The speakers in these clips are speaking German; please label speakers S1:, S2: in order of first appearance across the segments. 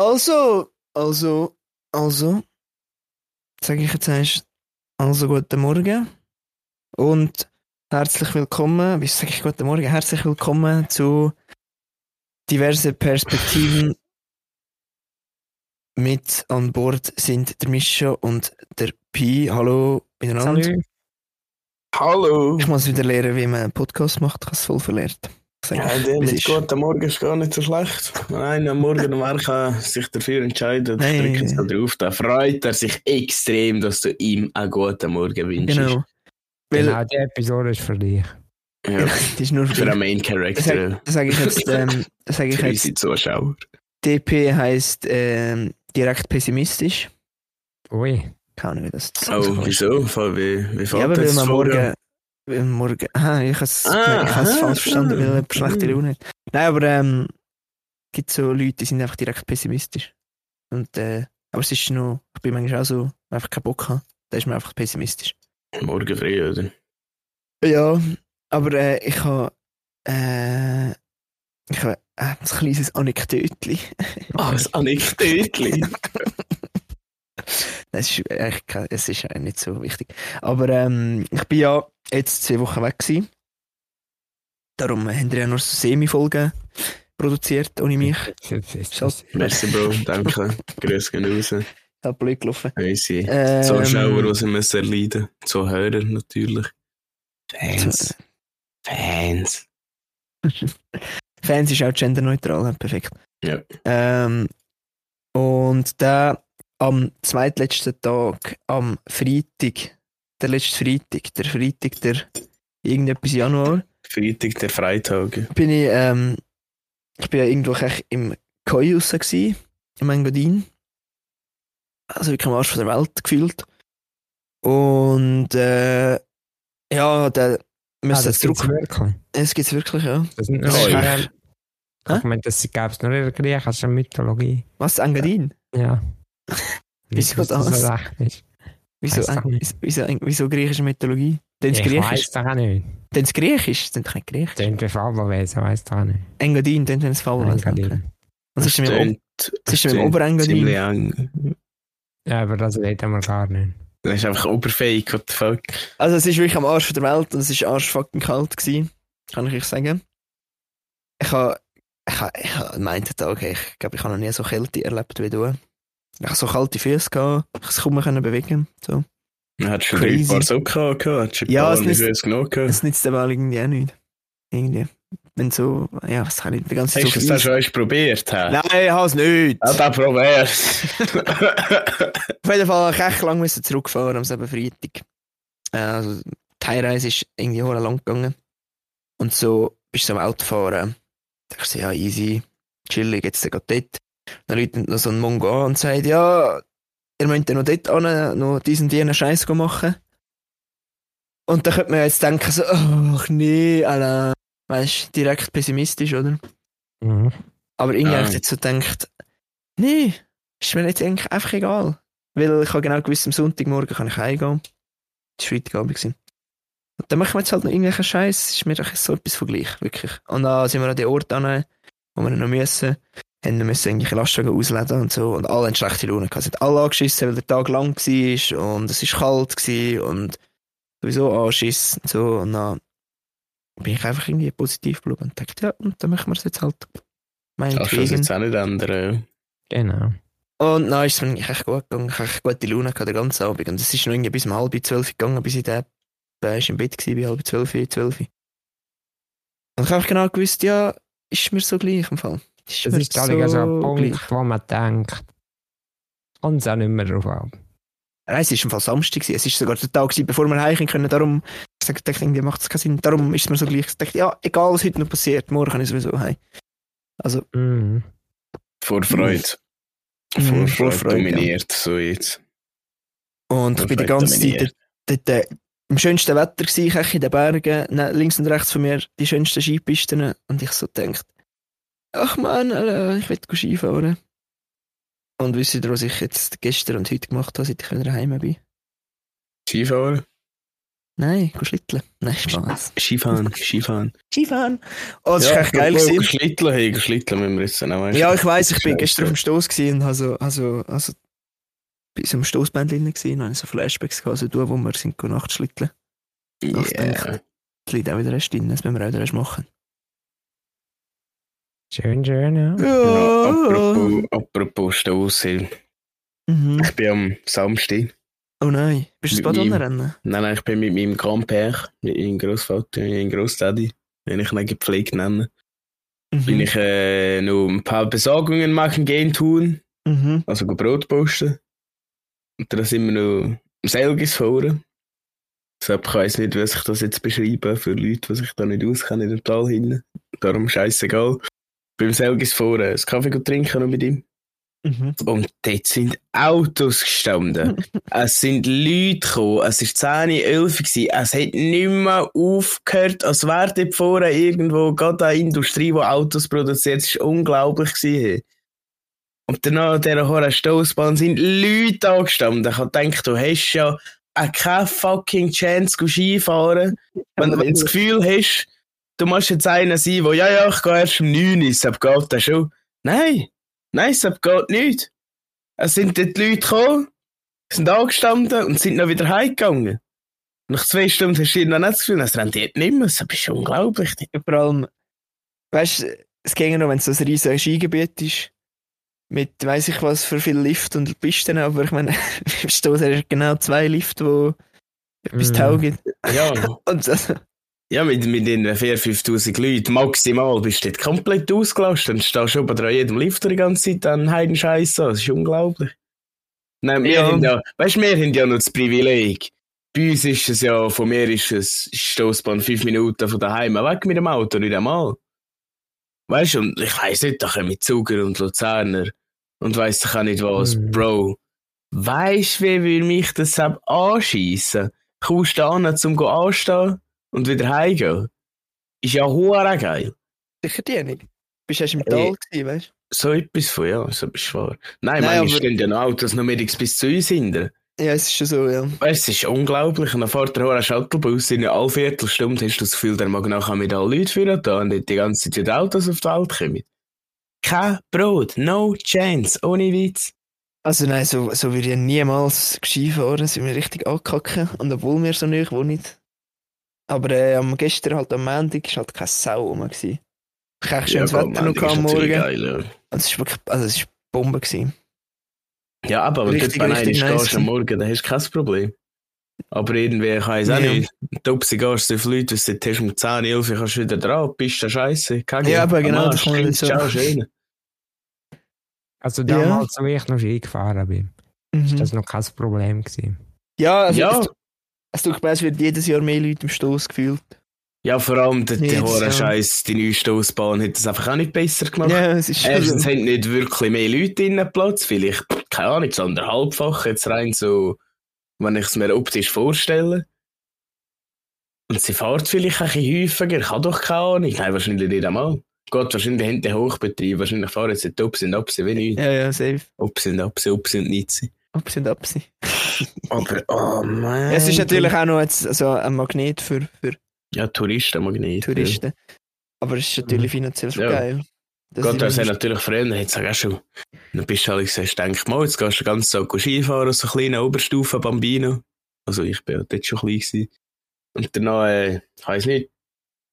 S1: Also, also, also, sage ich jetzt erst, also guten Morgen und herzlich willkommen, wie sage ich guten Morgen, herzlich willkommen zu diverse Perspektiven. Mit an Bord sind der Mischa und der Pi. Hallo miteinander.
S2: Salut.
S3: Hallo!
S1: Ich muss wieder lernen, wie man einen Podcast macht. Ich habe es voll verlernt. Sage,
S3: Ja, der mit Morgen ist gar nicht so schlecht. Wenn einer am Morgen am Werk äh, sich dafür entscheidet,
S1: Nein.
S3: drückt es drauf, dann freut er sich extrem, dass du ihm einen guten Morgen wünschst.
S1: Genau. Weil,
S2: Genau, die Episode ist für dich.
S3: Ja,
S1: das ist nur
S3: für
S1: für
S3: einen Main
S1: das
S3: Character,
S1: sage das sag ich jetzt, ähm, das sage ich
S3: für
S1: jetzt,
S3: Zuschauer.
S1: DP heisst ähm, direkt pessimistisch.
S2: Ui.
S1: Keine Ahnung, wie das
S3: Oh, wieso? Wie, wie
S1: Ja,
S3: fällt
S1: aber weil
S3: das
S1: weil man morgen, aha, ich habe es
S3: Ah,
S1: ich falsch verstanden,
S3: ah,
S1: weil jemand schlechte
S3: mhm.
S1: Laune hat. Nein, aber ähm, es gibt so Leute, die sind einfach direkt pessimistisch. Und, äh, aber es ist noch, ich bin manchmal auch so, wenn ich einfach keinen Bock habe, dann ist man einfach pessimistisch.
S3: Morgen früh, oder?
S1: Ja, aber äh, ich habe, äh, ich habe äh, ein kleines Anekdötchen.
S3: Ah, das Anekdötli.
S1: Es ist eigentlich es ist eigentlich nicht so wichtig. Aber ähm, ich bin ja jetzt zwei Wochen weg gewesen. Darum haben wir ja nur so Semi-Folgen produziert, ohne mich. Schatz.
S3: Merci, Bro, danke. Grüß gehen raus.
S1: Hat blöd gelaufen.
S3: Unsere
S1: Ähm,
S3: Zuschauer, die sie müssen erleiden. Zuhörer natürlich. Fans. Fans.
S1: Fans ist auch genderneutral, ja, perfekt.
S3: Ja.
S1: Ähm, und da am zweitletzten Tag, am Freitag, der letzte Freitag, der Freitag, der irgendetwas Januar,
S3: Freitag der Freitag.
S1: bin ich, ähm, ich bin ja irgendwo echt im Koi raus gsi, im Engadin. Also wirklich am Arsch von der Welt gefühlt. Und äh, ja, dann
S2: Ah,
S1: müssen
S2: das
S1: zurück.
S2: gibt's wirklich.
S1: Es gibt's wirklich, ja.
S2: Das sind nur
S3: echt.
S2: der, ich meine, das gäbe es nur in der griechischen Mythologie.
S1: Was, Engadin?
S2: Ja.
S1: Wieso
S2: Nicht,
S1: das?
S2: recht ist.
S1: Wieso,
S2: nicht.
S1: wieso, wieso, wieso griechische Mythologie? Denn es
S2: Ich
S1: griechisch?
S2: weiß doch auch nicht.
S1: Denn es griechisch? Denn kein griechisch?
S2: Den wie Fabelwesen weiß doch auch nicht.
S1: Engadin, denn es Fabelwelt.
S2: Engadin.
S1: Was ist denn mit dem denn dem. Oberengadin?
S2: Ja, aber das reden wir gar nicht.
S3: Das ist einfach oberfähig, what the fuck.
S1: Also es ist wirklich am Arsch der Welt und es ist arsch fucking kalt gewesen, kann ich euch sagen. Ich habe ich habe ich habe meinte Tag, ich glaube, ich habe noch nie so Kälte erlebt wie du. Ich habe so kalte Füße gehabt, ich konnte es kaum mehr bewegen. So.
S3: Hättest du drei Paar Socken gehabt,
S1: Ja, es nützt-
S3: genug gehabt.
S1: Das nützt aber irgendwie auch nicht. Irgendwie. Wenn so, ja, was kann ich die ganze Zeit
S3: Hast du das schon einmal probiert? hä?
S1: Nein, ich habe es nicht.
S3: Ja, dann probier
S1: Auf jeden Fall habe ich echt lange müssen zurückfahren am selben Freitag. Äh, Also, die Heimreise ist irgendwie hure lang gegangen. Und so bist du am Autofahren. Da dachte ich so, ja, easy, chillig, jetzt geht dort. Dann läutet noch so ein Mongo an und sagt, ja, ihr müsst ja noch dort an, noch diesen, diesen Scheiß machen. Und da könnte man jetzt denken, so, ach nee, Alter. Weißt du, direkt pessimistisch, oder?
S2: Mhm.
S1: Aber irgendwie habe ich jetzt so gedacht, nee, ist mir jetzt eigentlich einfach egal. Weil ich habe genau gewusst, am Sonntagmorgen kann ich heimgehen. Das war Freitagabend. gewesen. Und dann machen wir jetzt halt noch irgendwelchen Scheiß. Ist mir doch so etwas von gleich, wirklich. Und dann sind wir an den Ort an, wo wir noch müssen. Haben dann müssen irgendwelche Lastwagen ausladen und so. Und alle haben schlechte Laune gehabt. Sie haben alle angeschissen, weil der Tag lang war und es war kalt und sowieso anschissen und so. Und dann bin ich einfach irgendwie positiv geblieben und dachte, ja, und dann machen wir es jetzt halt.
S3: Kannst du das jetzt auch nicht ändern.
S2: Genau.
S1: Und dann ist es mir eigentlich echt gut gegangen. Ich hatte echt gute Laune gehabt, den ganzen Abend. Und es ist noch irgendwie bis um halb zwölf gegangen, bis ich da ist im Bett war, bei halb zwölf, zwölf. Und ich habe einfach genau gewusst, ja, ist mir so gleich im Fall. Ist
S2: Das ist so so ein Punkt, wo man denkt, kommt es auch nicht mehr drauf an.
S1: Nein, es war im Fall Samstag. gewesen. Es war sogar der Tag, gewesen, bevor wir heimkommen können. Darum, ich dachte, irgendwie macht es keinen Sinn. Darum ist es mir so gleich. Ich dachte, ja, egal was heute noch passiert, morgen kann ich sowieso heim. Also,
S2: Mhm.
S3: Vor Freude.
S1: Mhm,
S3: Vor
S1: vor
S3: Freude
S1: Freude,
S3: dominiert, so jetzt.
S1: und ich bin die ganze Zeit dort, dort, äh, im schönsten Wetter gsi, ich echt in den Bergen, links und rechts von mir die schönsten Skipisten und ich so denkt, ach man, ich will Skifahren. Und wisst ihr, was ich jetzt gestern und heute gemacht habe, seit ich wieder heim bin?
S3: Skifahren?
S1: Nein, go schlitteln. Nein, Spaß.
S3: Skifahren, Skifahren.
S1: Skifahren. Oh, das ist echt geil gewesen.
S3: Schlitteln, hey, Schlitteln müssen wir jetzt auch. weißt.
S1: Ja, ich weiss, ich bin gestern auf dem Stoß gewesen und also, also, also, bei so einem Stoßband drin gewesen und habe so Flashbacks gehabt, also du, wo wir sind, go Nachtschlitteln.
S3: Yeah.
S1: Das liegt auch wieder erst drin, das müssen wir auch wieder erst machen.
S2: Schön, schön, ja.
S3: Ja, apropos, apropos Stossen.
S1: Mhm.
S3: Ich bin am Samstag.
S1: Oh nein, bist du
S3: Mit
S1: das Bad
S3: meinem-
S1: rennen?
S3: Nein, nein, ich bin mit meinem Grand-Père, mit meinem Großvater, meinem Großdaddy, wenn ich ihn gepflegt nenne, bin
S1: Mhm.
S3: ich äh, noch ein paar Besorgungen machen gehen tun,
S1: Mhm.
S3: also go Brot posten. Und dann sind wir noch am Selgis fahren. Deshalb ich weiss nicht, wie ich das jetzt beschreiben für Leute, die sich da nicht auskennen in dem Tal hinten. Darum scheißegal. Beim Selgis fahren, einen Kaffee trinken noch mit ihm.
S1: Mhm.
S3: Und dort sind Autos gestanden. es sind Leute gekommen. Es war 10, 11 gewesen. Es hat nicht mehr aufgehört, als wäre dort vorne irgendwo gerade eine Industrie, die Autos produziert. Es war unglaublich. Gewesen. Und dann an dieser hohen Stoßbahn sind Leute angestanden. Ich gedacht, du hast ja keine fucking Chance, go Skifahren. Wenn, wenn du das Gefühl hast, du musst jetzt einer sein, der, ja, ja, ich gehe erst um 9 Uhr, das geht das schon. Nein. Nein, es geht nicht. Es sind dort Leute gekommen, sind angestanden und sind dann wieder heimgegangen. Nach zwei Stunden hast du noch nicht das Gefühl, es rendiert nicht mehr. Das ist unglaublich.
S1: Vor allem, weißt du, es ging noch, wenn es so ein riesiges Skigebiet ist, mit weiss ich was für viel Lift und Pisten, aber ich meine, im Stoß hast du genau zwei Lifte, die etwas
S2: Mhm.
S1: taugen.
S3: Ja,
S1: Und also,
S3: ja mit, mit den 4.000, 5.000 Leuten maximal bist du dort komplett ausgelastet. Dann stehst du dran jedem Lifter die ganze Zeit an Heidenscheiß an. Das ist unglaublich. Nein, wir
S1: Ja.
S3: haben ja, weißt wir haben ja noch das Privileg. Bei uns ist es ja, von mir ist es Stoßbahn fünf Minuten von daheim weg mit dem Auto, nicht einmal. Weißt du, und ich weiss nicht, da kommen Zuger und Luzerner und weiss ich auch nicht was.
S2: Mhm.
S3: Bro, weißt du, wie will mich das anschießen? Kommst du an, zum go anstehen und wieder heimgehen? Ist ja hure geil.
S1: sicher die nicht. Bist du erst im. Tal gewesen, weißt
S3: So etwas von, ja, so bist du wahr. Nein,
S1: Nein,
S3: manchmal stehen ja noch Autos noch mittags bis zu uns hinter.
S1: du? Ja, es ist schon so, ja.
S3: Weißt du, es ist unglaublich. Und dann fährt der hohe Shuttlebus in einer Allviertelstunde hast du das Gefühl, der mag nachher mit allen Leuten führen da und die ganze Zeit wieder Autos auf die Welt kommen. Kein Brot, no chance, ohne Witz.
S1: Also nein, so, so würde ich niemals Skifahren, sind wir richtig angekacken. Und obwohl wir so nicht wohnen. Aber äh, am gestern halt am Montag war halt keine Sau rum. gewesen. Ich hatte echt schönes
S3: aber
S1: Wetter noch am Morgen.
S3: Geil, ja.
S1: Und es ist wirklich, also es ist Bombe gewesen.
S3: Ja, aber wenn
S1: Richtig,
S3: du bei einem
S1: richtig
S3: gehst
S1: nice
S3: am Morgen, dann hast du kein Problem. Aber irgendwie, ich weiss auch
S1: Ja.
S3: nicht. Topsi gehst so viele Leute, du hast um 10, 11 kannst du wieder dran, bist du scheiße. Kacke.
S1: Ja, aber genau, das man
S3: Kind,
S1: so-
S3: Ciao, schön.
S2: Also
S1: Ja.
S2: damals, wo ich noch Ski gefahren bin, ist
S1: Mhm.
S2: das noch kein Problem gewesen.
S1: Ja, also
S3: Ja.
S1: Es, tut mir, es wird jedes Jahr mehr Leute im Stoß gefühlt.
S3: Ja, vor allem der, der hohe. Scheiß, die neue Stoßbahn hat das einfach auch nicht besser gemacht.
S1: Ja, es ist
S3: Erstens
S1: so.
S3: haben nicht wirklich mehr Leute in Platz, vielleicht, keine Ahnung, so anderthalbfach, jetzt rein so, wenn ich es mir optisch vorstelle. Und sie fährt vielleicht ein bisschen häufiger, ich habe doch keine Ahnung, nein, wahrscheinlich nicht einmal. Gott, wahrscheinlich haben die Hochbetrieb, wahrscheinlich fahren jetzt die Ups und Ups wie nicht.
S1: Ja, ja, safe.
S3: Ups und Ups, Ups und Nitze.
S1: Ups und Ups.
S3: Aber, oh man.
S1: Es ist natürlich auch noch jetzt so ein Magnet für, für
S3: Ja, Touristenmagnet.
S1: Touristen. Aber es ist natürlich finanziell schon
S3: Ja.
S1: geil. Das
S3: Gott, das hat natürlich jetzt sag ich auch schon, dann bist du halt gesagt, denk mal, jetzt gehst du den ganzen Tag Skifahren, so einen kleinen Oberstufen Bambino. Also ich bin ja dort schon klein gewesen. Und danach, äh, ich weiss nicht,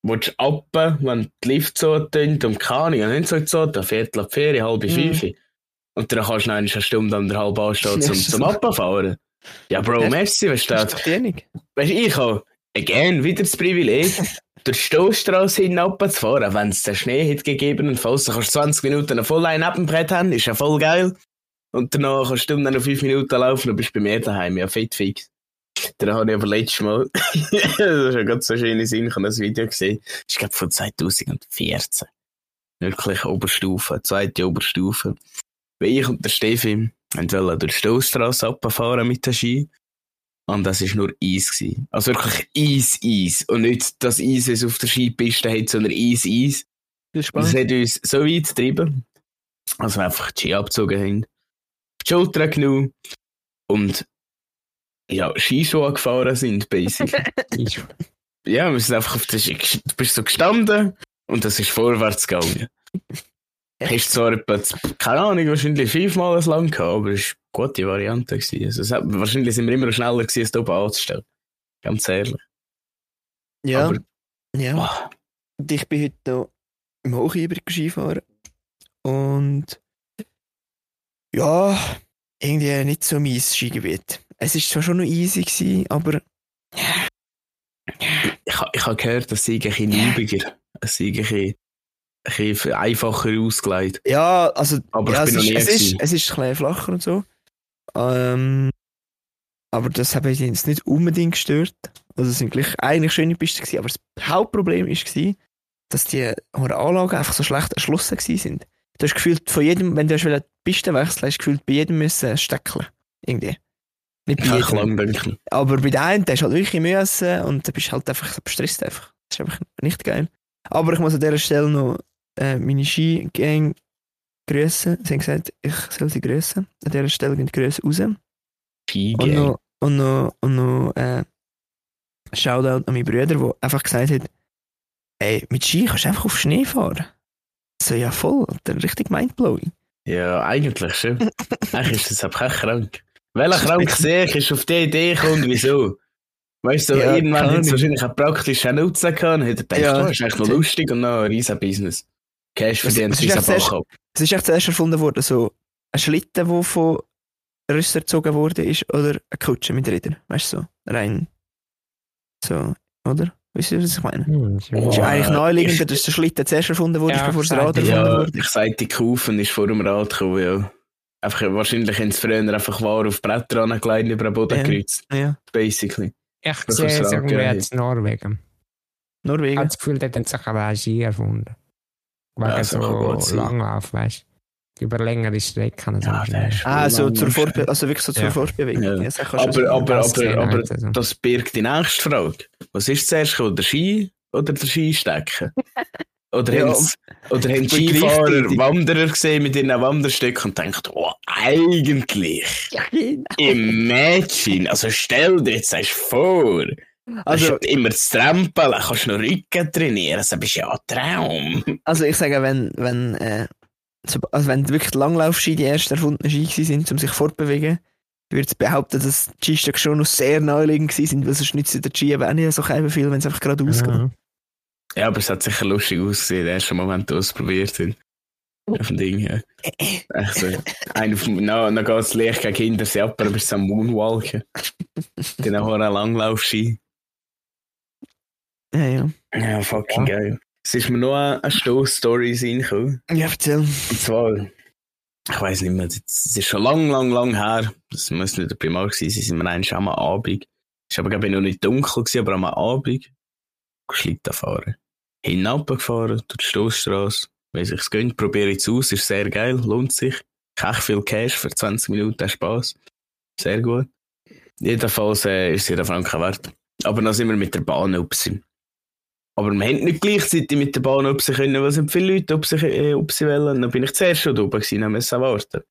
S3: willst du ab, wenn die Lift so tönt, um keine Ahnung, nicht so so, dann Viertel ab vier, halbe
S1: Mhm.
S3: fünf. Und dann kannst du noch eine Stunde, anderthalb anstehen, zum,
S1: ist
S3: zum. Abfahren. Ja, Bro,
S1: Ja.
S3: merci, weißt
S1: Das ist
S3: du,
S1: wenig.
S3: weißt du, ich habe, again, wieder das Privileg, durch die Stoßstraße hinabzufahren, wenn es den Schnee hat gegebenenfalls, dann kannst du 20 Minuten eine Vollline ab dem Brett haben, ist ja voll geil. Und danach kannst du dann noch 5 Minuten laufen und bist bei mir daheim, ja, fett fix. Dann habe ich aber letztes Mal, das ist ja ganz so schöne Sinn, ich habe das Video gesehen, ich glaube von 2014. Wirklich Oberstufe, zweite Oberstufe. Weil ich und der Steffi wollen durch die Stoßstraße abfahren mit der Ski. Und das war nur Eis. Gewesen. Also wirklich Eis, Eis. Und nicht das Eis, das auf der Skipiste hat, sondern Eis, Eis.
S1: Das
S3: das hat uns so weit getrieben, dass wir einfach die Ski abgezogen haben. Die Schulter genommen. Und ja, Skischuhe gefahren sind, basically. Ja, wir sind einfach auf der Ski, du bist so gestanden und es ist vorwärts gegangen. Hast zwar etwa, keine Ahnung, wahrscheinlich fünfmal so lang gehabt, aber es war eine gute Variante. Gewesen. Also, es hat, wahrscheinlich sind wir immer schneller gewesen, als da oben anzustellen. Ganz ehrlich.
S1: Ja,
S3: Aber,
S1: ja.
S3: ah,
S1: Und ich bin heute noch im Hochieber Skifahren. Und ja, irgendwie nicht so mein Skigebiet. Es ist zwar schon noch easy gewesen, aber
S3: ich, ich habe gehört, dass sie ein bisschen liebiger, es sei ein bisschen, ein einfacher ausgelegt.
S1: ja, also
S3: Aber
S1: ja,
S3: ich bin
S1: es,
S3: noch
S1: ist, es, ist, es ist ein flacher und so. Ähm, aber das habe ich jetzt nicht unbedingt gestört. Also es sind gleich eigentlich schöne Pisten gewesen, aber das Hauptproblem war, dass die Anlagen einfach so schlecht erschlossen gewesen sind. Du hast gefühlt von jedem, wenn du hast die Piste wechseln, hast du gefühlt bei jedem müssen steckeln. Irgendwie. Nicht bei
S3: Ja,
S1: jedem. Aber bei den einen, der ist halt wirklich müssen und dann bist du halt einfach so gestresst einfach. Das ist einfach nicht geil. Aber ich muss an dieser Stelle noch äh, meine Ski-Gang grüßen. Sie haben gesagt, ich soll sie grüßen. An dieser Stelle gehen die Grüße raus. Und
S3: Skigang.
S1: noch, und noch, und noch äh, Shoutout an meine Brüder, der einfach gesagt hat, ey, mit Ski kannst du einfach auf Schnee fahren. So, ja voll, dann richtig mindblowing.
S3: Ja, eigentlich schon. eigentlich ist das einfach echt krank. Welcher krank
S1: bisschen-
S3: sehe ich, ist auf die Idee gekommen, wieso? Weißt du,
S1: Ja,
S3: irgendwann hat es wahrscheinlich einen praktischen Nutzen gehabt und hat gedacht,
S1: Ja.
S3: oh, ist eigentlich noch lustig und noch ein riesen Business. Cash
S1: Das-
S3: verdient,
S1: das ist
S3: riesen
S1: echt zuerst-
S3: Bach ab.
S1: Es ist echt zuerst erfunden worden, so ein Schlitten, der von Rüster gezogen worden ist, oder eine Kutsche mit Rädern. Weißt du, so rein. So, oder? Weißt du, was ich meine?
S2: Hm, ich
S3: Oh,
S1: ist eigentlich
S3: äh,
S1: naheliegender,
S3: ich-
S1: dass der Schlitten zuerst erfunden wurde,
S2: Ja,
S1: bevor das Rad erfunden
S3: Ja,
S1: wurde.
S3: ich sag, die Kufen ist vor dem Rad gekommen, ja. Einfach, wahrscheinlich haben sie früher einfach Ware auf Bretter angelegt über den Boden
S1: Ja.
S3: gekreuzt.
S1: Ja,
S3: Basically.
S2: Ich
S3: Das
S2: sehe irgendwie
S3: geil.
S2: jetzt Norwegen. Ich
S1: Norwegen.
S2: habe das Gefühl, dort haben sich aber auch Ski erfunden. Wegen
S3: Ja,
S2: so. Langlauf, weißt du. Über längere Strecken.
S3: Ja,
S1: Ah, so zur Vorbe also wirklich so zur
S2: Ja.
S1: Vorbewegung.
S3: Ja.
S1: schon
S3: Aber, aber,
S2: Das
S3: aber, aber
S2: halt so.
S3: das birgt die nächste Frage. Was ist zuerst gekommen, der Ski oder der Skistecken? Oder
S1: Ja,
S3: haben oder haben. Skifahrer Wanderer gesehen mit ihren Wanderstöcken und denkt, oh, eigentlich,
S1: Ja, genau.
S3: imagine, also stell dir jetzt vor,
S1: Also-
S3: also immer zu trampeln, kannst du noch Rücken trainieren, das ist ja ein Traum.
S1: Also ich sage, wenn, wenn, äh, so, also wenn wirklich die Langlaufski die ersten erfundenen Ski gewesen sind, um sich fortbewegen, würde ich behaupten, dass die Skistöcke schon noch sehr naheliegend gewesen sind, weil sonst nützt der Ski aber auch nicht so viel, wenn es einfach gerade ausgeht.
S2: Ja.
S3: Ja, aber es hat sicher lustig ausgesehen, der erste Moment, wo es probiert haben. Auf dem Ding, ja. Echt so. Na, dann geht es leicht gegen hinter sie ab, aber bist du am Moonwalken. Dann auch ein Langlaufski.
S1: Ja, ja.
S3: Ja, fucking geil. Es ist mir noch eine, eine Stoß-Story reingekommen.
S1: Ja, erzähl.
S3: Und zwar, ich weiß nicht mehr, es ist schon lang, lang, lang her. Das muss nicht der Primar gewesen sein, sind wir eigentlich am Abend. Es war aber, glaube ich, noch nicht dunkel, gewesen, aber am Abend. Schlitten fahren. Hinabgefahren durch die Stoßstraße. Wenn sich's gönnt, probiere ich es aus. Ist sehr geil, lohnt sich. Echt viel Cash für 20 Minuten Spaß. Sehr gut. Jedenfalls äh, ist es jeder Franken wert. Aber dann sind wir mit der Bahn upsi. Aber wir haben nicht gleichzeitig mit der Bahn upsi können, weil es sind viele Leute upsi, äh, upsi wollen. Dann bin ich zuerst schon oben gewesen, dann musste warten.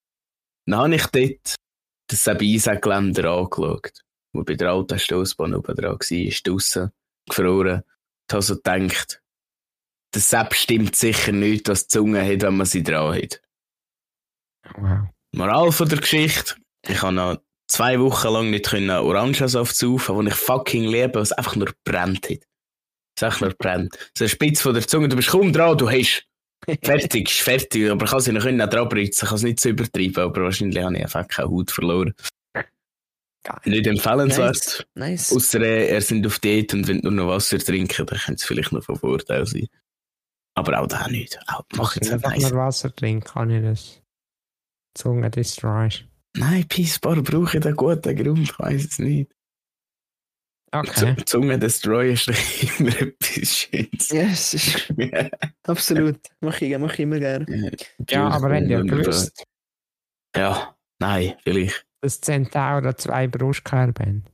S3: Dann habe ich dort das Sabisa-Geländer angeschaut, wo bei der alten Stoßbahn oben dran war, ist draussen gefroren. Ich habe so gedacht, der Sepp stimmt sicher nicht, was die Zunge hat, wenn man sie dran hat.
S2: Wow.
S3: Moral von der Geschichte, ich habe noch zwei Wochen lang nicht können Orangensaft saufen, den ich fucking liebe, was einfach nur brennt hat. Einfach nur brennt. So ein Spitz von der Zunge, du bist kaum dran, du hast. Fertig, ist fertig. Aber ich kann sie noch können dran britzen, ich kann es nicht so übertreiben, aber wahrscheinlich habe ich einfach keine Haut verloren.
S1: Geil.
S3: Nicht empfehlenswert.
S1: Nice. nice.
S3: Ausser äh, er sind auf Diät und wenn nur noch Wasser trinken, dann könnte es vielleicht noch von Vorteil sein. Aber auch da nicht. Auch, mach jetzt
S2: Wenn
S3: nicht
S2: ich
S3: nice.
S2: nur Wasser trinke, kann ich das. Zunge destroyst.
S3: Nein, Peacebar brauche ich da guten Grund, ich weiss es nicht.
S2: Okay.
S3: Zunge destroyen ist immer etwas Schönes.
S1: Ja, es ist absolut. Mach ich, mach ich immer gerne.
S2: Ja, aber ihr
S3: Wunderbar.
S2: gewusst,
S3: Ja, nein, vielleicht.
S2: dass Centaur zwei Brustkörbe haben?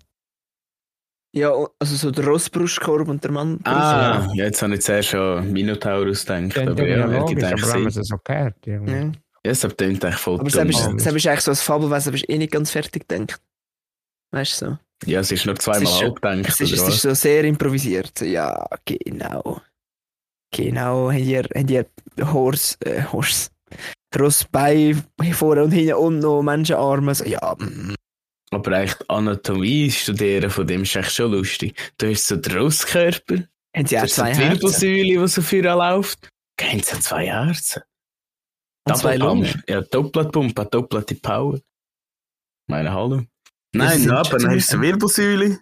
S1: Ja, also so der Rossbrustkorb und der Mann.
S3: Ah, ja, jetzt habe ich zuerst schon Minotaurus gedacht.
S2: Klingt
S3: Aber
S2: ja
S3: ja,
S2: logisch,
S3: ich
S2: aber wenn
S3: denke,
S2: es so gehört. irgendwie.
S1: Ja.
S3: ja, es klingt eigentlich voll
S1: Aber
S2: Ja.
S1: ist, selbst ist eigentlich so ein Fabelwesen, bist eh nicht ganz fertig gedacht. Weißt du so?
S3: Ja, es ist nur zweimal gedacht,
S1: Es ist, es ist so sehr improvisiert. Ja, genau. Genau, habt ihr, habt ihr Horse, äh, Horse, Rossbein vorne und hinten und noch Menschenarme. So, ja, mm.
S3: Aber die Anatomie studieren von dem ist echt schon lustig. Du hast so den Brustkörper,
S1: haben sie auch
S3: hast so
S1: zwei
S3: die Wirbelsäule, die so vorne läuft. Haben sie zwei Herzen?
S1: und zwei
S3: Double Pump.
S1: Lungen.
S3: Ja, Doppelpumpe, doppelte Power. Meine Hallo. Nein,
S1: schon
S3: aber dann hast du
S1: so-
S3: eine Wirbelsäule.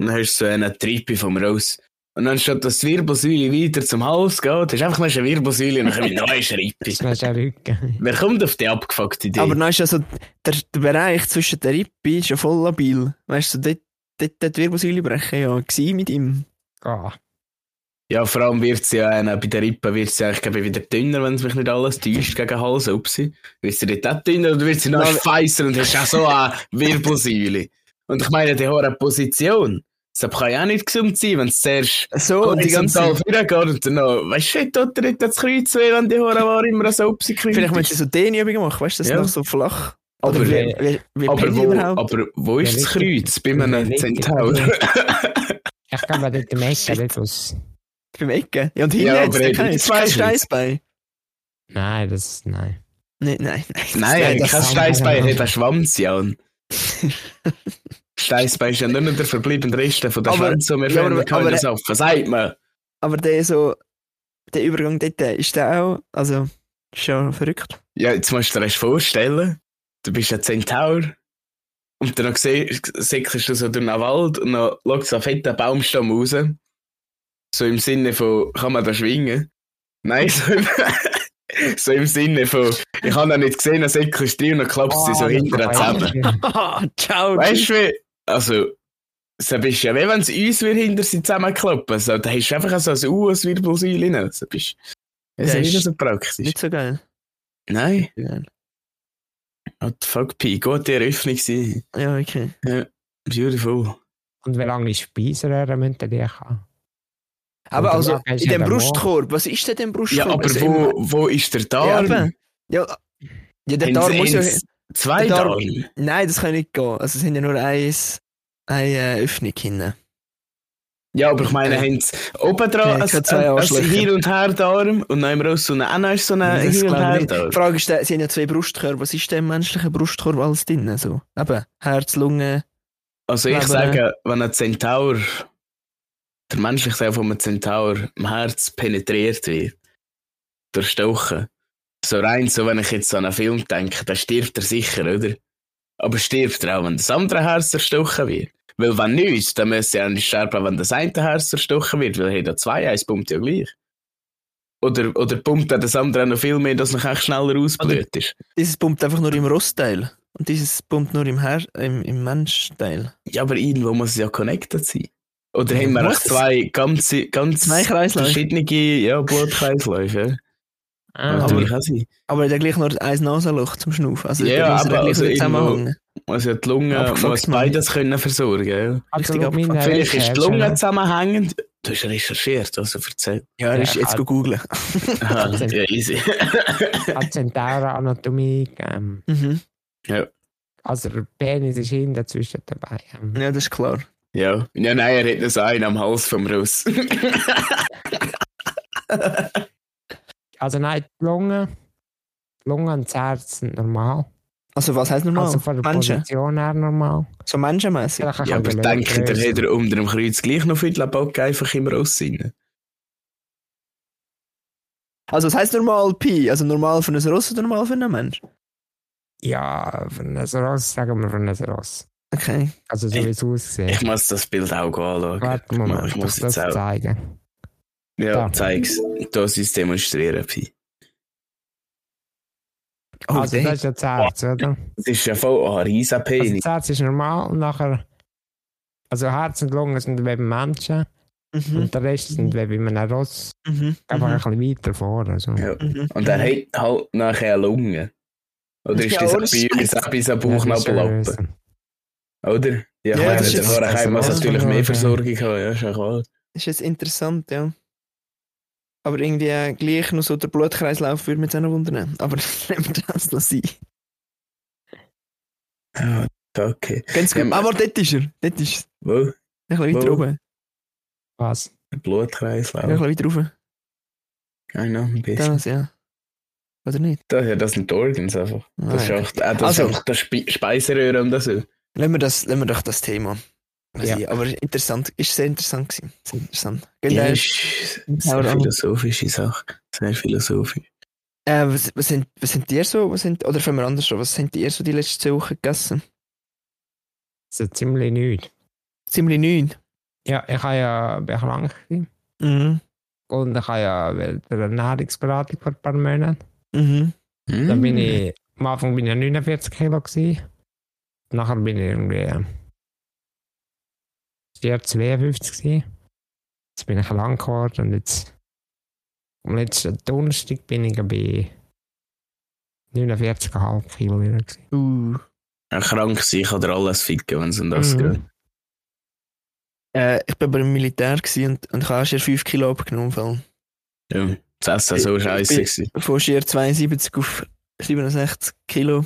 S3: Und dann hast du so eine Trippe vom Raus. Und dann statt dass die Wirbelsäule weiter zum Hals geht, hast du einfach noch eine Wirbelsäule und dann kommt eine neue
S2: Das
S3: Rippe.
S2: ist ein Rücken.
S3: Wer kommt auf die abgefuckte Idee?
S1: Aber dann ist also der, der Bereich zwischen der Rippe ist ja voll labil. Weißt du, dort, dort, dort die Wirbelsäule brechen ja gewesen mit ihm.
S2: Ah,
S3: Ja, vor allem wird sie ja, äh, bei der Rippe wird sie eigentlich glaube ich, wieder dünner, wenn es mich nicht alles täuscht gegen den Hals. Upsi. Wird sie dort auch dünner oder wird sie noch
S1: Ja,
S3: feiser und hast auch so eine Wirbelsäule? Und ich meine, die hohe Position. Das kann ja auch nicht gesund sein, wenn es zuerst
S1: So, und die ganze
S3: horizontal vorgeht und dann noch, weißt du, dort dort das Kreuz weh, wenn die Haare war immer so upsi
S1: Vielleicht müssen sie so Dehnübungen machen, weißt du, das
S3: Ja.
S1: noch so flach.
S3: Aber
S1: Oder wie, wie, wie
S3: aber wo, aber wo ist
S2: Ja,
S3: das. Kreuz? Bei einem. Zentaur?
S2: ich glaube, Ecken nicht aus.
S1: Beim Ecken. Ja, und hinten
S3: Ja,
S1: jetzt
S3: hat
S1: kein,
S3: nicht
S1: kein
S3: zwei
S1: Steißbein.
S2: Nein, das, nein.
S1: Nein, nein, nein.
S3: Nein,
S1: das-
S3: kein
S2: das-
S3: Steißbein, hat einen Schwanz, Jan. Steißbein ist ja nur noch der verbliebene Rest von der
S1: Aber-
S3: Schwanz, den wir
S1: ja, aber-
S3: können
S1: aber-
S3: saufen. Sagt man.
S1: Aber der so, der Übergang dort, ist der auch, also, ist ja verrückt.
S3: Ja, jetzt musst du dir erst vorstellen, du bist ein Zentaur und dann säckelst du so durch den Wald und dann schaut so ein fetter Baumstamm raus. So im Sinne von, kann man da schwingen? Nein, so im, so im Sinne von, ich habe noch nicht gesehen, dann säckelst du drin und du sie so
S2: Ah,
S3: hinterher zusammen.
S2: war-
S1: Ciao.
S3: Weißt du, wie, also, so bist du ja, wie wenn es uns wir hinter sie zusammenklappen. So, da hast du einfach so ein U als Wirbelsäule rein. So bist, das
S1: Ja,
S3: ist nicht
S1: ist
S3: so praktisch.
S1: Nicht so geil.
S3: Nein,
S1: so geil.
S3: what the fuck, Pi, gute Eröffnung gewesen.
S1: Ja, okay.
S3: Beautiful.
S2: Und wie lange Speiseröhren müssen die haben?
S1: Aber also, in dem
S2: ja
S1: Brustkorb, was ist denn dem Brustkorb?
S3: Ja, aber
S1: Also
S3: wo, wo ist der Darm?
S1: Ja, ja, der Darm muss ja...
S3: Zwei
S1: Darm-. Nein, das kann nicht gehen. Also, es sind ja nur eins, eine äh, Öffnung hinten.
S3: Ja, aber ich meine,
S1: Ja.
S3: haben sie oben dran ein, ein
S1: Arschlöcher.
S3: Hin- und Her-Darm und dann im Rost so eine, auch noch ist so eine Hin- und. Her-Darm.
S1: Die Frage ist, äh, sie haben ja zwei Brustkörper. Was ist denn im menschlichen Brustkorb alles drin? So, eben, Herz, Lunge.
S3: Also ich
S1: Aber,
S3: sage, wenn ein Zentaur, der menschliche Teil von einem Zentaur im Herz penetriert wird, durchstochen, so rein, so wenn ich jetzt an einen Film denke, dann stirbt er sicher, oder? Aber stirbt er auch, wenn das andere Herz zerstochen wird? Weil wenn nicht, dann müsste er eigentlich sterben, wenn das eine Herz zerstochen wird, weil er hat ja zwei, eins pumpt ja gleich. Oder, oder pumpt er das andere noch viel mehr, dass noch echt schneller ausblüht ist.
S1: Dieses pumpt einfach nur im Rostteil. Und dieses pumpt nur im, Her im, im Menschteil.
S3: Ja, aber irgendwo muss es ja connected sein. Oder haben wir
S1: es?
S3: zwei ganz, ganz
S1: Zwei Kreisläufe.
S3: verschiedene ja, Blutkreisläufe. Ja.
S2: Ah,
S3: sein.
S1: Aber der gleich nur ein Nasenloch zum Schnaufen. Also,
S3: Ja, aber
S1: ja
S3: also irgendwo-
S1: zusammenhängen.
S3: Also die Lunge muss beides können versorgen. Ja.
S2: also
S1: richtig.
S3: Vielleicht ist die Lunge zusammenhängend. Du hast recherchiert, also erzähl.
S1: Ja, er ist
S2: Ja,
S1: jetzt
S2: hat-
S1: googeln.
S3: Aha, ja, easy.
S2: hat Zentauren-Anatomie gegeben.
S1: Mhm.
S2: Also der Penis ist hinten zwischen dabei. Ähm,
S1: Ja, das ist klar.
S3: Ja. ja, nein, er hat noch so einen am Hals vom Russ.
S2: Also nein, die Lunge, die Lunge und das Herz sind normal.
S1: Also, was heißt normal?
S2: Also von der
S1: Menschen.
S2: Position her normal.
S1: So menschenmäßig.
S3: Ja, aber denkt ihr,
S2: grösser.
S3: hat er unter dem Kreuz gleich noch viel Bock einfach im Russ rein?
S1: Also, was heißt normal Pi? Also, normal für einen Ross oder normal für einen Mensch?
S2: Ja, von einem Ross, sagen wir von einem Ross.
S1: Okay.
S2: Also so wie es aussieht.
S3: Ich muss das Bild auch anschauen.
S2: Warte, Moment,
S3: ich muss
S2: das
S3: auch.
S2: zeigen.
S3: Ja,
S2: Da.
S3: zeig's. Das ist demonstrieren, Pi.
S1: Oh,
S2: also das ist ja das Herz, oder?
S3: Das ist ja voll ein riesen
S2: Also
S3: Penis.
S2: das Herz ist normal und nachher... Also Herz und Lunge sind wie beim Menschen
S1: Mhm.
S2: und der Rest sind wie bei einem Ross.
S1: Mhm.
S2: Einfach
S1: Mhm.
S2: ein bisschen weiter vor. Also.
S3: Ja.
S1: Mhm.
S3: Und er hat halt nachher eine Lunge. Oder ist
S1: Ja,
S3: das bei uns am Bauchnabelappen?
S2: Ja,
S3: Oder? Ja, ich
S1: Ja, das ist
S3: Hornheim muss
S2: das ist
S3: natürlich
S2: so,
S3: mehr. Versorgung haben, ja, ist ja klar.
S1: Das ist jetzt interessant, ja. Aber irgendwie äh, gleich noch so der Blutkreislauf würde mich jetzt auch noch wundern. Aber nehmen wir das noch sein.
S3: Ja, Okay.
S1: Ganz gut.
S3: Ja,
S1: Aber dort ist er. Dort ist er.
S3: Wo?
S1: Ein bisschen weiter
S3: Wo?
S1: oben.
S2: Was?
S3: Der Blutkreislauf.
S1: Ein bisschen weiter.
S3: I know, ein bisschen.
S1: Das, ja. Oder nicht?
S3: Das, ja, das sind die Organs einfach. Das ist
S1: Ah, ja.
S3: auch, äh, das
S1: Also-
S3: ist einfach der Spe Speiseröhre und so.
S1: Lassen wir, das, lassen wir doch das Thema.
S2: Ja.
S1: sein. Aber interessant, ist sehr interessant gewesen. Sehr interessant.
S3: Ja, ist sehr philosophische Sache. Sehr philosophisch.
S1: Äh, was, was, sind, was sind dir so, was sind, oder fangen wir anders an, was sind dir so die letzten zwei Wochen gegessen?
S2: So ziemlich nichts.
S1: Ziemlich neun.
S2: Ja, ich habe ja krank.
S1: Mhm.
S2: und ich habe ja eine Ernährungsberatung vor ein paar Monaten.
S1: Mhm.
S2: Dann bin ich, am Anfang bin ich 49 Kilo gewesen. Nachher bin ich irgendwie 4, 52 gewesen. Jetzt bin ich lang geworden und jetzt am letzten Donnerstag bin ich bei 49,5 Kilo wieder gewesen.
S1: Uh.
S3: Ja, krank sein kann dir alles ficken, wenn es um das
S2: Mhm.
S3: geht.
S1: Äh, ich bin beim Militär gewesen und, und ich habe erst 5 Kilo abgenommen.
S3: Ja, das Essen so
S1: Ich- ich
S3: scheiße
S1: von schier 72 auf 67 Kilo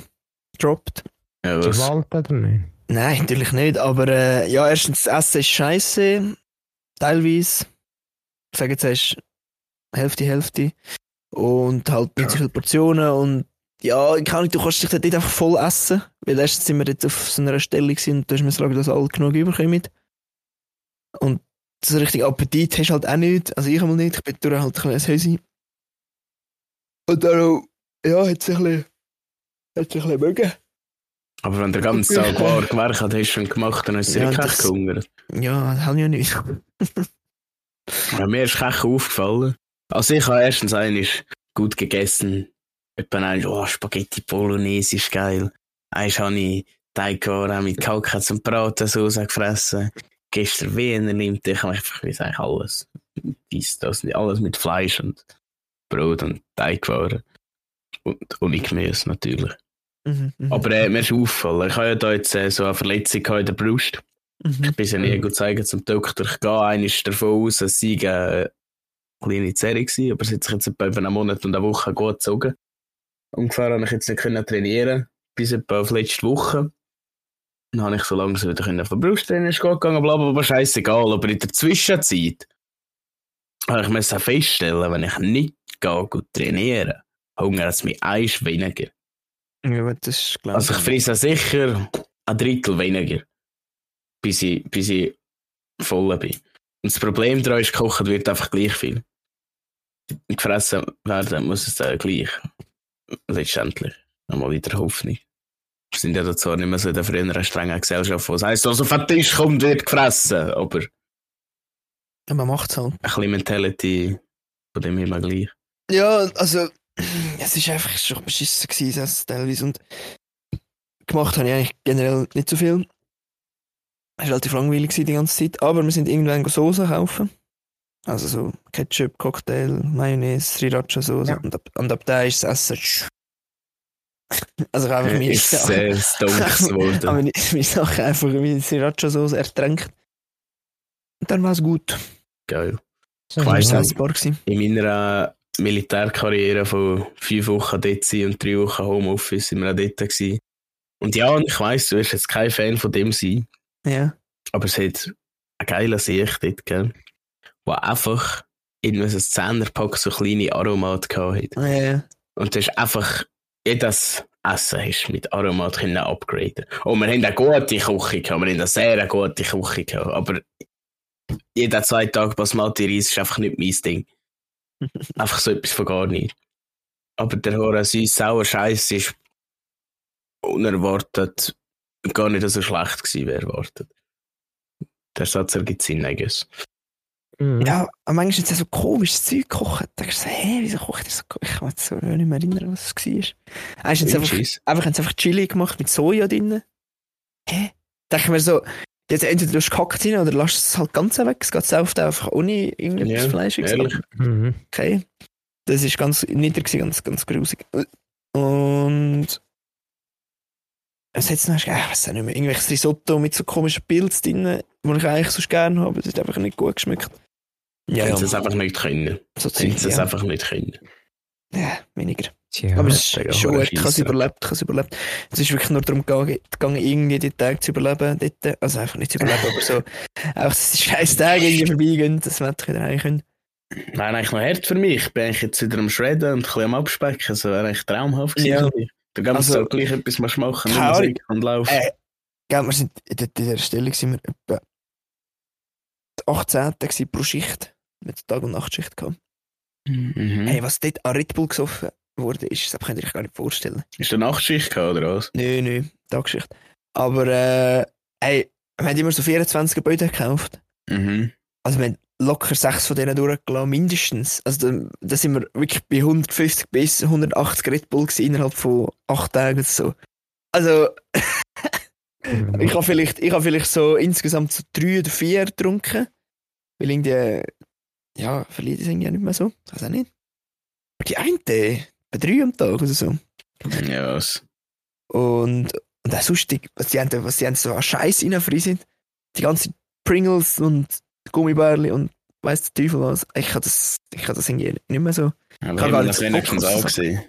S1: gedroppt.
S3: Ja, was?
S2: Gewalt oder nicht?
S1: Nein, natürlich nicht. Aber äh, ja, erstens, das Essen ist scheiße. Teilweise. Ich sage jetzt erst Hälfte, Hälfte. Und halt nicht so viele Portionen. Und ja, ich kann nicht, du kannst dich dort nicht einfach voll essen. Weil erstens sind wir dort auf so einer Stelle gewesen und da ist mir sagen, dass alle genug überkommen. Und so richtig Appetit hast du halt auch nicht. Also ich einmal nicht. Ich bin durch halt ein kleines Häuschen. Und dann auch, ja, hat sich ein bisschen, hat sich ein bisschen mögen.
S3: Aber wenn der ganze Tag war gewerkt hat, hast du schon gemacht, dann hast du
S1: Ja,
S3: wirklich
S1: das-
S3: gehungert.
S1: Ja, das habe ich ja nicht.
S3: Ja, mir ist Kech aufgefallen. Also ich habe erstens einmal gut gegessen. Etwa ein, oh, Spaghetti Bolognese ist geil. Eins habe ich Teigwaren mit Kalkatz und Bratensauce gefressen. Gestern Wiener nimmt ich habe einfach wie gesagt, alles. Dies, das, alles mit Fleisch und Brot und Teigwaren. Und ohne Gemüse natürlich.
S1: Mhm, mhm,
S3: Aber äh, mir ist aufgefallen, ich habe ja da jetzt äh, so eine Verletzung in der Brust.
S1: mhm.
S3: Ich bin ja nie gut zeigen zum Doktor. Ich gehe eines davon aus, es sei eine kleine Serie gewesen, aber es hat sich jetzt etwa einen Monat und eine Woche gut gezogen. Ungefähr habe ich jetzt nicht können trainieren bis etwa auf letzte Woche. Dann habe ich so langsam wieder können auf den Brusttrainer gegangen, bla bla bla, scheißegal. Aber in der Zwischenzeit habe ich müssen feststellen, wenn ich nicht gehe, gut trainieren, hungert es mich eins weniger.
S1: Ja, gut, das ist klar.
S3: Also ich frisse sicher ein Drittel weniger, bis ich, bis ich voll bin. Und das Problem daran ist, gekocht wird einfach gleich viel. Gefressen werden muss es äh, gleich. Letztendlich. Nochmal wieder Hoffnung. Wir sind ja da zwar nicht mehr so in der früheren strengen Gesellschaft, wo es heisst, was auf den Tisch kommt, wird gefressen. Aber ein
S1: Ja, man macht es halt.
S3: bisschen Mentality von dem immer gleich.
S1: Ja, also, es ist einfach schon beschissen gewesen, teilweise. Und gemacht habe ich eigentlich generell nicht so viel. Es war relativ langweilig gewesen die ganze Zeit. Aber wir sind irgendwann Soße kaufen. Also so Ketchup, Cocktail, Mayonnaise, Sriracha-Soße.
S2: Ja.
S1: Und, ab, und ab da ist das Essen. Also ich habe einfach meine,
S3: ist sehr stonks
S1: habe
S3: geworden.
S1: meine, meine Sachen einfach in Sriracha-Soße ertränkt. Und dann war es gut.
S3: Geil.
S2: Ja.
S3: nicht.
S1: essbar gewesen.
S3: in meiner Militärkarriere von fünf Wochen dort sein und drei Wochen Homeoffice sind wir auch dort gewesen. Und ja, ich weiss, du wirst jetzt kein Fan von dem sein,
S1: Ja.
S3: aber es hat eine geile Sicht dort, gell? Wo einfach in einem Zehnerpack so kleine Aromat gehabt hat.
S1: Ja.
S3: Und das ist einfach, jedes Essen hast du mit Aromat können upgraden. Und wir haben eine gute Küche gehabt, wir haben eine sehr gute Küche gehabt, aber jeder zwei Tage Basmati Reis ist einfach nicht mein Ding. Einfach so etwas von gar nicht. Aber der süß sauer Scheiß ist unerwartet gar nicht so schlecht gewesen, wie erwartet. Der Satz ergibt Sinn, I guess.
S2: Mhm.
S1: Ja, aber manchmal ist es so komisches Zeug gekocht. Da denkst du so, hä, wieso kocht ihr so? Ich kann mich so nicht mehr erinnern, was es war. Ist jetzt
S3: Cream
S1: einfach, einfach, haben sie einfach Chili gemacht mit Soja drin. Hä? Da denke ich mir so, jetzt entweder du hast gehackt rein oder lass es halt ganz weg. Es geht auf einfach ohne irgendetwas
S3: Ja,
S1: Fleischiges.
S3: ehrlich.
S2: Mhm.
S1: Okay. Das ist ganz niedrig, ganz, ganz grusig. Und. Was hat es noch? Ich weiß auch nicht mehr. Irgendwelches Risotto mit so komischen Pilzen drin, die ich eigentlich sonst gerne habe. Das hat einfach nicht gut geschmeckt. Ja,
S3: Ja, es einfach nicht können.
S1: So
S3: Sie
S1: Zeug,
S3: es
S1: ja.
S3: einfach nicht können.
S1: ja, weniger.
S2: Tja,
S1: Aber es ist schon gut, ich habe es überlebt, ich habe es überlebt. Es ist wirklich nur darum gegangen, irgendwie die Tage zu überleben dort. Also einfach nicht zu überleben, aber so, einfach, dass die scheiß Tage irgendwie vorbeigehen, dass wir wieder heim können.
S3: Wäre eigentlich noch hart für mich. Ich bin eigentlich jetzt wieder am Shredden und ein bisschen am Abspecken. Das wäre eigentlich traumhaft gewesen.
S1: Ja.
S3: für mich. Du kannst
S1: Also-
S3: so gleich etwas mal machen, nur. Musik und laufen.
S1: Äh, Gell, wir sind in der, in der Stelle gewesen, wir etwa 18 gewesen pro Schicht. Mit Tag- und Nachtschicht gehabt.
S3: Mhm.
S1: Hey, was dort an Red Bull gesoffen wurde, ist, das könnt ihr euch gar nicht vorstellen.
S3: Ist der Nachtschicht gehabt, oder was?
S1: Nö, nö, Tagschicht. Aber, äh, hey, wir haben immer so 24 Gebäude gekauft.
S3: Mhm.
S1: Also wir haben locker sechs von denen durchgelassen, mindestens. Also da, da sind wir wirklich bei 150 bis 180 Red Bull innerhalb von acht Tagen oder so. Also ich habe vielleicht, ich habe vielleicht so insgesamt so drei oder vier getrunken. Weil irgendwie, ja, verliert es irgendwie nicht mehr so. Ich weiß auch nicht. Aber die eine, drei am Tag oder so.
S3: Ja, was?
S1: Und, und auch sonst, die, was die haben, was die haben so an Scheiß reinfriesen. Die ganzen Pringles und Gummibärli und weiss der Teufel was. Ich kann das, ich kann das irgendwie nicht mehr so.
S3: Aber wir
S1: nicht
S3: das
S1: so
S3: wenigstens auch gesehen.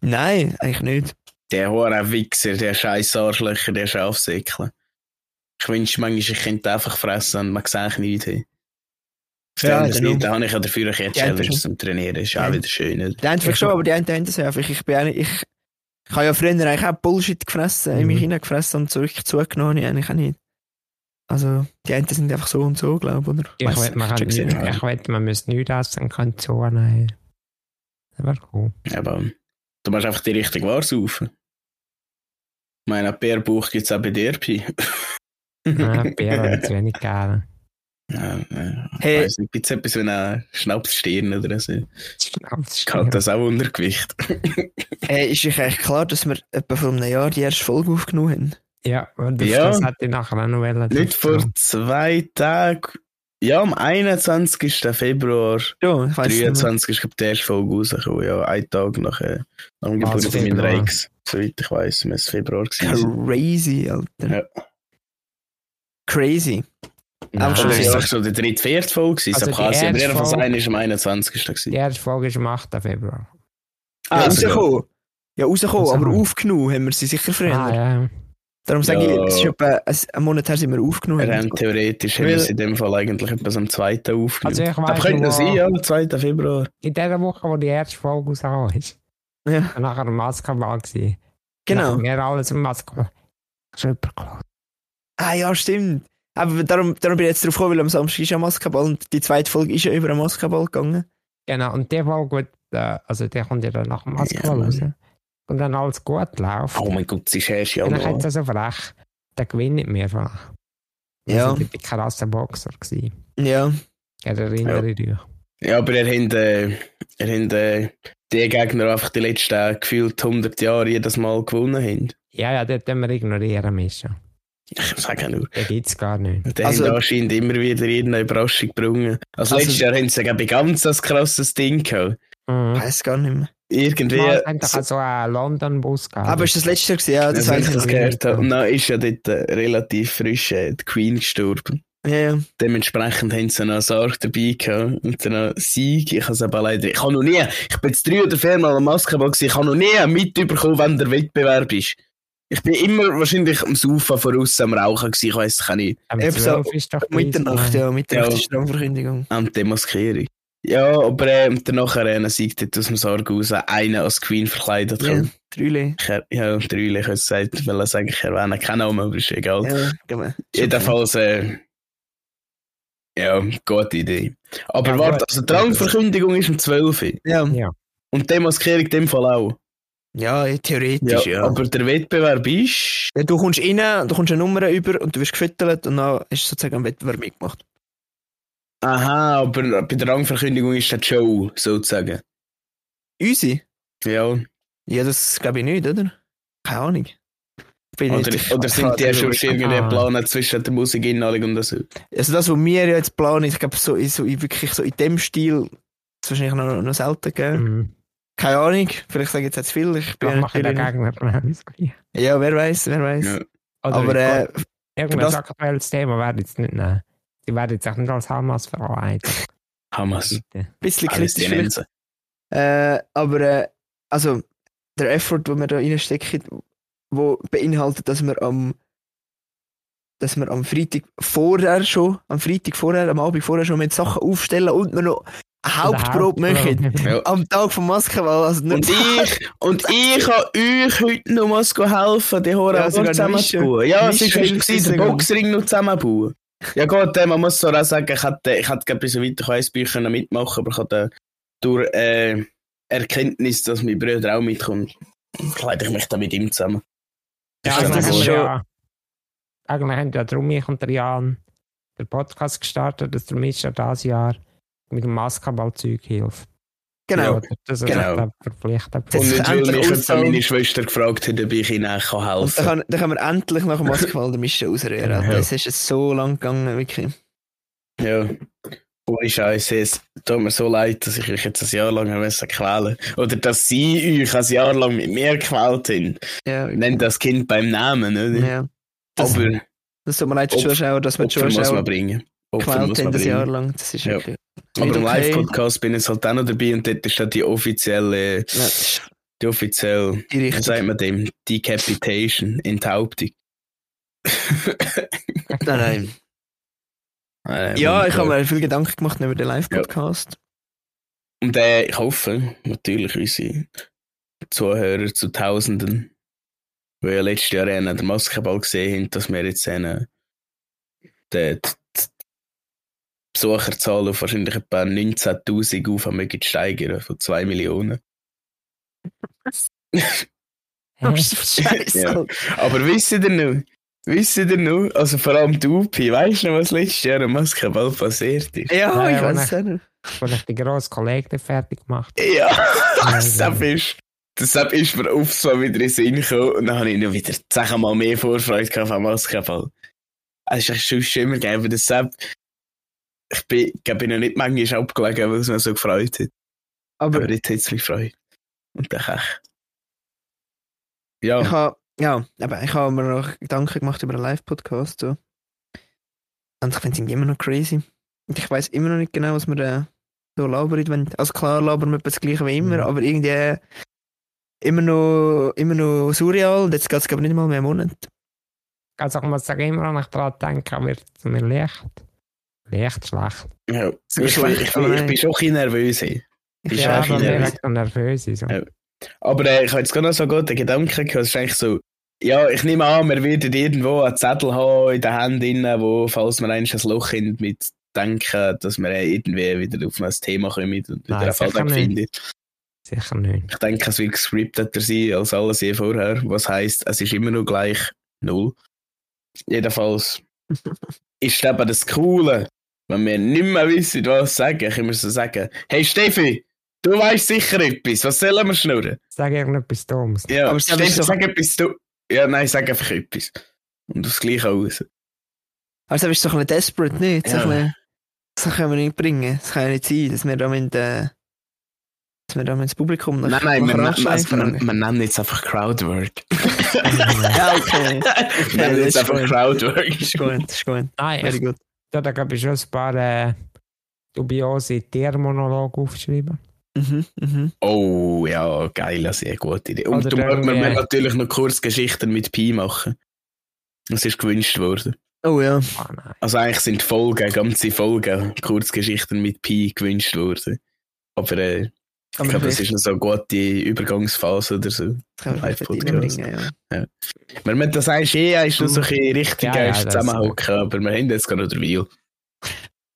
S1: Nein, eigentlich nicht.
S3: Der hohe Wichser, der scheiß Arschlöcher, der Schafsäckle. Ich wünschte manchmal, ich könnte einfach fressen und man sieht nichts.
S1: Ja, genau.
S3: Seite habe ich ja dafür ein
S1: Ja,
S3: Challenge zum Trainieren. Ist
S1: Ja.
S3: auch wieder schön. Nicht?
S1: Die einen vielleicht schon, aber die einen haben das ja einfach. Ich bin auch nicht, ich, ich habe ja früher eigentlich auch Bullshit gefressen, in mich
S2: Mhm.
S1: hineingefressen und wirklich zugenommen eigentlich auch nicht. Also, die einen sind einfach so und so, glaube ich, oder?
S2: Ich wette, man, nicht, ich wette, man müsste nichts essen und kann zunehmen. Das wäre cool.
S3: Aber du musst einfach die richtige Ware saufen. Ich meine, ein Bärbuch gibt es auch bei dir, Pi.
S2: Nein, habe ich zu wenig gerne.
S3: Ja, ja.
S1: Hey.
S3: Ich gibt es etwas wie eine Schnapsstirn oder so?
S2: Schnaps
S3: Hat das auch Untergewicht?
S1: Hey, ist euch eigentlich klar, dass wir etwa vor einem Jahr die erste Folge aufgenommen haben?
S2: Ja, und das,
S3: Ja.
S2: das hätte ich nachher auch noch wollen.
S3: Nicht vor zwei Tagen. Ja, am 21. Februar
S1: Ja, ich weiss nicht mehr.
S3: 23 ist glaub die erste Folge rausgekommen. Ja, ein Tag nach, äh, nach dem
S2: Also
S3: Geburt von meiner
S2: Februar.
S3: Ex. Soweit ich müsste es Februar gewesen.
S1: Crazy, Alter.
S3: Ja.
S1: Crazy.
S2: Nein,
S1: Aber schon
S3: Das
S1: Ja.
S3: war doch so die dritte, vierte Folge.
S2: Also
S3: Also sein, aber
S2: erste
S3: jedenfalls
S2: Folge-
S3: eine ist am 21. gewesen.
S2: Die erste Folge ist am 8. Februar.
S1: Ja,
S3: Ah, sogar.
S1: rausgekommen. Ja, rausgekommen, aber
S2: Rausgekommen.
S1: aufgenommen haben wir sie sicher früher.
S2: Ah, ja.
S1: Darum sage
S3: Ja.
S1: ich, es ist etwa ein, einen Monat her sind wir aufgenommen.
S3: Rein theoretisch haben wir es in dem Fall eigentlich etwas am 2. aufgenommen.
S2: Also ich
S3: aber
S2: weiss
S3: könnte
S2: noch,
S3: sein, ja, am 2. Februar.
S2: In der Woche, wo die erste Folge rausgekommen ist,
S1: Ja,
S2: war nachher ein Maskenball. gewesen.
S1: genau.
S2: Wir alles im Maskenball. Super cool.
S1: Ah ja, stimmt. Aber darum, darum bin ich jetzt drauf gekommen, weil am Samstag ist ja Maskenball und die zweite Folge ist ja über einen Maskenball gegangen.
S2: Genau, und der Folge, wird, äh, also der kommt ja dann nach dem Maskenball
S3: Ja,
S2: raus. Und dann alles gut läuft.
S3: Oh mein Gott, es ist erst
S2: Und dann hat er so frech, der gewinnt nicht mehr von.
S1: Ja.
S2: Also, ich war kein krasser Boxer. Gewesen.
S1: Ja.
S2: Ich erinnere dich.
S3: Ja, aber er hat, äh, er hat äh, die Gegner einfach die letzten äh, gefühlt 100 Jahre jedes Mal gewonnen haben.
S2: Ja, ja, den können wir ignorieren müssen.
S3: Ich sage nur.
S2: Den gibt es gar nicht.
S3: Die
S1: Also-
S3: anscheinend immer wieder irgendeine Überraschung gebrungen. Also,
S1: Also-
S3: letztes Jahr haben sie sogar bei ganz das krasses Ding gehabt.
S2: Mhm.
S1: Weiß gar nicht mehr.
S3: Irgendwie.
S2: Ja, es hat doch auch so einen London-Bus gehabt.
S1: Aber ist das letzte Jahr gewesen? Ja, das weiß
S3: ich das gehört habe. Und dann ist ja dort äh, relativ frisch äh, die Queen gestorben.
S1: Ja, ja.
S3: Dementsprechend haben sie noch Sarg dabei gehabt. Und dann noch Sieg. Ich habe es aber leider, ich habe noch nie, ich bin jetzt drei oder vier Mal am Basketball gewesen, ich habe noch nie mitbekommen, wenn der Wettbewerb ist. Ich bin immer wahrscheinlich am Sofa voraus am Rauchen gewesen, ich es kann nicht.
S2: Am
S1: Eben so
S2: 12 ist doch
S1: Mitternacht, ja. Mitternacht
S3: Ja.
S1: ist die Strafverkündigung.
S3: Am Demaskierung. Ja, aber äh, und dann nachher äh, Sieg dort aus dem Sarg raus, einer als Queen verkleidet.
S1: Ja,
S3: kommt.
S1: Trüle.
S3: Ich, ja, drei ich es gesagt, weil er sagen, ich erwähne keinen Namen, aber ist egal.
S1: Ja, genau.
S3: Jedenfalls, äh, ja, gute Idee. Aber
S2: Ja,
S3: warte, also die Rangverkündigung ist um 12 Uhr.
S1: Ja,
S2: Ja.
S3: Und die Maskierung in dem Fall auch.
S1: Ja, theoretisch, ja.
S3: Aber der Wettbewerb ist.
S1: Ja, du kommst rein, du kommst eine Nummer über und du wirst gefüttert und dann ist sozusagen ein Wettbewerb mitgemacht.
S3: Aha, aber bei der Rangverkündigung ist das die Show, sozusagen.
S1: Unsere?
S3: Ja.
S1: Ja, das glaube ich nicht, oder? Keine Ahnung. Bin
S3: Oder,
S1: nicht-
S3: oder sind die schon irgendwie
S2: Ah.
S3: planen zwischen der Musikinhaltung und so?
S1: Also das, was wir ja jetzt planen, ich glaube, so, in- so, in- wirklich so in dem Stil, das wahrscheinlich noch, noch selten gegeben.
S2: Mhm.
S1: Keine Ahnung, vielleicht sage ich jetzt zu viel. Ich bin
S2: mache ich Gegner.
S1: nicht- Ja, wer weiß, wer weiß.
S3: Ja.
S1: Aber äh,
S2: irgendein
S1: das-
S2: aktuelles Thema werde ich jetzt nicht nehmen. Die werden jetzt auch nicht als Hamas verarbeitet.
S3: Hamas.
S1: ein bisschen kritisch vielleicht. Äh, aber äh, also der Effort, den wir da reinstecken, wo beinhaltet, dass wir am dass wir am Freitag vorher schon, am Freitag vorher, am Abend vorher schon mit Sachen aufstellen und wir noch eine Hauptprobe machen.
S3: Ja.
S1: Am Tag vom Maskenball. Also
S3: Und ich, und ich kann euch heute noch mal helfen, die Haare
S1: Ja,
S3: ja,
S1: sogar
S3: zusammenzubauen. Ja,
S1: ist
S3: gesehen, den Boxring noch zusammenbauen. Ja gut, äh, man muss so auch sagen, ich hätte, ich hätte gerne bis weiter ein Bücher noch mitmachen, aber ich hatte durch äh, Erkenntnis, dass mein Bruder auch mitkommt, kleide ich mich dann mit ihm zusammen.
S2: Ja,
S3: Ist
S2: also
S3: das
S2: haben wir
S3: so?
S2: ja, eigentlich haben ja darum ich und der Jan den Podcast gestartet, dass der Mischa dieses Jahr mit dem Basketballzeug hilft.
S1: genau.
S2: Ja, das ist
S3: Genau.
S2: verpflichtet.
S1: Das
S3: Und nicht, weil mich jetzt meine Schwester gefragt hat, ob ich ihnen
S1: dann
S3: helfen kann.
S1: kann, dann können wir endlich nach dem Maskenball den Mischen ausrühren.
S3: Ja.
S1: Das ist jetzt so lang gegangen, wirklich.
S3: Ja. Ohne Scheiße, es tut mir so leid, dass ich euch jetzt ein Jahr lang müssen quälen Oder dass sie euch ein Jahr lang mit mir gequält haben.
S1: Ja,
S3: Nennt das Kind beim Namen, oder?
S1: ja. Das,
S3: Aber
S1: das tut mir leid Zuschauer, dass wir die
S3: Opfer muss
S1: Zuschauer
S3: man bringen. Opfer muss
S1: haben,
S3: man
S1: das Jahr
S3: bringen.
S1: lang. Das ist
S3: Ja.
S1: wirklich
S3: Aber
S1: nicht
S3: im
S1: okay.
S3: Live-Podcast bin ich jetzt halt auch noch dabei und dort ist dann die offizielle,
S1: Ja,
S3: die offizielle,
S1: die
S3: wie sagt man dem, Decapitation, Enthauptung.
S1: Nein, nein.
S3: Äh,
S1: Ja, ich habe mir viel Gedanken gemacht über den Live-Podcast.
S3: Und äh, ich hoffe natürlich unsere Zuhörer zu Tausenden, die ja letztes Jahr an der Basketball gesehen haben, dass wir jetzt eine, die, die Besucherzahl auf wahrscheinlich etwa 19.000 auf mögen steigern von 2 Millionen. Ja. Aber wisst ihr noch? Wisst ihr noch? Also vor allem die UP, weißt du noch, was letztes Jahr am Basketball passiert ist?
S1: Ja,
S2: Ja,
S1: ich weiß es nicht.
S2: Wo ich die grosse Kollegen fertig gemacht
S3: Ja, das
S2: Ja,
S3: ist. Deshalb ist mir aufs Mal wieder in den Sinn gekommen und dann habe ich noch wieder zehnmal mehr Vorfreude gehabt am Basketball. Es ist echt sonst immer gegeben, deshalb ich bin, ich bin noch nicht manchmal abgelegen, weil es mir so gefreut hat.
S1: Aber
S3: Aber jetzt hat es mich gefreut. Und dann echt. Ja,
S1: ich habe, ja, aber ich habe mir noch Gedanken gemacht über einen Live-Podcast. So. Und ich finde es immer noch crazy. Und ich weiß immer noch nicht genau, was wir da so labern. Wenn, also klar labern wir das Gleiche wie immer,
S2: Mhm.
S1: aber irgendwie immer noch, immer noch surreal. Und Jetzt geht es glaube ich nicht mal mehr einen Monat.
S2: Also ich muss sagen, immer wenn ich daran denke, wird es mir leicht. Leicht schlecht.
S3: ja.
S1: So
S3: Ich, ich,
S1: schlecht,
S3: ich,
S1: aber
S3: ich, bin schon ein bisschen nervös. ey. Bist
S2: Ja, so nervös. ist. So.
S3: Ja. Aber äh, ich habe jetzt gerade noch so gute Gedanken gehabt. Es ist eigentlich so, ja, ich nehme an, wir werden irgendwo einen Zettel haben in der Hand, drin, wo, falls wir ein Loch haben, mit denken, dass wir äh, irgendwie wieder auf ein Thema kommen und wieder
S2: Nein,
S3: einen Fall finden.
S2: Sicher nicht.
S3: Ich denke, es wird gescripteter sein als alles je vorher. Was heisst, es ist immer noch gleich null. Jedenfalls ist eben das Coole, wenn wir nicht mehr wissen, was sagen, können wir so sagen, hey Steffi, du weißt sicher etwas, was sollen wir schnurren?
S2: Sag irgendetwas Dummes.
S3: Ja,
S1: Aber
S3: Steffi,
S1: doch-
S3: sag etwas du. Ja, nein, sag einfach etwas. Und das Gleiche aus.
S1: Also bist du so ein bisschen desperate, nicht? So
S3: Ja.
S1: ein bisschen, das können wir nicht bringen. Das kann ja nicht sein, dass wir da mit, äh, dass wir da mit ins Publikum nach
S3: Nein, nein, wir,
S1: nach
S3: wir, also, wir,
S1: fragen.
S3: wir nennen jetzt einfach Crowdwork.
S1: Ja, okay.
S3: wir nennen
S1: das
S3: jetzt
S1: ist
S3: einfach
S1: gut.
S3: Crowdwork.
S1: Das ist gut, das ist gut.
S2: Nein,
S1: Very
S2: ich, da da habe ich schon ein paar äh, dubiose Tiermonologe aufgeschrieben.
S1: Mhm, mhm.
S3: Oh, ja, geil, sehr gute Idee. Und
S2: Oder
S3: du
S2: dann,
S3: wir
S2: äh,
S3: müssen natürlich noch Kurzgeschichten mit Pi machen. Das ist gewünscht worden.
S1: Oh ja.
S2: Nein.
S3: Also eigentlich sind Folgen, ganze Folgen, Kurzgeschichten mit Pi gewünscht worden. Aber äh, ich
S1: Aber
S3: glaube, das
S1: vielleicht
S3: ist eine so gute Übergangsphase oder so.
S1: können wir vielleicht
S3: Live-Podcast.
S1: reinbringen, ja.
S3: Wir müssen das eigentlich eh ist noch so ein bisschen richtig
S2: Ja, ja, das-
S3: zusammenhocken, aber wir haben jetzt gerade noch den Weil.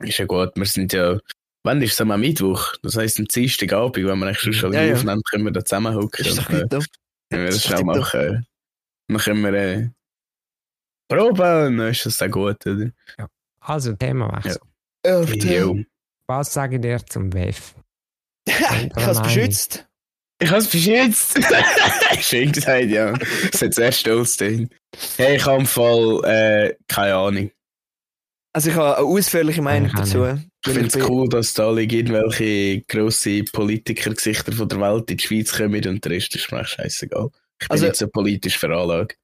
S3: Ist ja gut, wir sind ja, wann ist es am Mittwoch? Das heisst am Dienstagabend, wenn wir eigentlich schon
S1: Ja, ja.
S3: aufnehmen, können wir da zusammenhocken.
S1: Das ist doch
S3: und, äh,
S1: doch.
S3: Wenn wir das
S1: Das ist
S3: schnell
S1: doch
S3: machen, dann können wir äh, proben und dann ist das dann gut, oder?
S2: Also, Themawechsel.
S1: Ja.
S2: Was sage ich dir zum WEF?
S1: ich habe es beschützt.
S3: Ich hab's beschützt. Schön gesagt, ja. Das hat sehr stolz drin. Hey, ich habe im Fall, äh, keine Ahnung.
S1: Also ich habe eine ausführliche Meinung dazu.
S3: Ich finde es cool, dass da alle irgendwelche grosse Politikergesichter von der Welt in die Schweiz kommen und der Rest ist mir scheißegal. Ich bin
S1: Also-
S3: nicht so politisch veranlagt.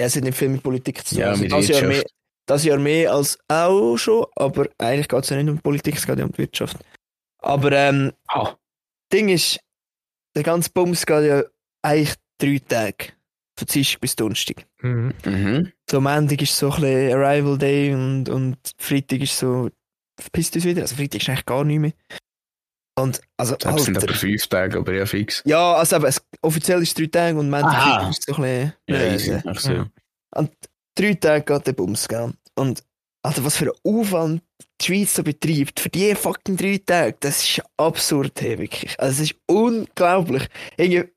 S1: Ja, es hat nicht viel mit Politik zu tun.
S3: Ja,
S1: Also
S3: mit
S1: das, Jahr mehr, das Jahr mehr als auch schon, aber eigentlich geht es ja nicht um Politik, es geht ja um die Wirtschaft. Aber ähm,
S3: Ah,
S1: Ding ist, der ganze Bums geht ja eigentlich drei Tage. Von Dienstag bis Donnerstag.
S2: Mhm.
S3: Mhm.
S1: So, Montag ist so ein bisschen Arrival Day und, und Freitag ist so, verpisst uns wieder. Also Freitag ist eigentlich gar nicht mehr. Und, also,
S3: Das sind
S1: Alter.
S3: aber fünf Tage, aber ja fix.
S1: Ja, also aber es, offiziell ist es drei Tage und Montag ist so ein bisschen,
S3: Ja, easy. Ach so.
S2: Ja.
S1: drei Tage geht der Bums, gell? Und, Alter, was für ein Aufwand die Schweiz so betreibt, für die fucking drei Tage, das ist absurd, hey, wirklich. Also, es ist unglaublich. Irgendwie,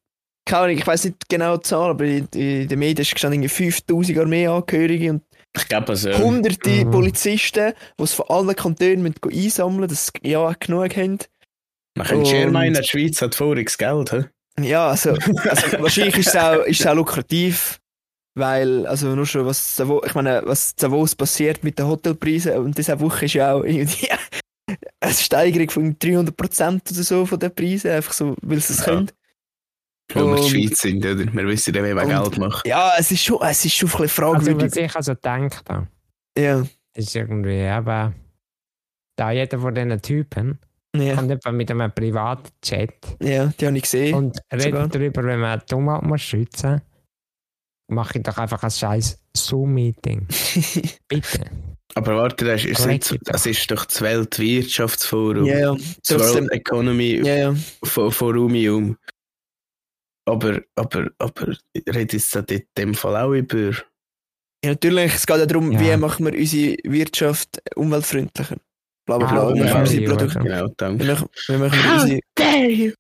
S1: keine Ahnung, ich weiß nicht genau die Zahl, aber in, in den Medien ist gestanden, irgendwie 5000 Armeeangehörige und
S3: Ich glaube also.
S1: hunderte
S2: Mhm.
S1: Polizisten, die es von allen Kantonen müssen einsammeln dass sie ja auch genug haben.
S3: Man könnte schon meinen, die Schweiz hat voriges Geld. He?
S1: Ja, also, also wahrscheinlich ist es, auch, ist es auch lukrativ, weil, also nur schon, was Davos, ich meine, was Davos passiert mit den Hotelpreisen und diese Woche ist ja auch irgendwie eine Steigerung von 300% oder so von den Preisen, einfach so, weil sie es
S3: Ja.
S1: können.
S3: Weil wir die
S1: Und-
S3: Schweiz sind, oder? Wir wissen ja, wie man Geld macht.
S1: Ja, es ist schon, es ist schon ein bisschen
S2: Also,
S1: fragwürdig.
S2: was ich also denke, da,
S1: ja,
S2: ist irgendwie, aber da jeder von diesen Typen
S1: ja,
S2: kommt etwa mit einem Privatchat
S1: ja, die habe ich gesehen.
S2: und
S1: sogar.
S2: redet darüber, wenn man die Umwelt muss schützen mache ich doch einfach ein scheiß Zoom-Meeting. Bitte.
S3: Aber warte, das ist, nicht, das ist doch das Weltwirtschaftsforum.
S1: ja, ja,
S3: das
S1: trotzdem.
S3: World Economy
S1: ja, ja.
S3: Fo- Forumium. Aber, aber, aber, redet es da in dem Fall auch über.
S1: Ja, natürlich, es geht ja darum,
S2: Ja.
S1: wie machen wir unsere Wirtschaft umweltfreundlicher. Bla bla bla.
S2: Ah,
S1: wie machen wir unsere Produkte.
S3: Genau, danke.
S1: machen, wie machen wir unsere.
S3: dare you!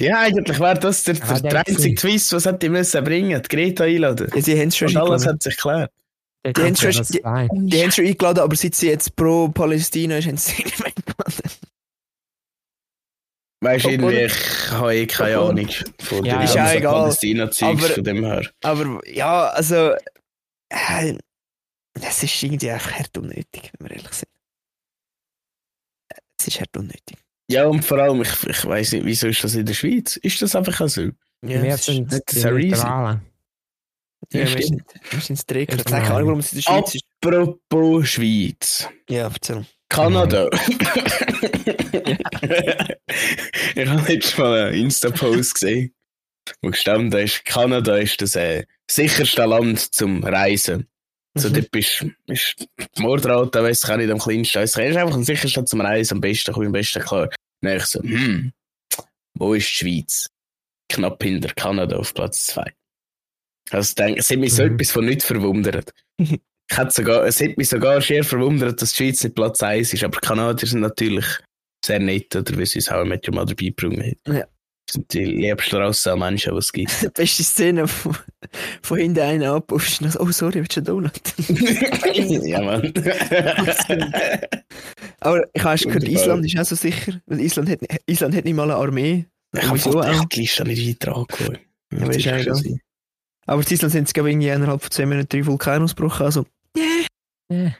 S3: Ja, eigentlich wäre das der,
S2: Ah,
S3: der, der einzige. Twist, was hätte ich müssen bringen, die Greta einladen.
S1: Ja, sie haben es schon
S3: Und alles hat sich geklärt.
S2: Die
S1: haben schon-
S2: das
S1: die-. Die haben es schon eingeladen, aber seit sie jetzt pro Palästina ist, haben sie nicht mehr eingeladen.
S3: Ich habe eh keine
S1: Obwohl-
S3: Ahnung von
S2: Ja,
S1: ja egal.
S3: Palästina-Zeugs
S1: Aber-
S3: von dem her.
S1: Aber ja, also. Äh, es ist irgendwie einfach hart unnötig, wenn wir ehrlich sind. Es ist hart unnötig.
S3: Ja, und vor allem, ich, ich weiß nicht, wieso ist das in der Schweiz? Ist das einfach auch so?
S1: Ja,
S2: Wir
S1: es ist-
S2: sind
S3: nicht.
S2: Neutralen.
S1: ja, wir
S3: stimmt.
S1: sind, wir sind das Dreck. Ich keine
S2: normal.
S1: Ahnung, warum es in der Schweiz ist.
S3: Apropos Schweiz.
S1: Ja, erzähl.
S3: Kanada. ich habe letztes Mal einen Insta-Post gesehen, wo gestanden ist, Kanada ist das äh, sicherste Land zum Reisen. So,
S1: Mhm.
S3: dort bist, ist die Mordrate, ich auch nicht, am kleinsten. Es ist einfach ein sicherste Land zum Reisen, am besten, komme ich am besten klar. Dann ich so, hm, wo ist die Schweiz? Knapp hinter Kanada auf Platz 2. Also, denke, es hat mich so
S2: Mhm.
S3: etwas von nicht verwundert. Ich sogar, es hat mich sogar sehr verwundert, dass die Schweiz nicht Platz 1 ist, aber die Kanadier sind natürlich sehr nett, oder wie sie es auch mit mal dabei gebracht haben.
S1: Ja.
S3: Das sind die liebsten Rassen-Menschen, die es gibt.
S1: Die beste Szene, wo von hinten einer abpusht und so, oh sorry, willst du einen Donut?
S3: ja, Mann.
S1: Aber ich habe erst gehört. Island ist auch so sicher, weil Island hat, Island hat nicht mal eine Armee.
S3: ich habe
S1: Wieso auch?
S3: die Liste nicht weiter angeschaut.
S1: Ja, aber auch in Island sind es, glaube ich, innerhalb von 10 Minuten drei Vulkanausbrüche. Also,
S2: Ja.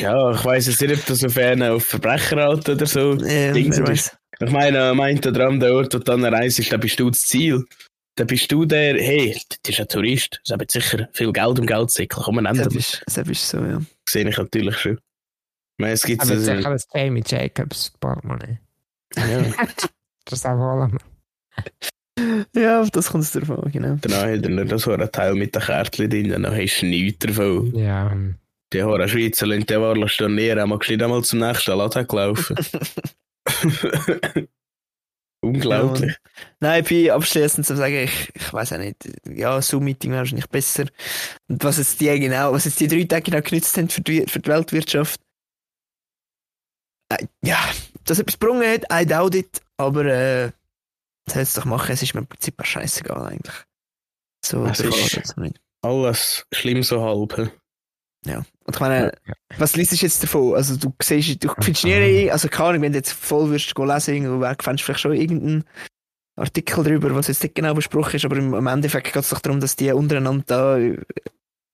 S3: Ja, ich weiss jetzt nicht, ob das auf einen auf Verbrecherrate oder so.
S1: äh,
S3: Dings
S1: wer
S3: ist-
S1: weiß.
S3: Ich meine, meint oder an der Ort, wo du dann reist, da bist du das Ziel. Da bist du der, hey, das ist ein Tourist, das hat sicher viel Geld im Geldsäckel, komm, wir nennen
S1: Das
S3: das.
S1: ist, das ist so, ja.
S3: Sehe ich natürlich schon. Ich meine, es gibt
S2: Aber
S3: so,
S2: sicher das Jamie Jacobs Portemonnaie.
S3: ja,
S2: Das auch wollen wir.
S1: Ja, auf das kommt es davon, genau.
S3: danach hat er nur das ein Teil mit den Kärtchen drin, dann hast du nichts davon.
S2: Ja.
S3: Die Hora Schweizer lassen die Warla stornieren, haben wir nicht einmal zum nächsten Laden gelaufen. Unglaublich.
S1: Nein, bei abschließend zu sagen, ich, ich weiß auch nicht, ja, Zoom-Meeting wäre wahrscheinlich besser. Und was jetzt die genau, was jetzt die drei Tage genau genützt haben für die, für die Weltwirtschaft, äh, ja, dass etwas gebrungen hat, I doubt it, aber äh, das hätte es doch machen, es ist mir im Prinzip auch scheißegal eigentlich. So, der
S3: ist-. Alles schlimm so halb.
S1: Ja. Und ich meine, was liest du jetzt davon? Also du siehst, du findest nie, also keine Ahnung, wenn du jetzt voll wirst go lesen, irgendwo weg, findest du vielleicht schon irgendeinen Artikel darüber, was jetzt nicht genau besprochen ist, aber im, im Endeffekt geht es doch darum, dass die untereinander da äh, ein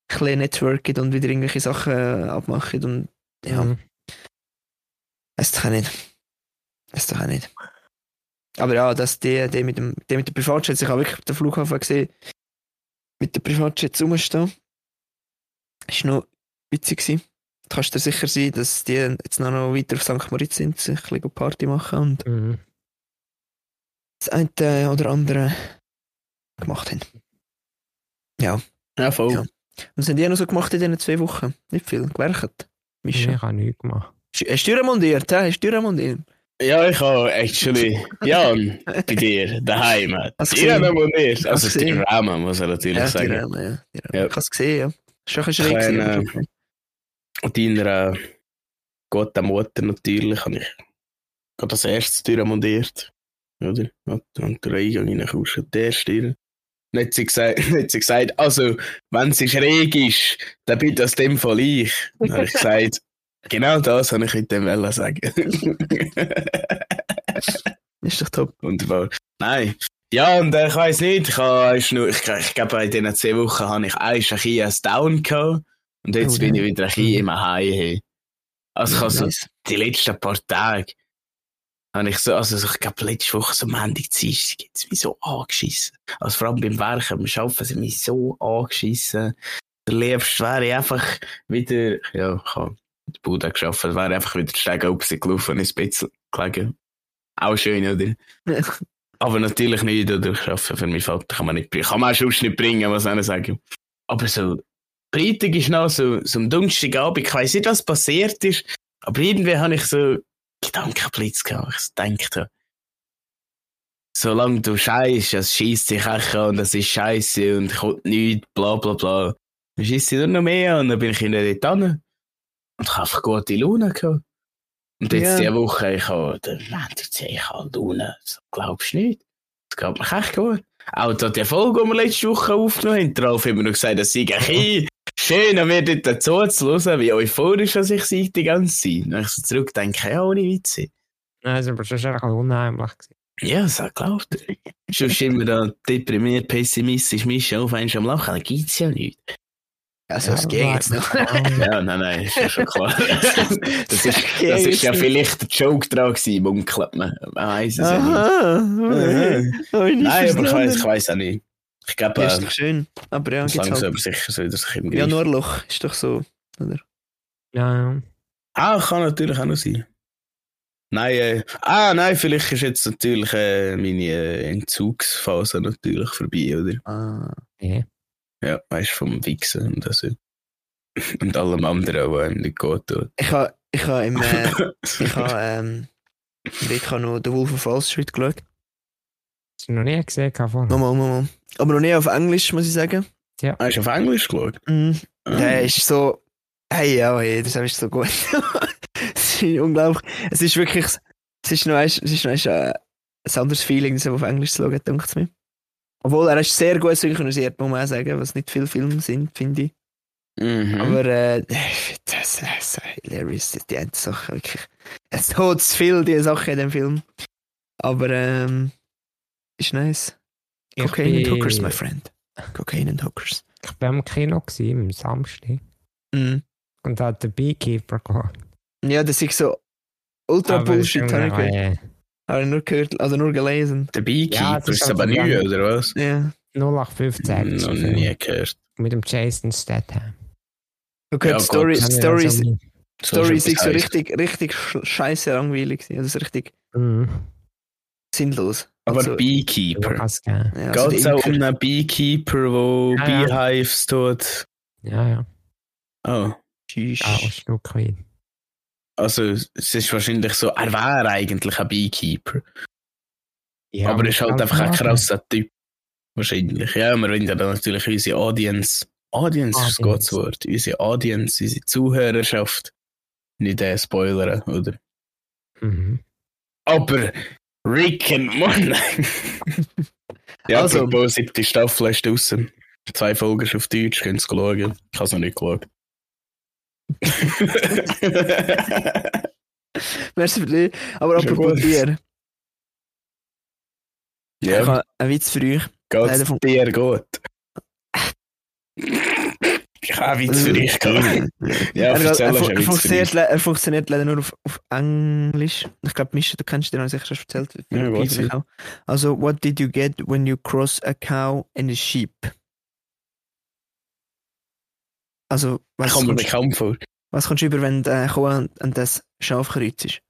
S1: bisschen networken und wieder irgendwelche Sachen äh, abmachen und ja,
S2: Mhm.
S1: weiß doch auch nicht. Weiß doch auch nicht. Aber ja, dass der, der mit dem, der mit dem Privatjet, ich habe wirklich auf dem Flughafen gesehen, mit dem Privatjet rumstehen. Ist noch witzig gewesen. Du kannst dir sicher sein, dass die jetzt noch, noch weiter auf St. Moritz sind, sich ein bisschen Party machen und
S2: Mhm.
S1: das eine oder andere gemacht haben. Ja.
S3: Ja, voll.
S1: Ja. Was haben die noch so gemacht in diesen zwei Wochen? Nicht viel, gewerkt. Mischa.
S2: Ich habe nichts gemacht.
S1: Hast du remontiert? Hast du remontiert?
S3: Ja, ich habe actually, Jan, bei dir, daheim.
S1: Hast du
S3: Dir
S1: gesehen?
S3: abonniert. Also die? Rahmen, muss ich natürlich
S1: Ja, die
S3: sagen.
S1: Rahmen, ja. Die Rahmen.
S3: Ja.
S1: Ich habe es gesehen, ja. Ist schon ein bisschen
S3: Ich
S1: schräg.
S3: Und deiner äh, guten Mutter natürlich habe ich gerade das erste Tür montiert. Oder? Und, der Eingang in den Kuschen, der erste Tür. Dann hat sie gesagt, hat sie gesagt also, wenn sie schräg ist, dann bin das dem Fall ich. Dann habe ich gesagt, genau das habe ich in dem Welle sagen.
S1: Ist doch top.
S3: Wunderbar. Nein. Ja, und äh, ich weiß nicht, ich, habe, nur, ich, ich glaube, in diesen zwei Wochen habe ich ein bisschen ein Down gehabt. Und jetzt
S1: Oh,
S3: bin ich wieder ein bisschen im Heim. hey. Also, ich habe so
S1: Nice.
S3: die letzten paar Tage, habe ich so, also ich glaube, letzte Woche so Montag, Dienstag, jetzt mich so angeschissen. Also vor allem beim Werken, beim Arbeiten, sind mich so angeschissen. Der liebste wäre ich einfach wieder, ja, ich habe in der Bude geschafft, wäre einfach wieder Stege auf sie gelaufen und ins Bett gelegen. Auch schön, oder? Aber natürlich nicht, oder? Ich arbeite für meinen Vater, kann man nicht bringen. Kann man auch sonst nicht bringen, was ich sagen. Aber so, Freitag ist noch so, so am Donnerstagabend, ich weiss nicht, was passiert ist, aber irgendwie habe ich so Gedankenblitz gehabt. Ich dachte, solange du scheißt, es schießt dich auch an und es ist scheiße und kommt nichts, bla bla bla. Dann schießt sie nur noch mehr an und dann bin ich in der hin. Und ich habe einfach gute Laune gehabt. Und jetzt
S1: Ja.
S3: diese Woche, ich habe den Montag, ich habe Laune. So, glaubst du nicht? Das geht mir echt gut. Auch da die Folge, die wir letzte Woche aufgenommen haben, darauf haben wir noch gesagt, dass ich ein schön an mir dort dazu zu hören, wie euphorisch dass ich sei die ganze Zeit. Wenn ich so zurückdenke, ja, ohne Witze.
S2: Nein, es war aber schon ein bisschen unheimlich.
S3: Ja, das hat glaubt. Sonst immer da deprimiert, pessimistisch, mischen auf einmal am Lachen, dann gibt's ja nicht.
S1: Also, es geht jetzt noch.
S3: Ja, nein, nein, ist ja schon klar. Das ist, das ist ja vielleicht der Joke dran gewesen, munkelt man. Man weiss es ja nicht.
S1: Aha.
S3: Nein, aber ich weiss,
S1: verstanden.
S3: ich weiss auch nicht. Ich glaube,
S1: Ja, ist doch schön. Aber ja, gibt's
S3: langsam
S1: halt.
S3: sicher soll das sich im Griff.
S1: Januarloch ist doch so. Oder?
S2: Ja, ja.
S3: Ah, kann natürlich auch noch sein. Nein, äh, ah, nein, vielleicht ist jetzt natürlich äh, meine äh, Entzugsphase natürlich vorbei, oder?
S1: Ah.
S2: ja.
S3: Ja, weißt du, vom Wichsen und so. Und allem anderen, was einem nicht gut tut.
S1: Ich habe ich ha im. Äh, ich habe ähm, ich habe noch The Wolf of Wall Street geschaut.
S2: Hast du noch nie gesehen vorher?
S1: Nochmal, nochmal. Aber noch nie auf Englisch, muss ich sagen.
S3: Hast du auf Englisch geschaut?
S1: Mhm.
S3: Ah.
S1: Der ist so. Hey, ja, hey, das ist so gut. es ist unglaublich. Es ist wirklich. Es ist noch, ein- es ist noch ein, äh, ein anderes Feeling, das auf Englisch zu schauen, denkt es mir. Obwohl er ist sehr gut synchronisiert, muss man auch sagen, was nicht viele Filme sind, finde ich.
S3: Mhm.
S1: Aber äh, das ist so hilarious, die eine Sache wirklich. Es tut zu viel, die Sache in dem Film. Aber ähm, ist nice. Cocaine and Hookers, my friend. Cocaine and Hookers.
S2: Ich war im Kino gewesen, am Samstag.
S1: Mhm.
S2: Und da hat der Beekeeper gehabt.
S1: Ja, das ist so ultra
S2: Aber ist
S1: Bullshit, habe ich gehört. Habe ich nur gehört, also nur gelesen.
S3: Der Beekeeper
S2: Ja,
S3: ist
S2: ist
S3: aber
S2: also
S3: neu, oder was?
S1: Ja.
S2: 0815 ist
S3: Noch nie gehört.
S2: Mit dem Jason Statham.
S1: Du gehört
S3: Ja,
S1: Story,
S3: gut.
S2: Habe ich
S1: Stories,
S2: also
S1: Stories
S3: schon
S1: ist so richtig, richtig sch- scheiße langweilig. Also so richtig
S2: Mhm.
S1: sinnlos.
S3: Aber
S1: Also,
S3: Beekeeper.
S1: Ja, also
S3: Geht es auch um einen Beekeeper, der
S2: Ja, ja.
S3: Beehives tut?
S2: Ja, ja.
S3: Oh.
S1: Tschüss.
S2: Ja, ein Stück weit.
S3: Also, es ist wahrscheinlich so, er wäre eigentlich ein Beekeeper.
S2: Ja,
S3: aber er ist halt einfach ein krasser Typ. Wahrscheinlich. Ja, wir wollen ja dann natürlich unsere Audience. Audience ist das
S2: Audience.
S3: gutes Wort. Unsere Audience, unsere Zuhörerschaft. Nicht äh, spoilern, oder?
S2: Mhm.
S3: Aber Rick and Morty. ja,
S1: Also.
S3: apropos, siebte Staffel ist draussen. Zwei Folgen ist auf Deutsch, könnt ihr schauen. Ich habe es noch nicht geschaut.
S1: Merci für. Aber
S3: ja
S1: apropos
S3: gut.
S1: Tier. Ich
S3: ja,
S1: habe einen Witz für euch. leider
S3: geht's
S1: vom-
S3: dir gut? Ich habe einen Witz für dich. Ja,
S1: er, er, er, er, funktioniert, er leider nur auf, auf Englisch. Ich glaube, Mischa, du kennst den, habe ich sicher schon erzählt. Auch. Also, what did you get when you cross a cow and a sheep? Also, was
S3: Kommt mir bekannt vor.
S1: was kommst du über, wenn du äh, Kuh und, und das Schaf kreuzt?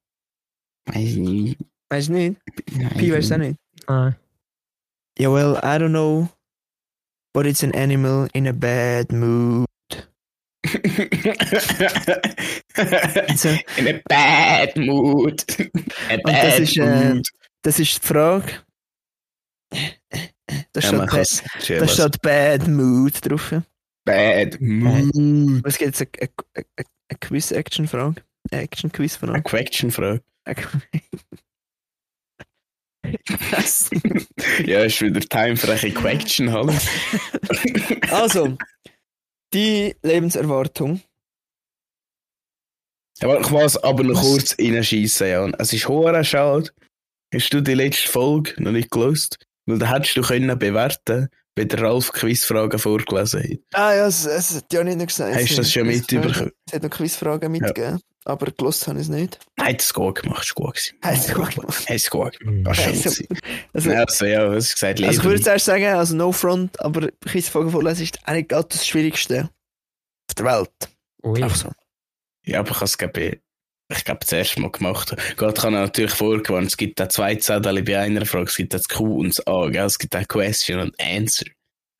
S3: Weiß nicht.
S1: Weißt du nicht? Pi weißt du auch nicht?
S2: Ah,
S1: Ja, well, I don't know but it's an animal in a bad mood. Also,
S3: In a bad mood. A
S1: das
S3: bad
S1: ist, äh, das ist die Frage. Da
S3: Ja,
S1: steht,
S3: kann
S1: ba-
S3: es
S1: da steht Bad Mood drauf.
S3: Bad mood.
S1: Es gibt jetzt eine, Quiz-Action-Frage. Action-Quiz-Frage.
S3: Eine Question-Frage. Ja, ist wieder Time für eine Question, hallo.
S1: also, die Lebenserwartung.
S3: Aber ich muss aber noch kurz reinschiessen, Jan. Es ist hoher schade. Hast du die letzte Folge noch nicht gelöst? Weil da hättest du können bewerten, wenn der Ralf Quizfragen vorgelesen hat.
S1: Ah ja, es, es hat ja nicht gesagt.
S3: Hast du das schon mitbekommen?
S1: Es hat noch Quizfragen mitgegeben, aber gelost habe ich es nicht.
S3: Nein, das ist gut gemacht, ist gut gewesen.
S1: Hast du gut gemacht?
S3: Hast du gut gemacht.
S2: Mhm.
S1: Also. Also,
S3: Ja, also ja, was gesagt,
S1: also ich
S3: Leben.
S1: würde zuerst sagen, also no front, aber Quizfragen vorlesen ist eigentlich gerade das Schwierigste auf der Welt.
S2: Ui.
S1: Einfach so.
S3: Ja, aber ich habe es, glaube ich, ich glaube, das erste Mal gemacht. Gott kann natürlich vorgewarnt, es gibt da zwei Zettel bei einer Frage, es gibt das Q und das A, gell? es gibt auch Question und Answer.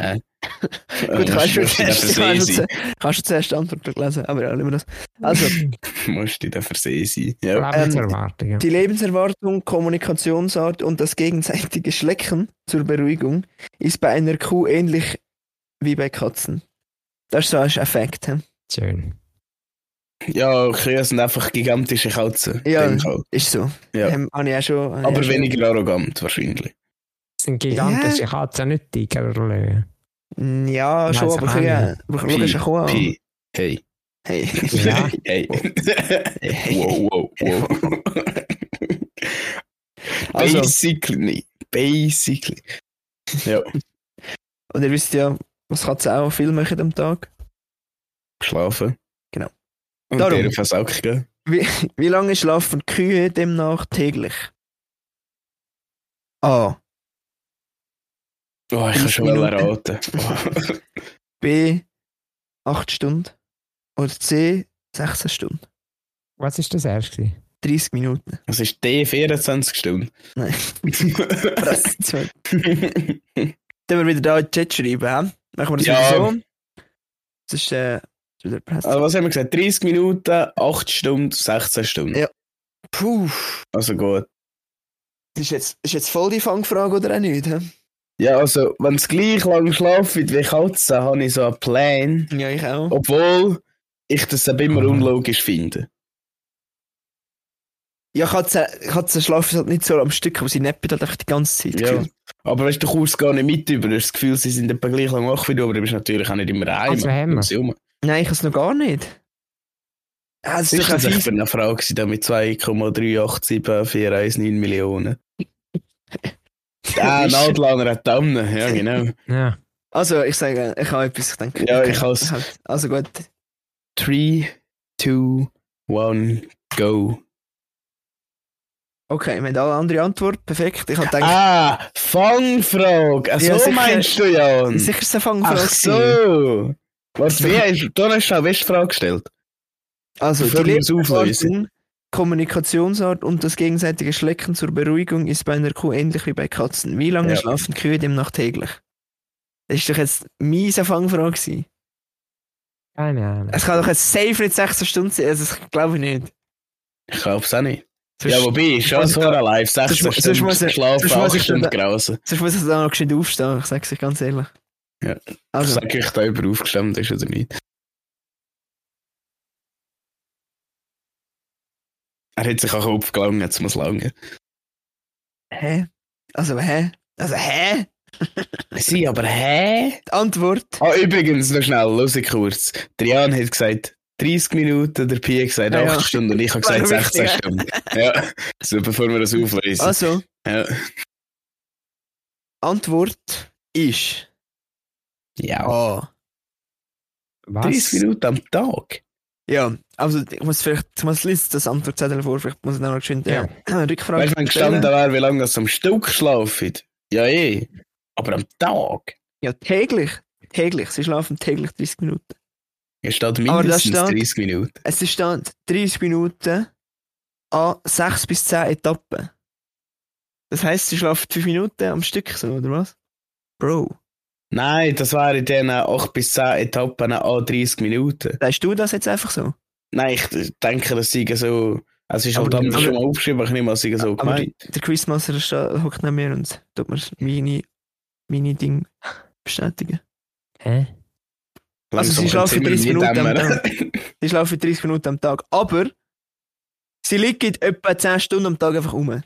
S3: Äh?
S1: Gut, kannst du,
S3: dafür
S1: kannst, du, kannst du zuerst die Antwort lesen, aber ja, nehmen wir das. Also.
S3: Musst dich dafür sehen sein. Ja.
S2: Lebenserwartung. ja.
S1: die Lebenserwartung, Kommunikationsart und das gegenseitige Schlecken zur Beruhigung ist bei einer Kuh ähnlich wie bei Katzen. Das ist so ein Effekt. hä?
S2: Schön.
S3: ja, Kühe sind einfach gigantische Katzen.
S1: Ja, ist so.
S3: Ja.
S1: Ähm, ich auch schon. habe ich
S3: Aber
S1: auch schon-
S3: weniger arrogant, wahrscheinlich.
S2: Das sind gigantische Katzen, nicht Tiger oder Löwe.
S1: Ja,
S2: Nein,
S1: schon, aber
S2: kann
S1: Kühe. Aber schau, ist eine Kuh.
S3: Hey.
S1: Hey.
S2: Ja.
S3: hey. wow, wow, wow.
S1: Also,
S3: Basically nicht. Basically. Ja,
S1: und ihr wisst ja, was Katzen auch viel machen am Tag.
S3: schlafen.
S1: Genau.
S3: Und
S1: Darum.
S3: Darum. Versack gehen.
S1: Wie, wie lange schlafen Kühe demnach täglich? A.
S3: Oh, ich kann schon mal
S1: Minuten.
S3: erraten.
S1: B. 8 Stunden. Oder C. 16 Stunden.
S2: Was ist das erst? gewesen?
S1: 30 Minuten.
S3: Das ist D 24 Stunden.
S1: Nein. Das zwei. Dann wir wieder da in den Chat schreiben, hä? Machen wir das
S3: Ja.
S1: wieder so. Das ist, äh, das ist wieder Press.
S3: also, was haben wir gesagt? 30 Minuten, 8 Stunden, 16 Stunden.
S1: Ja. Puh.
S3: Also gut.
S1: Das ist jetzt, ist jetzt voll die Fangfrage oder auch nicht, hä?
S3: Ja, also, wenn es gleich lang schlafen wie Katzen, habe ich so einen Plan.
S1: Ja, ich auch.
S3: Obwohl ich das immer
S2: Mhm.
S3: unlogisch finde.
S1: Ja, Katzen, Katzen schlafen halt nicht so am Stück, aber sie nappen halt einfach die ganze Zeit.
S3: Ja.
S1: gefühlt.
S3: Aber weißt du, du kommst gar nicht mit über. Du hast das Gefühl, sie sind etwa gleich lang wach wie du, aber du bist natürlich auch nicht immer.
S2: Also
S3: herum.
S1: Nein, ich habe es noch gar nicht. Ja, das
S3: Was
S1: ist ein
S3: das echt eine Frau gewesen, da mit 2,387,419 Millionen? Ah, Nadlaner hat Daumen, ja genau.
S2: Ja.
S1: Also, ich sage, ich habe etwas, ich denke.
S3: Ja, ich has.
S1: hab- Also gut.
S3: 3, 2, 1, go.
S1: Okay, wir haben alle andere Antwort. Perfekt. Ich habe gedacht,
S3: Ah, Fangfrage. Also
S1: Ja, sicher.
S3: meinst du, Jan?
S1: sicher ist es eine Fangfrage.
S3: Ach so. Was, wie hast du hast schon eine Frage gestellt?
S1: Also, die
S3: es
S1: Kommunikationsart und das gegenseitige Schlecken zur Beruhigung ist bei einer Kuh ähnlich wie bei Katzen. Wie lange
S3: Ja.
S1: schlafen Kühe demnach täglich? Das ist doch jetzt miese Fangfrage gewesen.
S2: Keine Ahnung.
S1: Es kann doch jetzt safe nicht 16 Stunden sein, also das glaube ich nicht.
S3: Ich glaube es auch nicht.
S1: Sonst,
S3: Ja, wobei, ist schon so eine live. 16
S1: sonst- sonst
S3: Stunden
S1: muss ich-
S3: geschlafen,
S1: sonst muss
S3: 8
S1: ich
S3: Stunden
S1: dann-
S3: grausen.
S1: sonst muss ich da noch geschwind aufstehen, ich sage es euch ganz ehrlich.
S3: Ja.
S1: Also,
S3: Sag ich da über aufgestanden ist oder nicht. Er hat sich auch Kopf gelangen, jetzt muss lange.
S1: hä? Also, hä? Also, hä?
S3: Sie, aber hä?
S1: Die Antwort?
S3: Ah, übrigens, noch schnell, los ich kurz. Der Jan hat gesagt 30 Minuten, der Pi hat gesagt
S1: Ja,
S3: 8
S1: ja.
S3: Stunden und ich habe gesagt
S1: noch
S3: 16
S1: wichtig,
S3: Stunden. Ja, so bevor wir das auflösen.
S1: Also,
S3: Ja.
S1: Antwort ist
S3: ja.
S1: A.
S3: 30
S2: Was?
S3: Minuten am Tag.
S1: Ja, also ich muss vielleicht, ich muss lesen das Antwortzettel vor, vielleicht muss ich noch geschwind
S2: Ja.
S1: äh, eine Rückfrage
S3: Weißt du, wenn gestanden wäre, wie lange das am Stück schlafen? Ja, eh. Aber am Tag?
S1: Ja, täglich. Täglich. Sie schlafen täglich 30 Minuten.
S3: Hier steht mindestens
S1: steht-
S3: 30 Minuten.
S1: Es ist dann 30 Minuten an 6 bis 10 Etappen. Das heisst, sie schlafen 5 Minuten am Stück so, oder was? Bro.
S3: Nein, das wären dann 8 bis 10 Etappen an 30 Minuten.
S1: Sagst du das jetzt einfach so?
S3: Nein, ich denke, das sei so. Also, es ist halt
S1: Aber-
S3: anders
S1: aber-
S3: schon mal aufgeschrieben, aber ich nehme mal, es sei so
S1: Aber
S3: gemeint.
S1: der Quizmaster hockt neben mir und tut mir meine, meine Ding bestätigen.
S2: Hä?
S1: Also, sie schlafen
S3: können
S1: 30
S3: mir
S1: Minuten am
S3: dämmern.
S1: Sie schlafen 30 Minuten am Tag. Aber sie liegen etwa 10 Stunden am Tag einfach rum.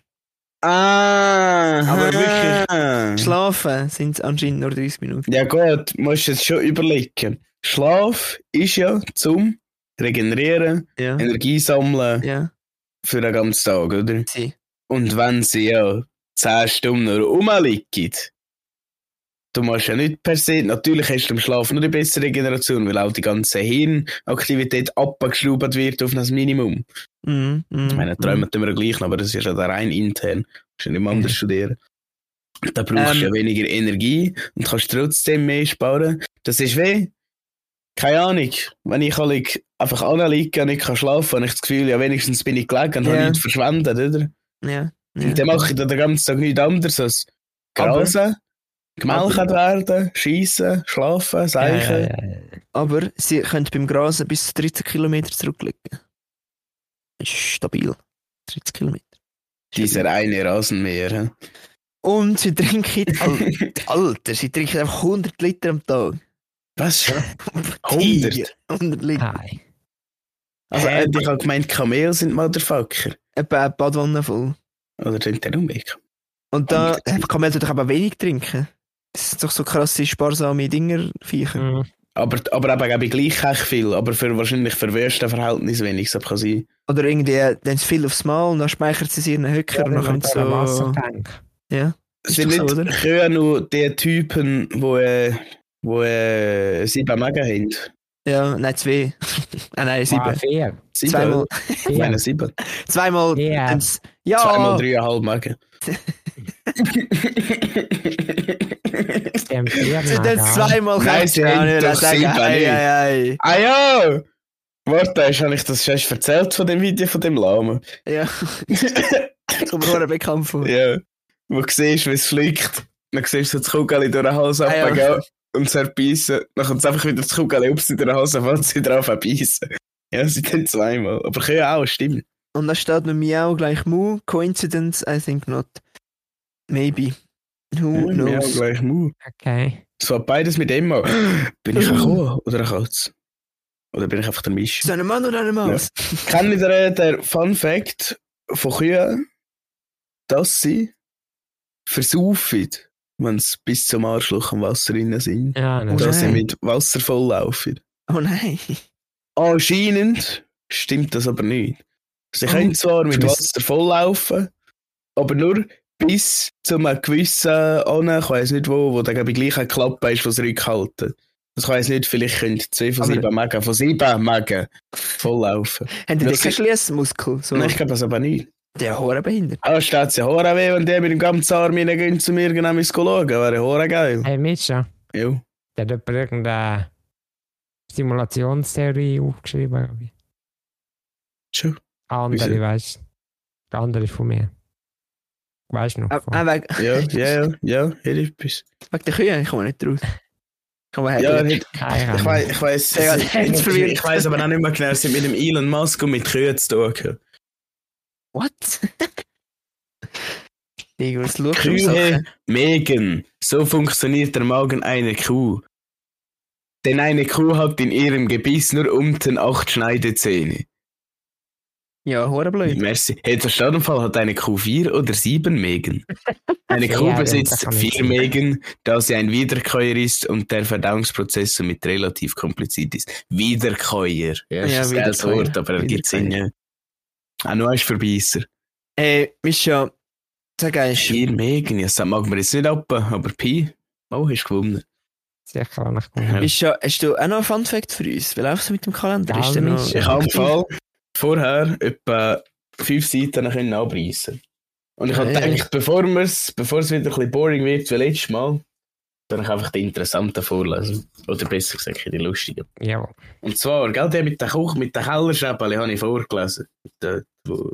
S3: Ah,
S1: Aber
S3: wirklich.
S1: Schlafen sind es anscheinend nur 30 Minuten.
S3: Ja gut, musst jetzt schon überlegen. Schlaf ist ja zum Regenerieren,
S1: Ja.
S3: Energie sammeln
S1: Ja.
S3: für den ganzen Tag, oder?
S1: Sie.
S3: Und wenn sie ja 10 Stunden rumliegen, du machst ja nicht per se, natürlich hast du im Schlaf nur die bessere Regeneration, weil auch die ganze Hirnaktivität abgeschraubt wird auf ein Minimum.
S1: Mhm. Mhm.
S3: Ich meine, träumen tun wir gleich aber das ist ja da rein intern. Du musst ja nicht mehr anders studieren. Da brauchst du ja
S1: Ähm.
S3: weniger Energie und kannst trotzdem mehr sparen. Das ist weh. Keine Ahnung. Wenn ich alle einfach anliege und nicht kann schlafen, habe ich das Gefühl, ja, wenigstens bin ich gelegen und
S1: Ja.
S3: habe nichts verschwendet, oder?
S1: Ja. ja.
S3: Und dann mache ich dann den ganzen Tag nichts anderes als grasen, gemelkt werden, schiessen, schlafen, seichen.
S2: ja, ja, ja.
S1: Aber sie können beim Grasen bis zu 13 Kilometer zurücklegen. Das ist stabil. 30 Kilometer.
S3: Dieser eine Rasenmäher.
S1: Und sie trinken, Al- Alter, sie trinken einfach 100 Liter am Tag.
S3: Was?
S1: 100?
S3: 100?
S1: 100 Liter.
S2: Hi.
S3: Also,
S1: Hä?
S3: äh, ich habe gemeint, Kamel sind Motherfucker.
S1: Etwa eine Badwanne voll.
S3: Oder sind der umweg?
S1: Und da
S3: Und-
S1: äh, kann man doch aber wenig trinken. Das sind doch so krasse, sparsame Dinger, Viecher.
S2: Mhm.
S3: Aber, aber eben, glaube ich, gleich echt viel. Aber für wahrscheinlich für Verhältnis wenig. Das kann sein.
S1: Oder irgendwie, äh, dann ist viel aufs Mal und dann speichert sie sich in einen Höcker und dann können sie so... Ja.
S3: Es
S1: Ist
S3: sind
S1: so,
S3: nicht
S1: oder?
S3: Kühe nur die Typen, die äh, wo, äh, sieben Magen haben.
S1: Ja, nein, zwei. ah, nein, sieben.
S2: Ah, vier.
S3: Sieben?
S1: Zweimal,
S3: Ich meine sieben.
S1: zweimal,
S2: Ja.
S1: haben's- ja,
S3: Zweimal dreieinhalb Magen.
S2: Sie haben vier
S1: sie haben
S2: Magen.
S1: zweimal
S3: Nein, sie haben doch sieben
S1: Ei, ei, ei.
S3: Ah ja! Warte, hast habe ich das schon erzählt von dem Video von dem Lama?
S1: Ja, kommt mir nur bekannt vor.
S3: ja. Wo du siehst, wie es fliegt. Dann siehst du das Kugel durch den Hals
S1: Ah, ja.
S3: abgehen und es erbeissen. Dann kommt es einfach wieder das Kugel ups in den Hals und fällt sie drauf abbeissen. Ja, sie tun zweimal. Aber können ja auch, stimmt.
S1: Und da steht mit Miau gleich Mu. Coincidence? I think not. Maybe. Who
S3: Ja,
S1: knows?
S3: gleich Mu.
S2: Okay.
S3: Es war beides mit Emma. Bin ich ein Kuh oder ein Katz? Oder bin ich einfach der Misch?
S1: Ist das ein Mann oder eine Maus?
S3: Kennt ihr den, den Fun Fact von Kühen, dass sie versaufen, wenn sie bis zum Arschloch am Wasser drin sind?
S2: Ja,
S1: Oh,
S2: nein.
S3: dass sie mit Wasser volllaufen.
S1: Oh nein.
S3: Anscheinend stimmt das aber nicht. Sie
S1: Oh,
S3: können zwar mit. Wasser volllaufen, aber nur bis zu einem gewissen an, ich weiß nicht wo, wo dann glaube ich gleich eine Klappe ist, was rückhalten. Das weiß nicht, vielleicht können zwei von sieben Magen, von sieben Magen volllaufen.
S1: Haben die
S3: Das
S1: keinen Schließmuskel? So,
S3: Nein, ich glaube das aber nicht.
S1: Der Hure behindert.
S3: Ah, steht sie Hora weh, wenn die mit dem ganzen Arm reingehen zu mir genau schauen. Wäre Hora geil.
S2: Hey, Mischa,
S3: Jo.
S2: der hat jemand irgendeine Simulationstheorie aufgeschrieben. glaub ich.
S3: Schon.
S2: Andere,
S3: Wieso?
S2: weißt du. Der andere ist von mir. Weißt du noch?
S1: Ah, ah, wegen,
S3: Ja, ja, ja, ja, ich etwas.
S1: wegen der Kühe, ich komme nicht raus.
S3: Ja, hätte-
S2: Keine
S3: ich weiß, ich weiß,
S1: Ja,
S3: ich weiß aber auch nicht mehr genau, es hat mit dem Elon Musk und mit Kühen zu tun.
S1: What? Digga, was schaust du
S3: Kühe? Megan, so funktioniert der Magen einer Kuh. Denn eine Kuh hat in ihrem Gebiss nur unten acht Schneidezähne.
S1: Ja, hure blöd.
S3: Merci. Hey, der Stadtfall hat eine Kuh vier oder sieben Mägen. Eine Kuh
S2: Ja,
S3: besitzt vier. Mägen, da sie ein Wiederkäuer ist und der Verdauungsprozess somit relativ kompliziert ist. Wiederkäuer. Ja,
S1: Ja,
S3: ist ein. Wort, aber er gibt Sinn. Auch nur ein Verbeißer.
S1: Ey, Mischa, sag eins.
S3: Vier Mägen, ja, das mag man jetzt nicht ab, aber Pi, oh, hast gewonnen.
S2: Sicher auch nicht.
S3: Ja.
S1: Mischa, hast du auch noch einen Fun-Fact für uns? Wie läuft es mit dem Kalender?
S2: Ja,
S1: Ist noch...
S3: Ich habe im Fall vorher etwa fünf Seiten können abreißen. Und ich habe gedacht, bevor es wieder ein bisschen boring wird wie letztes Mal, dann ich einfach die interessanten vorlesen. Oder besser gesagt, die lustigen.
S2: Jawohl.
S3: Und zwar, gell, der mit der Kuch, mit der Kellerschäppel habe ich vorgelesen. Der, wo,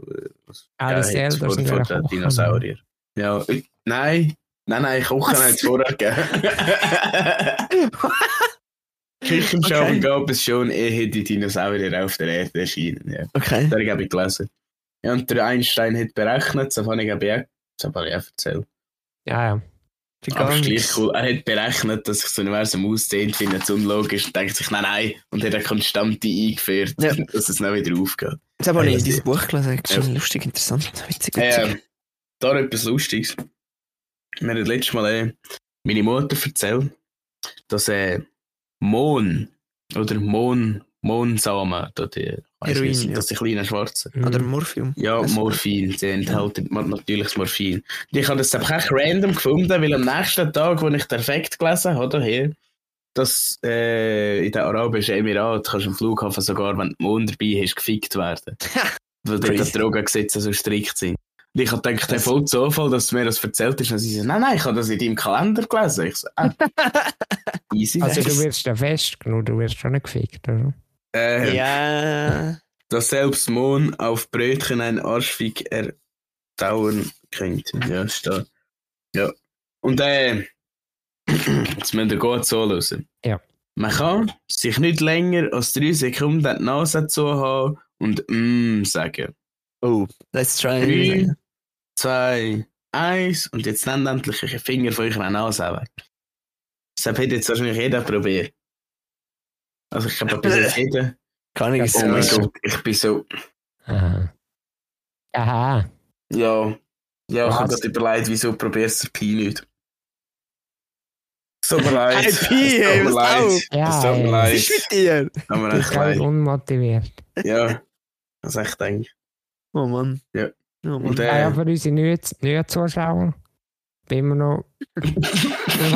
S2: Ah,
S3: hat
S2: Zelda
S3: vor, vor den. Dinosaurier. Ja, ich- nein, Nein, nein, Kochen hat es vorher gegeben. Küchenschau
S1: Okay.
S3: gab es schon, ehe die Dinosaurier auf der Erde erschienen. Ja.
S1: Okay.
S3: Das habe ich gelesen. Ja, und der Einstein hat berechnet, habe ich auch, das habe ich auch erzählt.
S2: Ja, ja.
S3: Aber ist cool. Er hat berechnet, dass sich das Universum ausdehnt, findet es unlogisch und denkt sich, nein, nein, und hat eine Konstante eingeführt,
S1: Ja.
S3: dass es nicht wieder aufgeht.
S1: Jetzt habe ich
S3: Ja,
S1: in dieses
S3: das-
S1: Buch gelesen. Das ist
S3: Ja.
S1: schon lustig, interessant, witzig, witzig.
S3: Ähm, da etwas Lustiges. Mir hat letztes Mal äh, meine Mutter erzählt, dass äh, Mohn oder Mohn, Mohnsamen, da die,
S1: Heroin,
S3: nicht,
S1: ja.
S3: das die kleinen Schwarzen.
S2: Mhm.
S1: Oder Morphium.
S3: Ja,
S1: Weiss
S3: Morphin, die enthalten natürlich Morphin. Und ich habe das einfach echt random gefunden, weil am nächsten Tag, wo ich den Effekt gelesen habe, hier, dass äh, in den Arabischen Emiraten kannst du am Flughafen sogar, wenn du den Mond dabei hast, gefickt werden. weil dort die. Drogengesetze so strikt sind. Und ich habe gedacht, hey, voll Zufall, dass du mir das erzählt hast. Und sie so, nein, nein, ich habe das in deinem Kalender gelesen. Ich so, ah. Easy.
S2: Also du wirst ja festgenommen, du wirst schon nicht gefickt, oder?
S3: Äh,
S1: Ja.
S3: dass selbst Mohn auf Brötchen ein Arschfick erdauern könnte. Ja, steht. Ja. Und äh, jetzt müsst ihr gut zuhören.
S2: Ja.
S3: Man kann sich nicht länger als drei Sekunden die Nase zuhaben und mm sagen.
S1: Oh, let's try.
S3: Drei, zwei, eins und jetzt nehmt endlich einen Finger von eurer Nase weg. Das hat jetzt wahrscheinlich jeder probiert. Also ich habe jetzt jeder.
S1: Kann ich
S3: Oh mein. Gott, ich bin so.
S2: Aha. Aha.
S3: Ja, ja, ich habe gerade überlegt, wieso probierst du Pi nicht? Es tut mir leid.
S1: Hey, Pi, hey,
S3: tut mir
S1: was
S3: leid.
S1: auf?
S2: Ja,
S3: Es tut mir
S2: ey.
S3: leid.
S1: Was ist mit dir?
S3: Tut mir
S2: Du bist
S3: echt
S2: ganz
S3: leid.
S2: unmotiviert.
S3: Ja, das ist echt eng.
S1: Oh Mann.
S3: Ja.
S1: Oh Mann.
S3: Und,
S2: Ja, ja,
S3: äh,
S2: für unsere neuen, neuen Zuschauer bin immer noch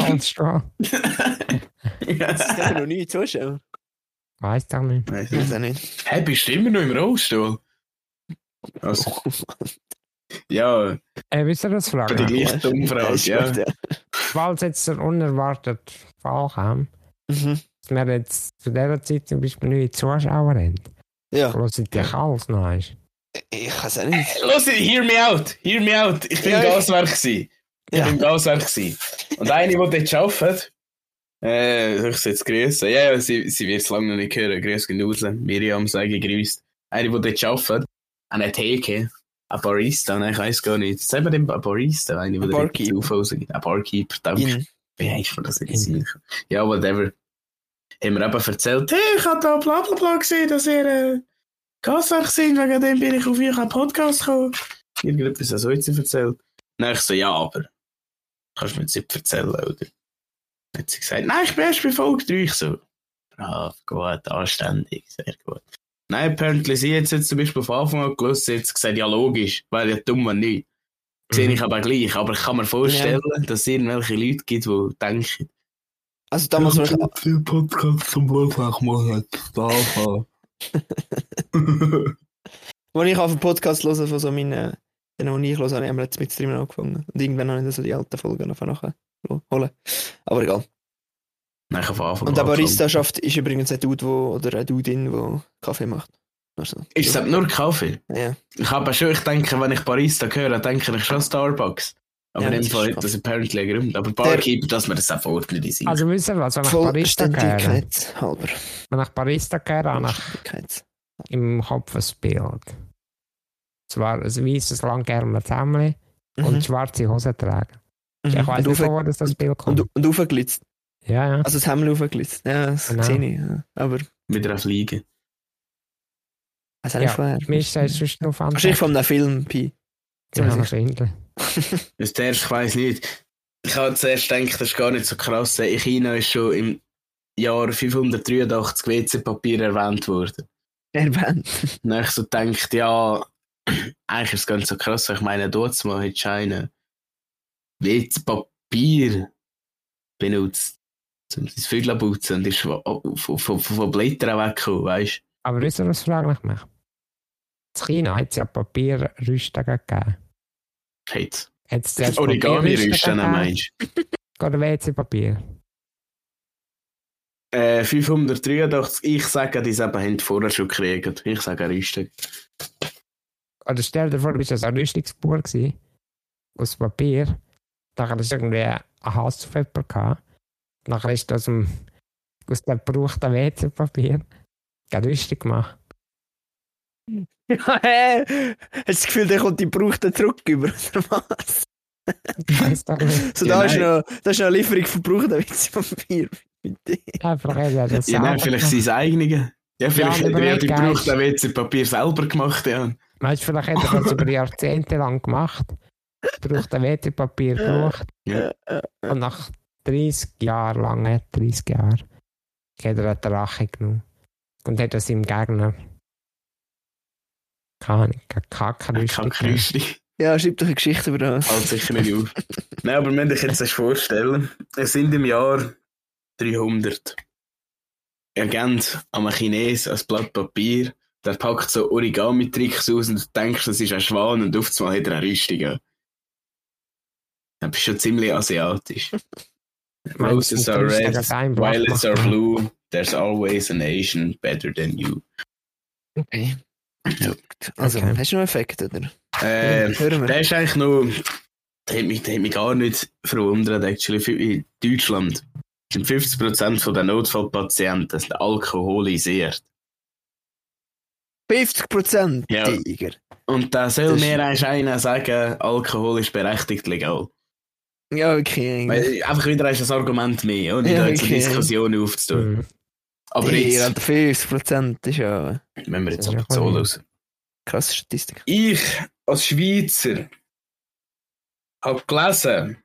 S2: ganz stehen.
S1: Noch nie zuschauen.
S2: Weiß doch nicht.
S3: Weiss
S1: Ich
S3: nicht.
S1: weiß auch nicht.
S3: Hey, bist du immer noch im Rollstuhl? Also,
S1: Oh
S3: ja,
S2: Äh, wisst ihr das
S3: für die gleiche Umfrage,
S1: ist
S3: ja.
S1: ja.
S2: Falls jetzt ein unerwarteter Fall kam,
S1: Mhm.
S2: dass wir jetzt zu dieser Zeit zum Beispiel neue Zuschauer haben,
S1: Ja,
S2: hören die alles noch ist.
S1: ich weiß auch nicht.
S3: Los, hear me out, hear me out. Ich bin
S1: Ja, ich-
S3: Gaswerk gsi. Ich
S1: Ja.
S3: bin Gaswerk gsi. Und eine, die dort arbeitet, äh, ich jetzt grüßen? Ja, ja, sie, sie wird es lange noch nicht hören. Grüß gehen raus. Miriam, sage grüßt. Eine, die dort arbeitet, eine Theke, ein Barista, nein, ich weiß gar nicht. Sagen wir dem ein Barista, eine, die dort. Zufall Ein Barkeeper, danke. Wie heisst man das jetzt? Ja, whatever. Haben wir eben erzählt, hey, ich habe da bla bla bla gesehen, dass ihr äh, Gaswerk sind, wegen dem bin ich auf euren Podcast gekommen. Irgendetwas so jetzt erzählt. Dann ich so, ja, aber kannst du mir jetzt nicht erzählen, oder? Dann hat sie gesagt, nein, ich bin erst bei Folge 3. Ich so, brav, gut, anständig, sehr gut. Nein, apparently, sie hat jetzt zum Beispiel von Anfang an gelöst, sie hat gesagt, ja, logisch, wäre ja dumm, wenn nicht. Sehe ich aber gleich, aber ich kann mir vorstellen, dass es irgendwelche Leute gibt, die denken,
S1: Also damals, wo ich,
S3: viel Podcast zum Blutfach machen. Da
S1: wo ich auf den Podcast höre von so meinen, den ich höre, habe ich jetzt mit Streamen angefangen. Und irgendwann habe ich so die alten Folgen noch nachher holen. Aber egal.
S3: Nein, ich habe von Anfang
S1: Und der Barista schafft, ist übrigens ein Dude, wo, oder ein Dudin, der Kaffee macht. Also,
S3: Ist das nur Kaffee?
S1: Ja.
S3: Ich habe schon, ich denke, wenn ich Barista höre, denke ich schon Starbucks. Aber
S1: Ja,
S3: in
S1: das
S3: dem Fall
S1: ist
S3: hat das apparently einen Grund. Aber Barkeeper, dass man das auch verordnet ist.
S2: Also wisst ihr was, wenn ich Barista höre,
S1: Vollständigkeit halber.
S2: wenn ich Barista höre, habe ich im Kopf ein Bild. Zwar ein weißes, langärmeliges Hemd
S1: Mhm.
S2: und schwarze Hosen tragen. Ich
S1: Mhm.
S2: weiß
S1: und
S2: nicht, wo das, das Bild kommt.
S1: und, und aufgeglitzt.
S2: ja, ja.
S1: Also das Hemd aufgeglitzt. Ja, das
S2: Genau.
S1: sehe ich. Ja. Aber
S3: Mit einer Fliege.
S1: nicht
S2: Ja,
S1: vorher.
S2: Mir ist das sonst noch
S1: Wahrscheinlich von einem Film, Pi.
S2: Ja,
S1: ziemlich
S2: wahrscheinlich.
S3: Das der erste, ich weiss nicht. Ich habe zuerst gedacht, das ist gar nicht so krass. In China ist schon im Jahr 583 WC-Papier erwähnt worden.
S1: Erwähnt.
S3: Und dann habe ich so gedacht, ja, eigentlich ist es gar nicht so krass. Ich meine, dort mal hat China WC-Papier benutzt, um das Vögel zu putzen und ist von, von, von, Blättern weggekommen, weißt du?
S2: Aber wisst ihr, was frage ich mich? In China hat es ja Papierrüsten gegeben.
S3: Hat's.
S2: Hat es zuerst
S3: Origami-Rüsten,
S2: gegeben
S3: meinst du?
S2: Oder WC-Papier?
S3: Äh, 583, ich sage, die eben haben vorher schon gekriegt. Ich sage Rüsten.
S2: Oder stell dir vor, du bist ein Rüstungsbauer gewesen, aus Papier. Nachher ist irgendwie ein Hass auf jemanden gehabt. Nachher ist aus dem, aus dem gebrauchten WC-Papier lustig gemacht.
S1: Ja, hä? Hast du das Gefühl, der kommt die gebrauchten zurück über, oder was?
S2: Ich weiß doch nicht.
S1: So,
S3: Ja,
S1: da, ist
S3: nein.
S1: noch, da ist noch eine Lieferung von gebrauchten WC-Papier. Bitte.
S2: Einfach ja, das
S3: Ja, nein, vielleicht sein eigenes. Ja, vielleicht
S2: Ja,
S3: hat er ja die gebrauchten WC-Papier selber gemacht, ja.
S2: Weißt du, vielleicht hat er das über Jahrzehnte lang gemacht. Braucht ein WC-Papier gebraucht.
S3: Ja.
S2: Und nach 30 Jahren lang, äh, 30 Jahren, hat er eine Rache genommen. Und hat das seinem Gegner. Keine Ahnung, Kacke
S3: Kackrüsti.
S1: Ja, schreib doch eine Geschichte über das.
S3: Halt sicher nicht auf. Nein, aber wenn ich jetzt das vorstellen, es sind im Jahr 300. Er gibt an einem Chines ein Blatt Papier, der packt so Origami-Tricks aus und du denkst, das ist ein Schwan und auf einmal hat er eine Rüstung Dann bist du schon ziemlich asiatisch. Roses are red, violets are blue, there's always an Asian better than you.
S1: Okay.
S3: Ja.
S1: Also,
S2: Okay.
S1: hast du noch Effekt, oder?
S3: Äh. Der ist eigentlich noch, der hat mich, der hat mich gar nicht verwundert, actually. In Deutschland sind 50% der Notfallpatienten alkoholisiert.
S1: 50 Prozent,
S3: Ja.
S1: Tiger.
S3: Und da soll
S1: Das-
S3: mir eigentlich einer sagen, Alkohol ist berechtigt legal.
S1: Ja, okay.
S3: Weil einfach wieder das Argument mehr, ohne
S1: Ja,
S3: da jetzt eine
S1: okay.
S3: Diskussion aufzutun.
S2: Mhm.
S3: Aber
S1: Tiger,
S3: jetzt,
S1: Alter, 50 Prozent ist ja
S3: wenn wir jetzt aber
S2: ja
S3: so los.
S1: krasse Statistik.
S3: Ich als Schweizer habe gelesen,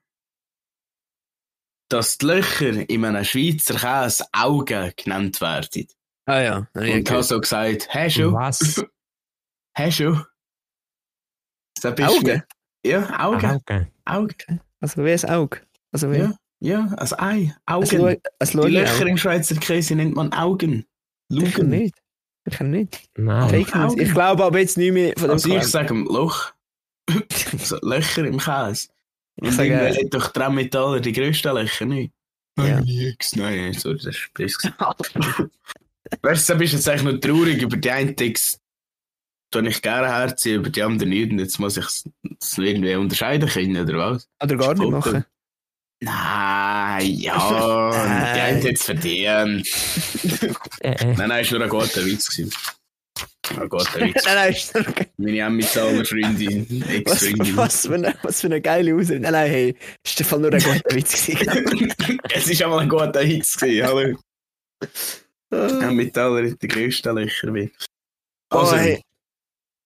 S3: dass die Löcher in einem Schweizer Käse Augen genannt werden.
S1: Ah ja, hab ich
S3: Und habe
S1: gehört.
S3: so gesagt, hast du?
S2: Was?
S3: Hast du? Da bist
S1: Augen?
S3: Ja, Augen.
S2: Augen.
S3: Augen.
S1: Also wie ein Auge. Also wie
S3: Ja, ja, ein Ei.
S1: ein
S3: Augen.
S1: Lu- ein
S3: Die Löcher im Schweizer Käse nennt man Augen.
S1: Ich
S3: Lugen.
S1: nicht. Ich nicht.
S2: Nein.
S3: Augen.
S1: Ich glaube aber jetzt nicht mehr von dem
S3: Also ich
S1: Clan.
S3: sage Loch. so, Löcher im Käse.
S1: Ich sage,
S3: irgendwie hat doch Tremmetaler die grössten Löcher nicht.
S1: Ja.
S3: Nix, nein, sorry, das ist böse. Weißt du, du bist jetzt eigentlich noch traurig über die einen Text, die ich gerne herziehe, über die anderen nicht. Und jetzt muss ich es irgendwie unterscheiden können, oder was?
S1: Oder gar nicht machen.
S3: Nein, ja,
S1: Nein.
S3: die einen hat es verdient.
S2: Äh, äh.
S3: Nein, nein, es war nur ein guter Witz. gewesen. Ein guter Witz.
S1: nein, nein, ist doch geil.
S3: Meine Emmentaler Freundin,
S1: was,
S3: Ex-Freundin.
S1: was, für eine, was für eine geile Ausrede. Nein, nein, hey, ist der Fall nur ein guter Witz gewesen.
S3: es war einmal ein guter Witz. gewesen, Hallo.
S1: Ah.
S3: Emmentaler hat die grössten Löcher. wie.
S1: Oh,
S3: Also,
S1: hey.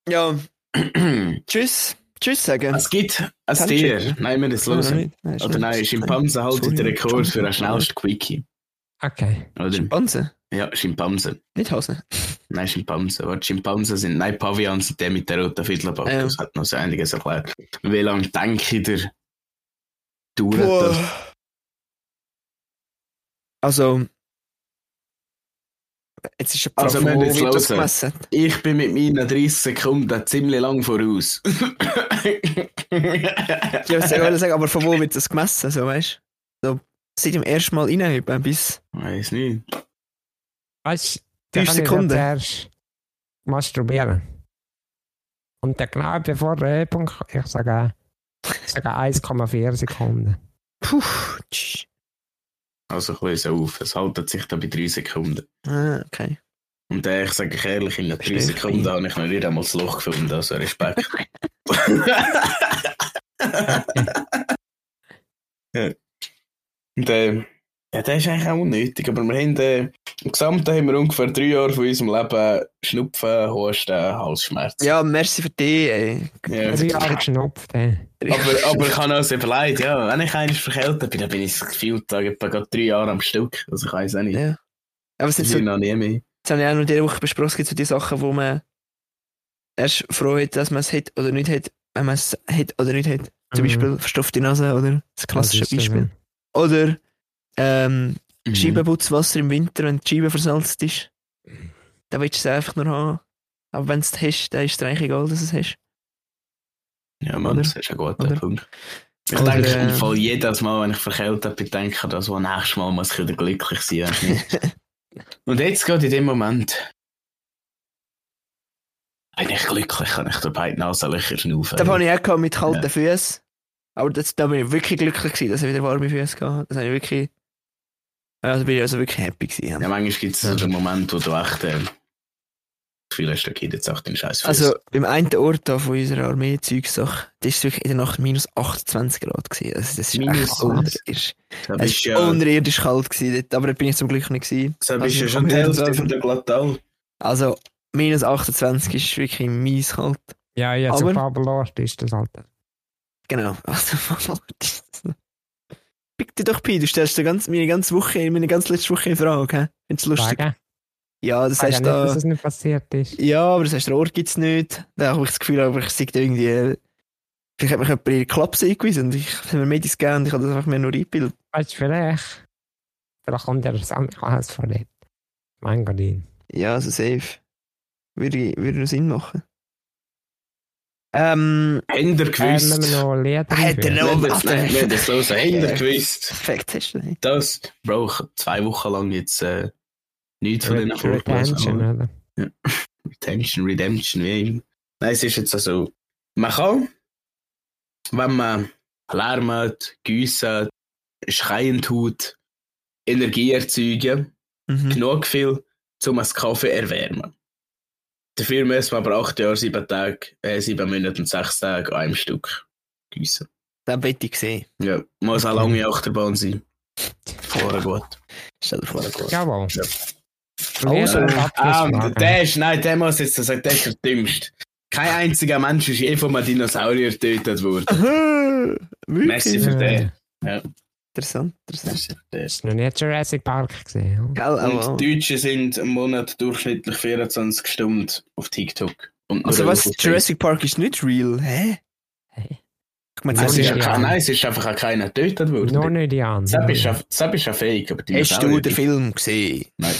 S1: Ja, tschüss. Tschüss sagen.
S3: es gibt ein Tier. Nein, wir das hören.
S1: Nein,
S3: Oder nein, Schimpanse halten den Rekord für den schnellsten Quickie.
S2: Okay.
S3: Oder?
S1: Schimpanse,
S3: Ja, Schimpanse.
S1: nicht Hase.
S3: Nein, Schimpanse. Warte, Schimpansen sind, nein, Pavians sind der mit der roten Fiddlerbacke.
S1: Ja.
S3: Das hat noch so einiges erklärt. Wie lange denke ich dir, dauert das?
S1: Also, jetzt ist eine Frage,
S3: Also, wir
S1: wo
S3: haben jetzt
S1: wird das
S3: hören.
S1: gemessen?
S3: Ich bin mit meinen 30 Sekunden ziemlich lang voraus.
S1: Ich wollte sagen, aber von wo wird das gemessen, so, weißt du? So, seit dem ersten Mal reinhüben bis...
S3: Weiß nicht.
S2: Weißt du,
S1: Fünf
S2: dann kann ich
S1: Sekunden.
S2: zuerst masturbieren. Und dann genau bevor der Höhepunkt, ich sage, ich sage 1,4 Sekunden.
S1: Puh, tsch.
S3: Also, ich löse auf. Es haltet sich da bei 3 Sekunden.
S1: Ah, okay.
S3: Und äh, ich sage euch ehrlich, in den 3
S1: Verstehe.
S3: Sekunden habe ich noch nicht einmal das Loch gefunden. Also, Respekt. ja. Und, äh, ja, das ist eigentlich auch unnötig. Aber wir haben, äh, im Gesamten haben wir ungefähr drei Jahre von unserem Leben Schnupfen, Husten, Halsschmerzen.
S1: Ja, merci für die, ey.
S3: Ja.
S2: Drei Jahre geschnupft. Äh.
S3: Aber, aber ich habe uns überlegt, ja, wenn ich eigentlich verkältet bin, dann bin ich gefühlt da etwa gerade drei Jahre am Stück. Also ich weiß auch nicht.
S1: Ja. Aber es sind so,
S3: noch nie mehr.
S1: das habe ich auch noch diese Woche besprochen, es gibt so die Sachen, wo man erst froh hat, dass man es hat oder nicht hat, wenn man es hat oder nicht hat. Zum
S2: Mhm.
S1: Beispiel verstopfte Nase, oder? Das klassische
S2: ist das
S1: Beispiel. Oder ähm,
S3: Mhm.
S1: Scheibenputzwasser im Winter, wenn die Scheibe versalzt ist. Dann willst du es einfach nur haben. Aber wenn du es hast, dann ist es dir eigentlich egal, dass du es hast.
S3: Ja, Mann,
S1: Oder?
S3: das ist ein guter
S1: Oder?
S3: Punkt. Ich
S1: Oder,
S3: denke im
S1: äh,
S3: Fall jedes Mal, wenn ich verkältet bin, denke ich, das nächstes Mal muss ich wieder glücklich sein. Und jetzt gerade in dem Moment bin ich glücklich, kann ich durch beide Nasenlöcher schnaufen.
S1: Da habe ich auch mit kalten
S3: Ja.
S1: Füßen. Aber das, da bin ich wirklich glücklich gewesen, dass ich wieder warme Füße hatte. Das habe ich wirklich, also bin ich also wirklich happy gewesen.
S3: Ja, manchmal gibt es so den Moment, wo du echt äh, das Gefühl hast, der geht jetzt auch den Scheiß
S1: Also, beim einen Ort da von unserer Armee-Zeugsache, da ist es wirklich in der Nacht minus 28 Grad gewesen. Also, das ist
S3: Minus
S1: echt unterirdisch. Es ist
S3: ja,
S1: unirdisch kalt gewesen dort, aber da bin ich zum Glück nicht gewesen.
S3: da bist
S1: Also,
S3: ja schon die Hälfte von der Glattal.
S1: Also, minus 28 ist wirklich mies kalt.
S2: Ja, jetzt
S1: Aber-
S2: auf Fabelort ist das halt.
S1: Genau. Also, Pick dir doch Pi, du stellst dir ganz, meine ganze Woche, meine ganze letzte Woche in Frage, hä? Findest du lustig?
S2: Sagen,
S1: Ja, das heißt
S2: nicht, dass
S1: da.
S2: es nicht passiert ist.
S1: Ja, aber das heißt, der Ort gibt's nicht. Da habe ich das Gefühl, aber ich sehe da irgendwie. äh, Vielleicht hat mich jemand in die Klapse eingewiesen und ich habe mir Medis gegeben und ich habe das einfach mir nur eingebildet.
S2: Weißt du, vielleicht. Vielleicht kommt das alles von dort. Mein Gott.
S1: Ja, also safe. Würde, würde noch Sinn machen. Ähm,
S2: Äh,
S3: gewusst.
S2: wir noch Leder
S1: Hätte
S2: einführen?
S1: noch-
S3: Nein, das, nein, nein, das so so. Händer
S1: Ja.
S3: gewusst.
S1: perfekt hast du nicht.
S3: Das, Bro, zwei Wochen lang jetzt äh, nichts von denen
S2: Re-
S3: vorgelesen.
S2: Retention,
S3: aber-
S2: oder?
S3: Retention, Redemption, wie immer. Nein, es ist jetzt also, man kann, wenn man lärmt, gießt, schreien tut, Energie erzeugen,
S1: Mhm.
S3: genug viel, um das Kaffee erwärmen. Dafür müssen wir aber acht Jahre, sieben Tage, äh, sieben Monate und sechs Tage an einem Stück gießen.
S1: Den hätte ich gesehen.
S3: Ja, muss auch lange Achterbahn sein. Vorher gut.
S1: Stell dir vor.
S2: Jawohl.
S3: Ja.
S1: Also,
S2: Abschlussfrage.
S3: der ist, nein, der muss jetzt sagen, der ist der dümmste. Kein einziger Mensch ist je von einem Dinosaurier getötet worden. Messi für den.
S1: Interessant, interessant.
S3: Das ist
S2: noch nicht Jurassic Park gesehen?
S1: Gell,
S3: Und Deutschen sind im Monat durchschnittlich 24 Stunden auf TikTok. Und
S1: also was, Jurassic Park ist nicht real, hä?
S2: Hä?
S1: Ich meine.
S3: Es ist ja
S2: Ja.
S3: kein, nein, es ist einfach auch keiner getötet
S2: Nur
S3: worden.
S2: nicht die anderen.
S3: ja, das ist ja fake, aber die
S1: hast du den Film gesehen?
S3: Nein.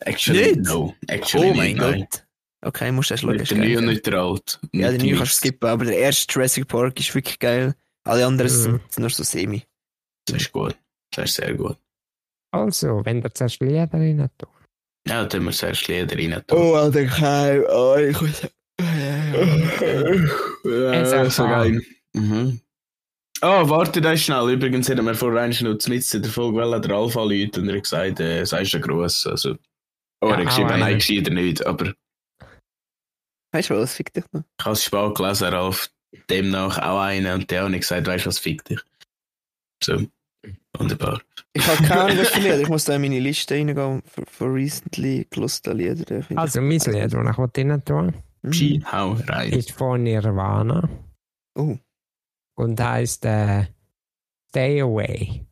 S3: Actually,
S1: Nicht?
S3: no. Actually,
S1: Oh mein
S3: nein.
S1: Gott. Okay, musst du erst schauen.
S3: Der neue und nicht der alt.
S1: Ja, den neuen kannst du skippen, aber der erste Jurassic Park ist wirklich geil. Alle anderen
S2: Mhm.
S1: sind, nur so semi.
S3: Das ist gut. Das ist sehr gut.
S2: Also, wenn du zuerst Leder rein tust.
S3: Ja, da tun wir zuerst Lieder rein. tun.
S1: Oh, Alter, kein. Oh, ich muss.
S3: Ja,
S2: Es ist
S3: so geil. Mhm. Oh, warte da schnell. Übrigens haben wir vorhin schon noch mit in der Folge der Alpha Leute und er hat gesagt, äh, sei schon gross. Also, oh, er
S2: Ja,
S3: hat geschrieben, nein, gescheiter nicht. Aber
S1: Weißt du was, fick dich noch.
S3: ich habe es spät gelesen, Ralf. Demnach auch einer und der hat nicht gesagt, weißt du was, fick dich. So, wunderbar.
S1: Ich habe keine Ahnung, was für Lieder. Ich muss da in meine Liste reingehen für, für recently geloste Lieder.
S2: Also, mein Lied, das ich rein tun
S1: Mhm.
S3: Hau rein.
S2: ist von Nirvana
S1: Oh,
S2: und heißt äh, Stay Away.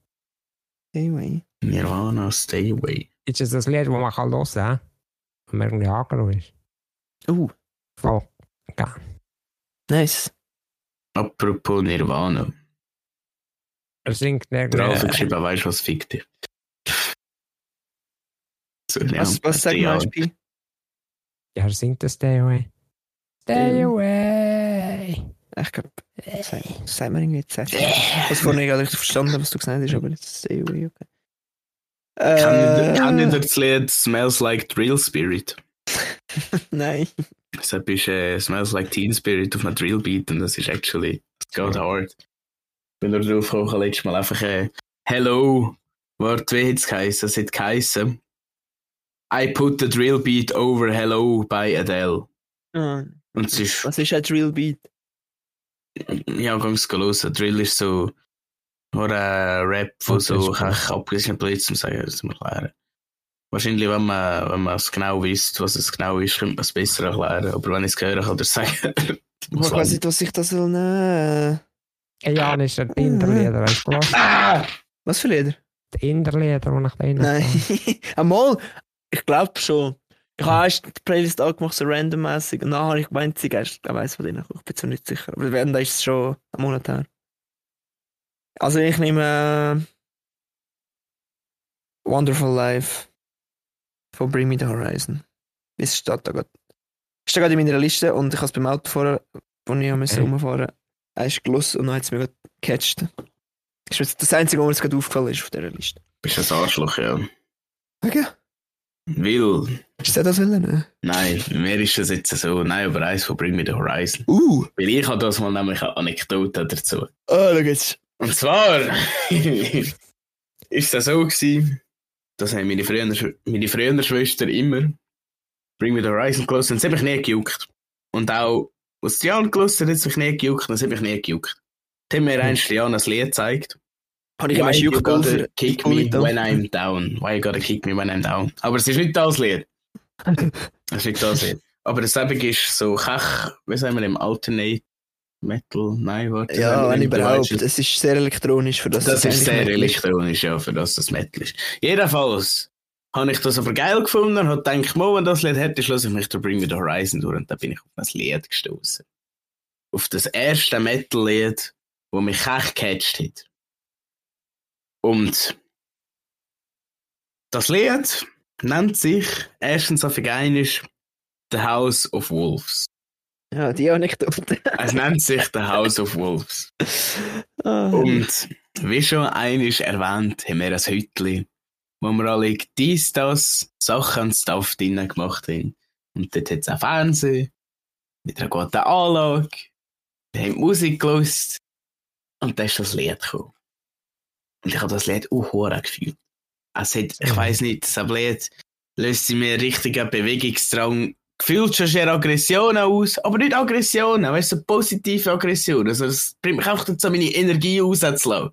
S1: anyway.
S3: Nirvana, stay away.
S2: Ist es das Lied, das man kann hören kann, wenn man irgendwie angerufen ist?
S1: Oh,
S2: Voll.
S1: nice.
S3: Apropos Nirvana.
S2: Er singt
S3: hat
S2: irgendwie.
S3: geschrieben, weißt du was, fick dich. So,
S1: Was, was sagt
S3: ja.
S1: man, Pi?
S2: Ja, er singt das Stay Away. Stay Away.
S1: Ich glaube, sagt man irgendwie jetzt. Ich was vorhin nicht richtig verstanden, was du gesagt hast, aber jetzt stay away, okay.
S3: Kennt kennt ihr
S1: Äh,
S3: das Lied Smells Like Drill Spirit?
S1: nein.
S3: Das ist äh, Smells Like Teen Spirit auf einer Drill Beat und das ist actually, es geht hard. Ich bin nur drauf gekommen, letztes Mal einfach äh, Hello, warte, wie hat es geheißen? Es hat geheißen I put the drill beat over Hello by Adele.
S1: Ah,
S3: Und es ist,
S1: Was ist ein Drill Beat?
S3: ja, ganz los. Drill ist so, oder ein Rap, wo
S2: Okay,
S3: so, ein zum sagen, das muss man erklären. Wahrscheinlich, wenn man, wenn man es genau wisst, was es genau ist, könnte man es besser erklären. Aber wenn ich es höre, kann ich sagen.
S1: Ich weiß nicht, was ich da soll nehmen.
S2: Hey, Jan ist der Inderlieder, weißt du was?
S3: ah!
S1: Was für Lieder?
S2: Der Inderlieder, das ich da rein
S1: Nein. Einmal, ich glaube schon. Ich habe erst die Playlist angemacht, so randommäßig, und dann habe ich gemeint, sie erst, ich weiß von denen, ich bin so nicht sicher. Aber wenn, dann ist es schon ein Monat her. Also ich nehme äh, Wonderful Life von Bring Me the Horizon. Es steht da gerade. Da gerade in meiner Liste und ich habe es beim Auto fahren, wo ich okay.
S2: Okay.
S1: rumfahren Er ist gelost und dann hat es mir gerade gecatcht. Das ist das Einzige, was mir gerade aufgefallen ist auf dieser Liste.
S3: Bist ein Arschloch, ja.
S1: Okay.
S3: Weil
S1: Ist das das wollen?
S3: Nein, mir ist das jetzt so. Nein, aber eins von Bring Me the Horizon.
S1: Uh!
S3: Weil ich habe das mal nämlich eine Anekdote dazu.
S1: Oh, schau jetzt.
S3: Und zwar ist das so gewesen, dass haben meine frühere, Schw- meine frühere Schwester immer Bring Me the Horizon gelassen und es hat mich nie gejuckt. Und auch was Jan gelassen hat, hat es mich nie gejuckt und es hat mich nie gejuckt. Dann hat mir einst Jan ein Lied gezeigt.
S1: Habe ich immer
S3: you gotta kick me when I'm down. Why you gotta kick me when I'm down. Aber es ist nicht das Lied. Es ist nicht das Lied. Aber das Ebene ist so Kech, wie sagen wir im Alternate Metal? Nein, warte.
S1: Ja, wenn überhaupt. Es ist sehr elektronisch, für das
S3: Das ist sehr elektronisch, ja, für das das Metal ist. Jedenfalls habe ich das aber geil gefunden und habe gedacht, mal, wenn das Lied hätte, schlosse ich mich durch Bring Me the Horizon durch und dann bin ich auf das Lied gestoßen. Auf das erste Metal-Lied, wo mich echt gecatcht hat. Und das Lied nennt sich erstens auf Englisch The House of Wolves.
S1: Ja, die Anekdote.
S3: Es nennt sich The House of Wolves.
S1: Ah.
S3: Und wie schon einisch erwähnt, haben wir ein Hütli, wo wir alle dies, das, Sachen und Stuff drinnen gemacht haben. Und dort hat es auch Fernsehen, mit einer guten Anlage, wir haben Musik gelöst und dann ist das Lied gekommen. Und ich habe das Lied auch hure gefühlt. Es hat, ich weiss nicht, das Lied löst in mir richtigen Bewegungsdrang, gefühlt schon sehr Aggressionen aus, aber nicht Aggressionen, weißt du, positive Aggressionen. Also, das bringt mich auch dazu, meine Energie rauszulassen.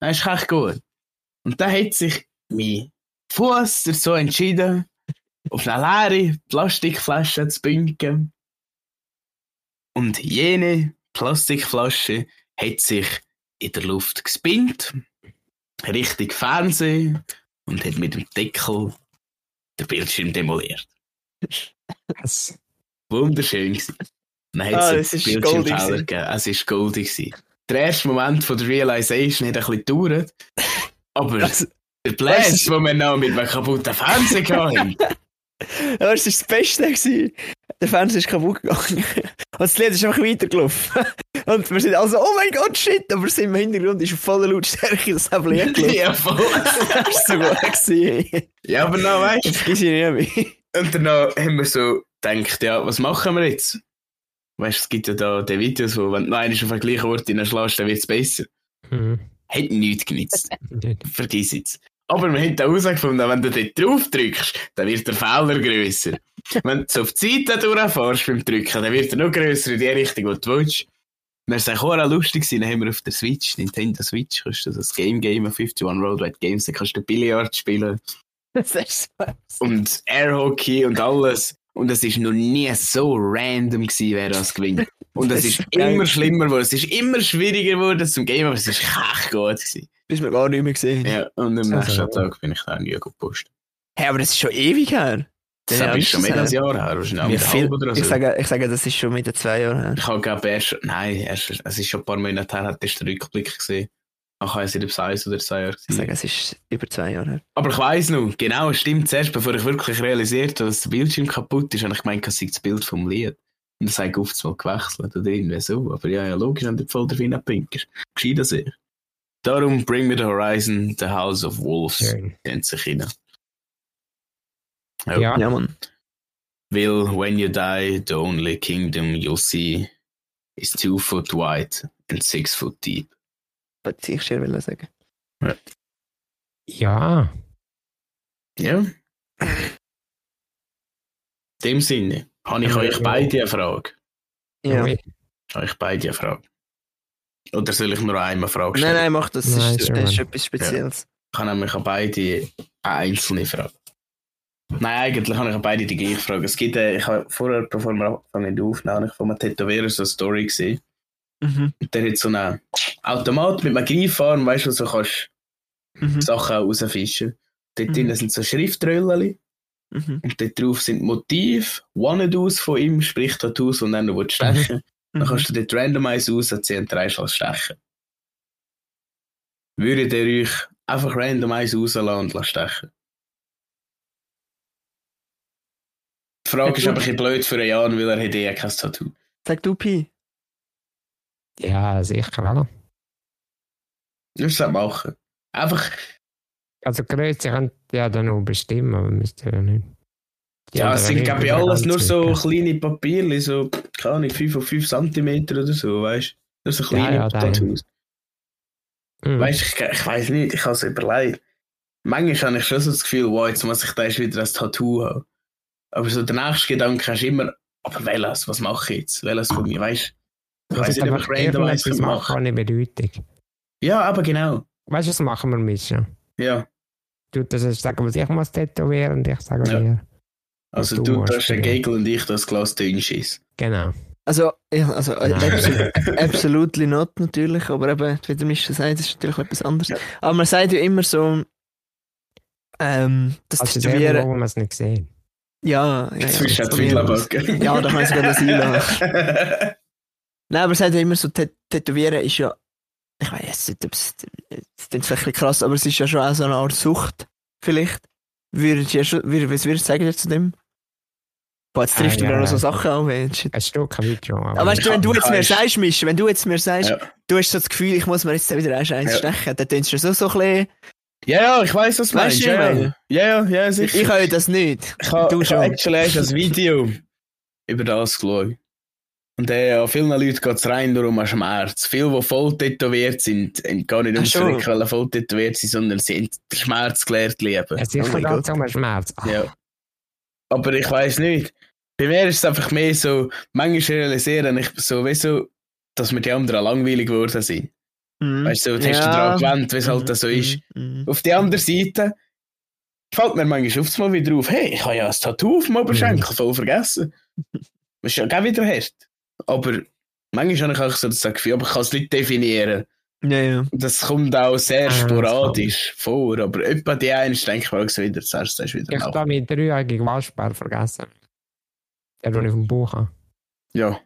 S3: Das ist echt gut. Und dann hat sich mein Fuß dazu entschieden, auf eine leere Plastikflasche zu binken. Und jene Plastikflasche hat sich in der Luft gespinnt, Richtung Fernsehen und hat mit dem Deckel den Bildschirm demoliert.
S2: Das,
S3: Wunderschön gewesen. Hat
S1: Ah,
S3: es
S1: das ist goldig.
S3: Es ist goldig gewesen. Der erste Moment von der Realization hat ein bisschen gedauert. Aber
S1: Also,
S3: der Blast, den wir noch mit einem kaputten Fernseher hatten,
S1: Ja, das war das Beste. Gewesen. Der Fernseher ist kaputt gegangen. Und das Lied ist einfach weitergelaufen. Und wir sind also, oh mein Gott, shit. Aber es im Hintergrund ist auf voller Lautstärke das Lied gelaufen.
S3: ja, voll.
S1: Das war so gut. gewesen.
S3: ja, aber noch weißt
S1: Das vergiss ich nie mehr.
S3: Und danach haben wir so gedacht, ja, was machen wir jetzt? Weißt du, es gibt ja da die Videos, wo, wenn du noch einmal auf den gleichen Ort hineinschlägst, dann wird es besser.
S2: hm,
S3: Hat nichts genützt. Vergiss jetzt. Aber wir haben herausgefunden, wenn du dort drauf drückst, dann wird der Fehler grösser. wenn du so auf die Seite durchfährst beim Drücken, dann wird er noch grösser in die Richtung, wo du willst. Und das war auch lustig, gewesen. dann haben wir auf der Switch, Nintendo Switch, kannst du das Game Game 51 Worldwide Games, dann kannst du Billard spielen
S1: Das ist so.
S3: und Airhockey und alles. Und es ist noch nie so random gewesen, wer das gewinnt. Und es ist immer schlimmer geworden. Es ist immer schwieriger geworden zum Game, aber es ist echt gut gewesen.
S1: Bis wir gar nicht mehr gesehen.
S3: Ja, und am
S2: Also,
S3: nächsten
S2: ja.
S3: Tag bin ich dann irgendwie gepostet.
S1: Hey, aber das ist schon ewig her.
S3: Das
S1: Ja,
S3: ist schon mehr als ein Jahr her, wahrscheinlich
S1: viel,
S3: oder so.
S1: ich, sage, ich sage, das ist schon mit den zwei Jahren her.
S3: Ich habe glaube erst, nein, erst, es ist schon ein paar Monate her, hat den Rückblick gesehen. Ach, ich weiß nicht, ob es eins oder zwei Jahre
S1: Ich
S3: gewesen.
S1: sage, es ist über zwei Jahre her.
S3: Aber ich weiss noch, genau, es stimmt zuerst, bevor ich wirklich realisiert habe, dass der Bildschirm kaputt ist, habe ich gemeint, es sei das Bild vom Lied. Und das habe ich oft mal gewechselt oder irgendwie so. Aber ja, ja, logisch, wenn du voll der Wiener Pinkers. Gescheiter sehr. Darum Bring Me the Horizon, The House of Wolves,
S2: Schön.
S3: kennt sich rein.
S2: Ja.
S1: Ja, Mann.
S3: Will, when you die, the only kingdom you'll see is two foot wide and six foot deep.
S1: Was ich dir will sagen.
S2: Ja.
S3: Ja. In dem Sinne, habe ich
S2: Ja,
S3: euch
S2: ja.
S3: beide eine Frage.
S1: Ja.
S3: Habe ich beide eine Frage. Oder soll ich nur einmal eine Frage
S1: Nein,
S3: stellen?
S1: nein, mach das. Das
S2: Nein,
S1: ist,
S2: schon
S1: das ist etwas Spezielles.
S3: Ich habe nämlich an beide eine einzelne Frage. Nein, eigentlich habe ich an beide die gleiche Frage. Es gibt, äh, ich habe vorher, bevor wir anfangen zu aufnehmen, habe ich von einem Tätowierer so eine Story gesehen.
S1: Mhm.
S3: Und der hat so einen Automat mit einem Greifarm, weißt du, so kannst
S1: Mhm.
S3: Sachen rausfischen. Dort
S1: Mhm.
S3: sind so Schriftröllchen.
S1: Mhm.
S3: Und dort drauf sind Motiv, Wannadoos von ihm, sprich Tattoos, und dann noch willst stechen. Dann
S1: Mhm.
S3: kannst du dort randomize rausziehen und drei stechen. Würdet ihr euch einfach randomize rauslassen und lassen stechen? Die Frage ist aber ein bisschen blöd für einen Jan, weil er hat eh kein Tattoo.
S1: Sag du Pi.
S2: Ja, sicher.
S3: Musst das machen. Einfach,
S2: Also Größe ihr ja dann noch bestimmen, aber müsst ihr ja nicht. Die
S3: Ja, es sind, glaube ich, alles nur so kleine Papierli, so, keine Ahnung, 5 auf 5 cm oder so, weißt du? Nur so kleine
S2: Ja, ja,
S3: Tattoos.
S2: Mhm.
S3: Weißt du, ich, ich weiß nicht, ich habe es überlegt. Manchmal habe ich schon so das Gefühl, wow, jetzt muss ich da erst wieder ein Tattoo haben. Aber so der nächste Gedanke hast du immer, aber welches, was mache ich jetzt? Welches von mir, weißt
S2: Das ist einfach irgendetwas
S3: mache.
S2: machen ohne Bedeutung.
S3: Ja, aber genau.
S2: Weißt du, was machen wir Mischa?
S3: Ja.
S2: Du das ist, sagen, was ich muss tätowieren und ich sage
S3: Ja.
S2: dir.
S3: Also
S2: Du
S3: du, hast den
S2: ja.
S3: Gegel und ich das Glas Dünnschiss.
S2: Genau.
S1: Also, ja, also äh, absolut, absolutely not natürlich, aber eben, wie der Mischa sagt, ist natürlich etwas anderes.
S3: Ja.
S1: Aber man sagt ja immer so, ähm, das
S2: Also
S1: Tätowieren,
S2: wo man es nicht sehen.
S1: ja, ja,
S3: Jetzt
S1: ja, das
S3: backen.
S1: Ja, da kann ich sogar das einladen. Nein, aber man sagt ja immer so, Tät- Tätowieren ist ja, ich weiß nicht, ob es, es klingt vielleicht ein krass, aber es ist ja schon auch so eine Art Sucht, vielleicht. Würdest du ja schon, würd- was würdest du sagen zu dem? Boah, jetzt
S2: Ah,
S1: triffst du
S2: ja.
S1: mir noch so Sachen an, ey, shit.
S2: Ein Stück weit schon. Aber
S1: Aber weißt du, wenn du jetzt mir sagst, Mischa, wenn du jetzt mir sagst,
S3: Ja.
S1: du hast so das Gefühl, ich muss mir jetzt wieder eins eins
S3: Ja.
S1: stechen, dann tönst du so, so ein bisschen,
S3: Ja, ja, ich weiß, was du
S1: Weißt
S3: meinst.
S1: ich
S3: ja,
S1: meine?
S3: ja, ja, ja, sicher.
S1: ich habe ja das nicht.
S3: Ich habe
S1: Du
S3: ich hab
S1: schon.
S3: actually ein Video über das geschaut. Und äh, an vielen Leuten geht es rein darum an Schmerz. Viele, die voll tätowiert sind, haben gar nicht
S1: schon.
S3: Verrecken wollen voll tätowiert sind, sondern sie haben den Schmerz gelernt lieben.
S2: es ist
S1: Oh
S2: so ein Schmerz.
S3: Ja. Aber ich weiß nicht. Bei mir ist es einfach mehr so, manchmal realisiere ich so, so, dass mir die anderen langweilig geworden sind.
S1: Mhm.
S3: Weißt du, so, du hast
S1: Ja.
S3: du daran gewöhnt, wie es halt
S1: Mhm,
S3: so ist.
S1: mhm, mhm.
S3: Auf der anderen Seite fällt mir manchmal aufs Mal wieder auf, hey, ich habe ja ein Tattoo auf dem Oberschenkel, voll vergessen. Das ist ja auch wieder hart. Aber manchmal habe ich auch so das Gefühl, aber ich kann es nicht definieren.
S1: Ja, ja.
S3: Das kommt auch sehr
S2: Ah,
S3: sporadisch vor, aber etwa die eine denke ich auch so wieder, zuerst ist wieder
S2: Ich habe meinen dreijährigen Waschbär vergessen. Der, den ich vom Buch habe.
S3: Ja.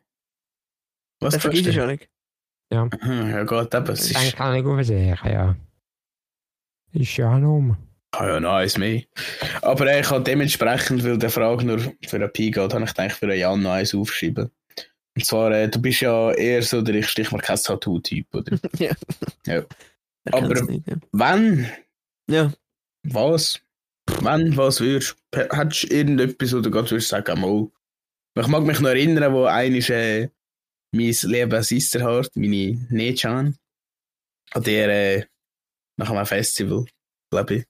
S3: Was
S1: Das vergisst du schon nicht.
S3: Hm, Ja, geht eben. Es ist,
S2: kann ich übersehen, ja. Ist ja noch um.
S3: ah ja, noch eins mehr. Aber ich habe dementsprechend, weil der Frage nur für einen Pi geht, habe ich gedacht, für einen Jan noch eins aufschreiben. Und zwar, äh, du bist ja eher so der ich stich mal kein Tattoo-Typ, oder?
S1: Ja.
S3: Ja.
S1: Er
S3: Aber-
S1: nicht, ja.
S3: Wenn,
S1: ja.
S3: was? Wenn, was würdest du? Hättest du irgendetwas, oder gerade würdest sagen, mal. Ich mag mich noch erinnern, wo eines äh, mein lieber Sisterhard, meine Nechan, an der äh, nach einem Festival, glaube ich,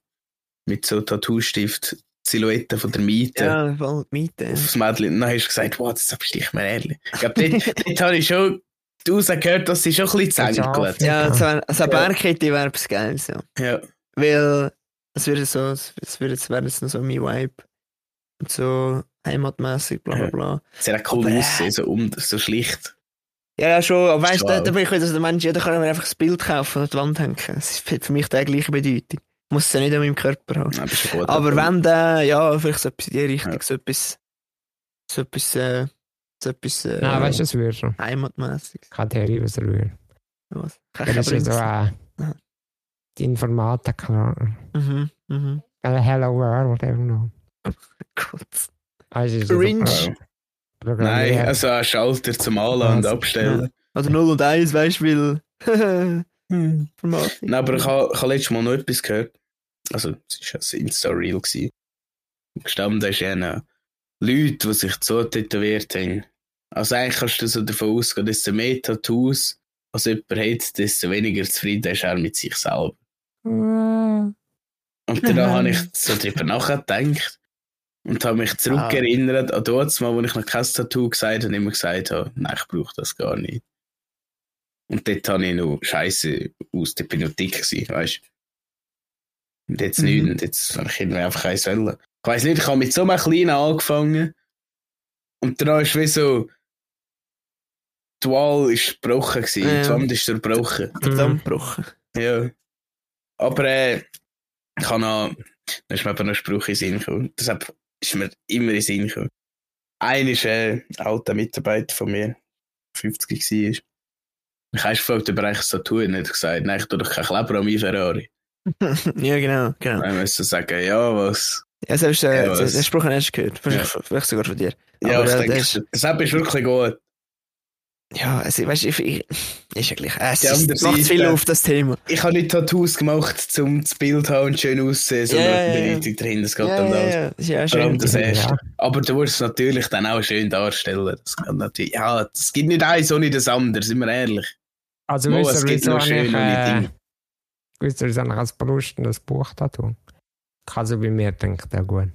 S3: mit so Tattoo-Stift Silhouetten von der Miete
S1: Ja, voll die Miete.
S3: aufs Mädchen. Und dann hast du gesagt, wow, das bist ich mir ehrlich. Ich glaube, dort, dort habe ich schon rausgehört, dass sie schon ein bisschen zängelt.
S1: Ja, so ein, so eine
S3: Ja.
S1: Bergkette wäre etwas Geiles, ja.
S3: Ja.
S1: Weil es würde so, es jetzt, wäre jetzt noch so mein Vibe. Und so heimatmäßig, bla bla
S3: Ja.
S1: bla.
S3: Sehr cool
S1: Aber, äh,
S3: aussehen, so, um, so schlicht.
S1: Ja, ja, schon, aber weißt du, da, bin ich wieder so der Mensch, ja, da kann mir einfach das Bild kaufen und an die Wand hängen. Das hat für mich die gleiche Bedeutung. Ich muss es ja nicht an meinem Körper haben.
S3: Nein, das ist gut.
S1: Aber wenn der, ja, vielleicht so etwas in die Richtung,
S3: Ja.
S1: so etwas, so etwas, äh, so etwas, äh,
S2: Nein, weißt du, was würde schon?
S1: heimatmäßig.
S2: Keine Theorie, was er würde.
S1: Was?
S2: Ist ja so äh, die Informatiker.
S1: Mhm, mhm.
S2: Äh, Hello World, irgendwo.
S1: Gut.
S2: Also, ist so
S1: Cringe.
S3: Nein, also ein Schalter zum Anladen und
S2: Was?
S3: abstellen.
S1: Also 0 und 1, weißt du, weil. Informatik.
S3: Nein, aber ich habe, ich habe letztes Mal noch etwas gehört. Also, es war ein Insta-Reel. Gestanden ist ja noch Leute, die sich so tätowiert haben. Also eigentlich kannst du so davon ausgehen, desto mehr Tattoos als jemand hat, desto weniger zufrieden ist er mit sich selber. Und dann habe ich so drüber nachgedacht und habe mich zurückerinnert an das Mal, wo ich noch kein Tattoo gesagt habe und immer gesagt habe, nein, ich brauche das gar nicht. Und dort habe ich noch Scheiße aus, noch dick gewesen, weißt du. Und jetzt
S1: Mhm.
S3: nicht, und jetzt habe ich irgendwie einfach eins wollen. Ich weiss nicht, ich habe mit so einem Kleinen angefangen und dann ist wie so, die Wahl ist gebrochen gewesen,
S1: Ja.
S3: die Wand ist zerbrochen.
S1: Der
S2: Mhm.
S1: Gebrochen.
S3: Ja. Aber äh, ich habe noch, da ist mir aber noch ein Spruch in den Sinn gekommen. Deshalb ist mir immer in den Sinn gekommen. Einer ist äh, ein alter Mitarbeiter von mir, 50 war. Ich habe gefragt, ob er eigentlich so tun er hat gesagt, nein, ich tue doch keinen Kleber an meinen Ferrari.
S1: Ja, genau, genau.
S3: Dann musste ich sagen, ja, was?
S1: Ja, selbst äh,
S3: Ja,
S1: den,
S3: was-
S1: den Spruch ich erst gehört. Vielleicht,
S3: Ja.
S1: vielleicht sogar von dir.
S3: Ja,
S1: Aber,
S3: ich
S1: äh,
S3: denke,
S1: das ist-
S3: wirklich gut.
S1: Ja, also, weißt du, ich, ich, ist ja gleich. Es ist, macht viel auf das Thema.
S3: Ich habe nicht Tattoos gemacht, um das Bild zu haben und schön auszusehen, sondern
S1: ja,
S3: die
S1: ja.
S3: Bedeutung dahinter. Es geht
S1: Ja,
S3: um
S1: ja,
S3: das.
S1: ja, schön.
S3: das erste.
S2: Ja.
S3: Aber du musst es natürlich dann auch schön darstellen. Das kann natürlich, ja, es gibt nicht eins ohne das andere, sind wir ehrlich.
S2: Also
S3: Mo, es gibt
S2: habe
S3: schöne
S2: äh,
S3: Dinge.
S2: Ich als Brust ein Buch da tun? Kann so bei mir denken, ja gut.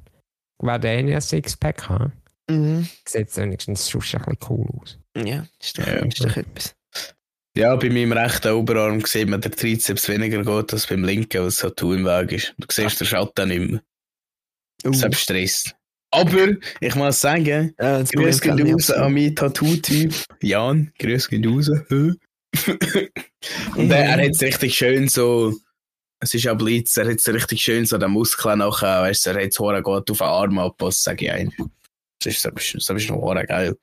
S2: Ich werde eh nicht ein Sixpack haben.
S1: Mhm.
S2: Sieht wenigstens schon ein bisschen cool aus.
S1: Ja, ist doch,
S3: Ja.
S1: ist doch etwas.
S3: Ja, bei meinem rechten Oberarm sieht man der Trizeps weniger gut als beim linken, weil es so im Weg ist. Du siehst den Schatten nicht mehr.
S1: Uh.
S3: Selbst Stress. Aber ich muss sagen,
S1: Ja, das
S3: Grüß
S1: Problem
S3: geht
S1: kann ich
S3: raus an meinen Tattoo-Typ. Jan, grüß geht raus. Und er, er hat es richtig schön so, es ist ja Blitz, er hat es richtig schön so den Muskeln nachher, weißt du, er hat es hure gut auf den Arm angepasst, sage ich ein. Das ist, das ist, das ist noch hure geil.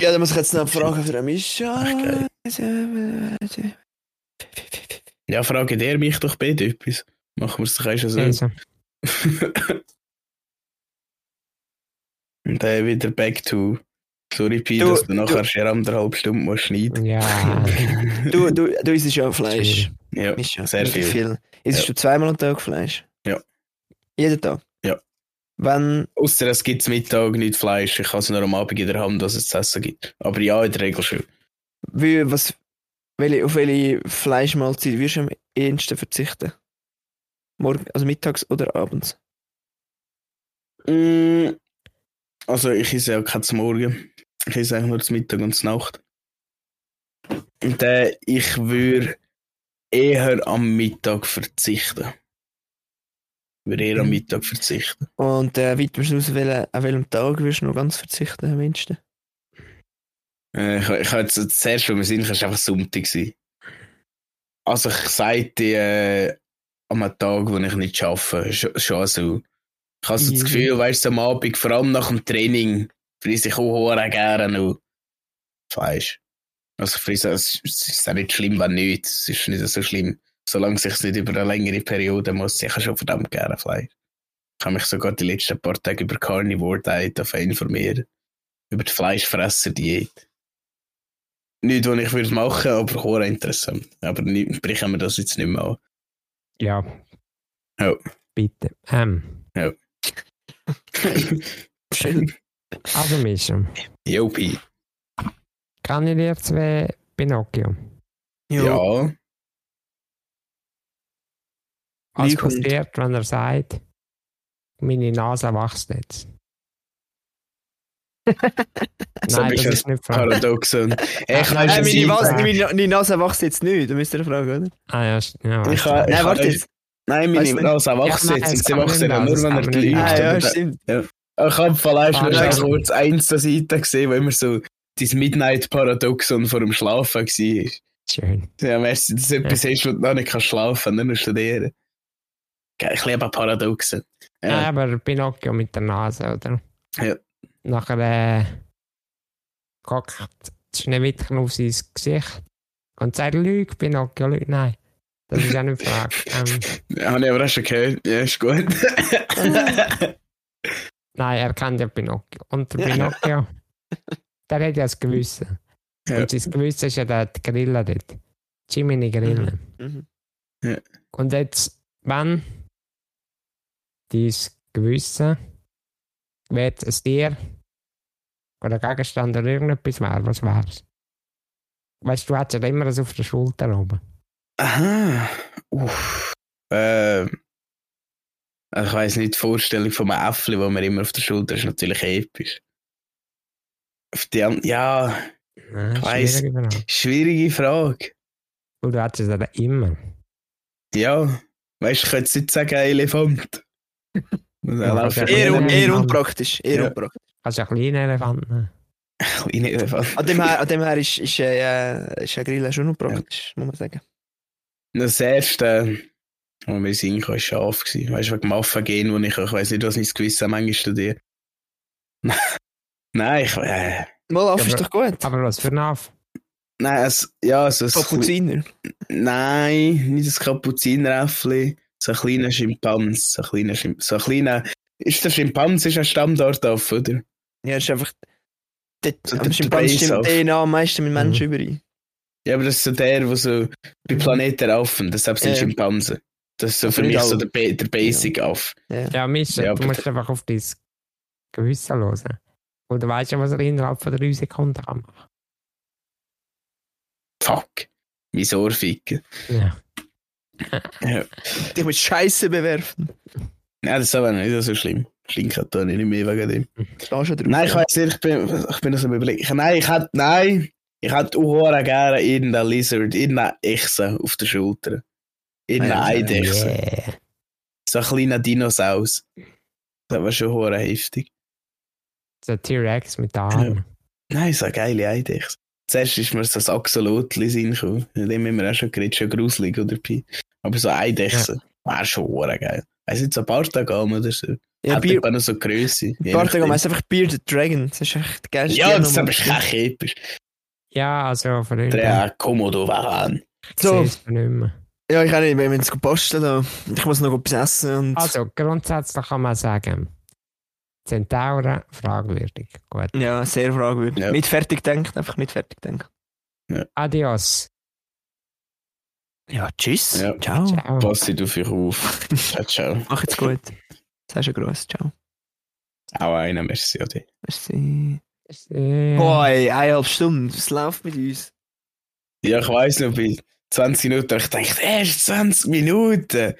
S1: Ja, dann muss ich jetzt noch eine Frage für Mischa.
S3: Ja, frage der mich doch bitte etwas. Machen wir es doch erst so.
S2: Also,
S3: Und dann wieder back to, sorry Pi, dass du nachher
S1: du-
S3: schon anderthalb Stunden musst schneiden.
S2: ja.
S1: Du, du, du isst ja Fleisch.
S3: Ja,
S1: Mischa.
S3: sehr viel.
S1: viel. Isst
S3: Ja.
S1: du zweimal am Tag Fleisch?
S3: Ja.
S1: Jeden Tag?
S3: Ja.
S1: Wenn,
S3: Ausser es gibt Mittag nicht Fleisch. Ich habe es nur am Abend in der Hand, dass es zu essen gibt. Aber ja, in der Regel schon.
S1: wie, was, welche, auf welche Fleischmahlzeit wirst du am ehesten verzichten? Morgen, also mittags oder abends?
S3: Mm, Also ich esse ja kein zum Morgen. Ich esse eigentlich nur zum Mittag und zur Nacht. Und äh, ich würde eher am Mittag verzichten. Ich würde eher am
S1: Mhm.
S3: Mittag verzichten.
S1: Und äh, weiter aus, welchen, an welchem Tag wirst du noch ganz verzichten am?
S3: Äh, ich, ich habe jetzt das erste, was mir Sinn ist einfach Sonntag sein. Also ich sagte äh, am Tag, wo ich nicht arbeite, schon, schon so. Ich habe so das
S1: Mhm.
S3: Gefühl, weißt du, am Abend, vor allem nach dem Training, friese ich auch gerne noch Fleisch. Also friese, es es ist auch nicht schlimm, wenn nicht. Es ist nicht so schlimm. Solange es sich nicht über eine längere Periode muss, ich habe schon verdammt gerne Fleisch. Ich habe mich sogar die letzten paar Tage über Carnivore Diet informiert. Über die Fleischfresser-Diät. Nicht, was ich würde machen, aber hure interessant. Aber nicht, brechen wir das jetzt nicht mehr an.
S2: ja.
S3: Ja.
S2: Bitte. Ähm,
S1: Schön.
S2: Also Mischa,
S3: Jopi.
S2: kann ich dir zwei Pinocchio?
S3: Ja.
S2: Was passiert, wenn er sagt, meine Nase wächst jetzt?
S3: So
S2: Nein, das ist nicht Frage.
S3: Paradoxon. Ich
S2: Nein,
S3: weiss,
S1: Nein,
S3: was
S1: meine, meine, meine Nase wächst jetzt nicht, da müsst ihr fragen, oder?
S2: Ah ja, ja
S3: Ich habe-
S1: Nein, warte jetzt.
S3: Nein, meine Nase wächst jetzt. sie
S2: kann
S3: wächst ja nur, wenn er
S2: kann nicht
S3: lügt.
S1: Ah, ja, stimmt.
S3: Ich habe vielleicht
S2: Ah,
S3: nur schon kurz eins der Seite gesehen, wo immer so dieses Midnight-Paradoxon vor dem Schlafen war.
S2: Schön.
S3: Ja, weißt du, dass du etwas hast, wo du noch nicht kannst schlafen, nur noch studieren. Ich liebe Paradoxen.
S2: Ja.
S3: Ja.
S2: aber Pinocchio mit der Nase, oder?
S3: Ja.
S2: Nachher äh, guckt Schneewittchen auf sein Gesicht und sagt, Lüge, Pinocchio, Lüge. Nein, das ist auch nicht die Frage. ähm,
S3: Ja, habe ich aber auch schon gehört. Ja, ist gut.
S2: nein, er kennt ja Pinocchio. Und der
S1: Ja.
S2: Pinocchio, der hat ja das Gewissen.
S3: Ja.
S2: Und sein Gewissen ist ja der Grille dort. Jiminy Grille.
S1: Mhm.
S2: Und jetzt, wenn dein Gewissen wird ein Tier oder Gegenstand oder irgendetwas wäre, was wär's? Weißt du, du hättest ja immer das auf der Schulter oben.
S3: Aha. Uff. Ähm. Also ich weiss nicht, die Vorstellung von einem Äffli, das man immer auf der Schulter ist, natürlich episch. Auf die an ja,
S2: Ja,
S3: Ich weiss.
S2: schwierige Frage.
S3: schwierige Frage.
S2: Und du hättest es ja immer.
S3: Ja, weißt du, ich könnte jetzt nicht sagen, ein Elefant.
S2: Ja, aber-
S1: Eher, un, eher
S2: Ja.
S1: unpraktisch. Eher
S3: Ja.
S1: unpraktisch.
S2: Kannst du einen kleinen Elefant nehmen.
S3: Kleine Elefant.
S1: An dem her, an dem her ist, ist, äh, ist ein Grill schon unpraktisch, muss man sagen.
S3: Das erste, mir singen kann, war Schaf. gewesen. Weißt du, wegen dem Affengen, wo ich, ich weiss nicht, was mein Gewissen manchmal studiert. Nein, ich, äh,
S1: Mal auf,
S2: Ja,
S1: ist
S2: aber-
S1: doch gut.
S2: Aber was für ein Aff?
S3: nein, es, ja, so ein
S1: Kapuziner.
S3: Nein, nicht das Kapuzineräffli. So ein kleiner Schimpans. So ein kleiner Schimp so ein kleiner. Ist der Schimpans ist ein Stammdortaff, oder?
S1: Ja, ist einfach. Dort,
S3: So der
S1: Schimpansen
S3: Base
S1: stimmt
S3: auf.
S1: DNA am meisten mit Menschen
S2: Mhm.
S1: überein.
S3: Ja, aber das ist so der, der so bei Planet der Affen, deshalb sind
S1: Ja.
S3: Schimpansen. Das ist so
S1: Aber
S3: für mich so der, Ba- der Basic Aff.
S2: Ja, Mischa,
S3: Ja,
S2: du musst einfach auf dein gewissenlos. Und du weißt ja, was er innerhalb von drei Sekunden kann machen.
S3: Fuck. Mein Ohr ficken.
S2: Ja.
S3: Ja.
S1: Dich mit Scheiße bewerfen.
S3: Nein, das ist aber nicht so schlimm. Stinkt da nicht mehr wegen dem.
S1: Da schon drauf.
S3: Nein, ich weiß nicht, ich bin, ich bin das am überlegen. Ich- Nein, ich hätte, nein, ich hätte auch gerne irgendeinen Lizard, irgendeinen Echse auf der Schulter. Irgendeinen
S1: Ah, ja,
S3: Eidechse.
S2: Yeah.
S3: So ein kleiner Dinosaus. Das war schon hure heftig.
S2: So ein T-Rex mit Armen.
S3: Nein, so eine geile Eidechse. Zuerst ist mir so ein Axolotli Sinn gekommen. Von dem haben wir auch schon geredet, schon gruselig, oder? Pi? Aber so Eidechse wäre schon hure geil. Weiss nicht, so ein paar Tage oder so.
S1: Ja,
S3: Hat etwa noch so Größe. je
S1: Bartag
S3: nachdem.
S1: heisst einfach Bearded Dragon. Das ist echt geilste
S3: Ja, das ist aber echt episch.
S2: Ja, also von her.
S3: Der Komodo Varan.
S2: Ich
S1: So.
S2: sehe es nicht mehr.
S1: Ja, ich kann nicht, wir müssen posten da. Ich muss noch etwas essen und...
S2: Also, grundsätzlich kann man sagen, Zentauren fragwürdig. Gut.
S1: ja, sehr fragwürdig.
S3: Ja.
S1: Nicht fertig denken, einfach nicht fertig denken.
S2: Adios.
S1: Ja, tschüss.
S3: Ja.
S1: Ciao.
S2: Ciao.
S3: Pass dich auf euch auf. Ciao, ciao.
S1: Mach jetzt gut. Sagst du Gruß. Ciao.
S3: Auch einer, merci ade.
S1: Merci. Boah, ey, eineinhalb Stunden. Was läuft mit uns?
S3: Ja, ich weiss noch, bei 20 Minuten, ich dachte, erst 20 Minuten.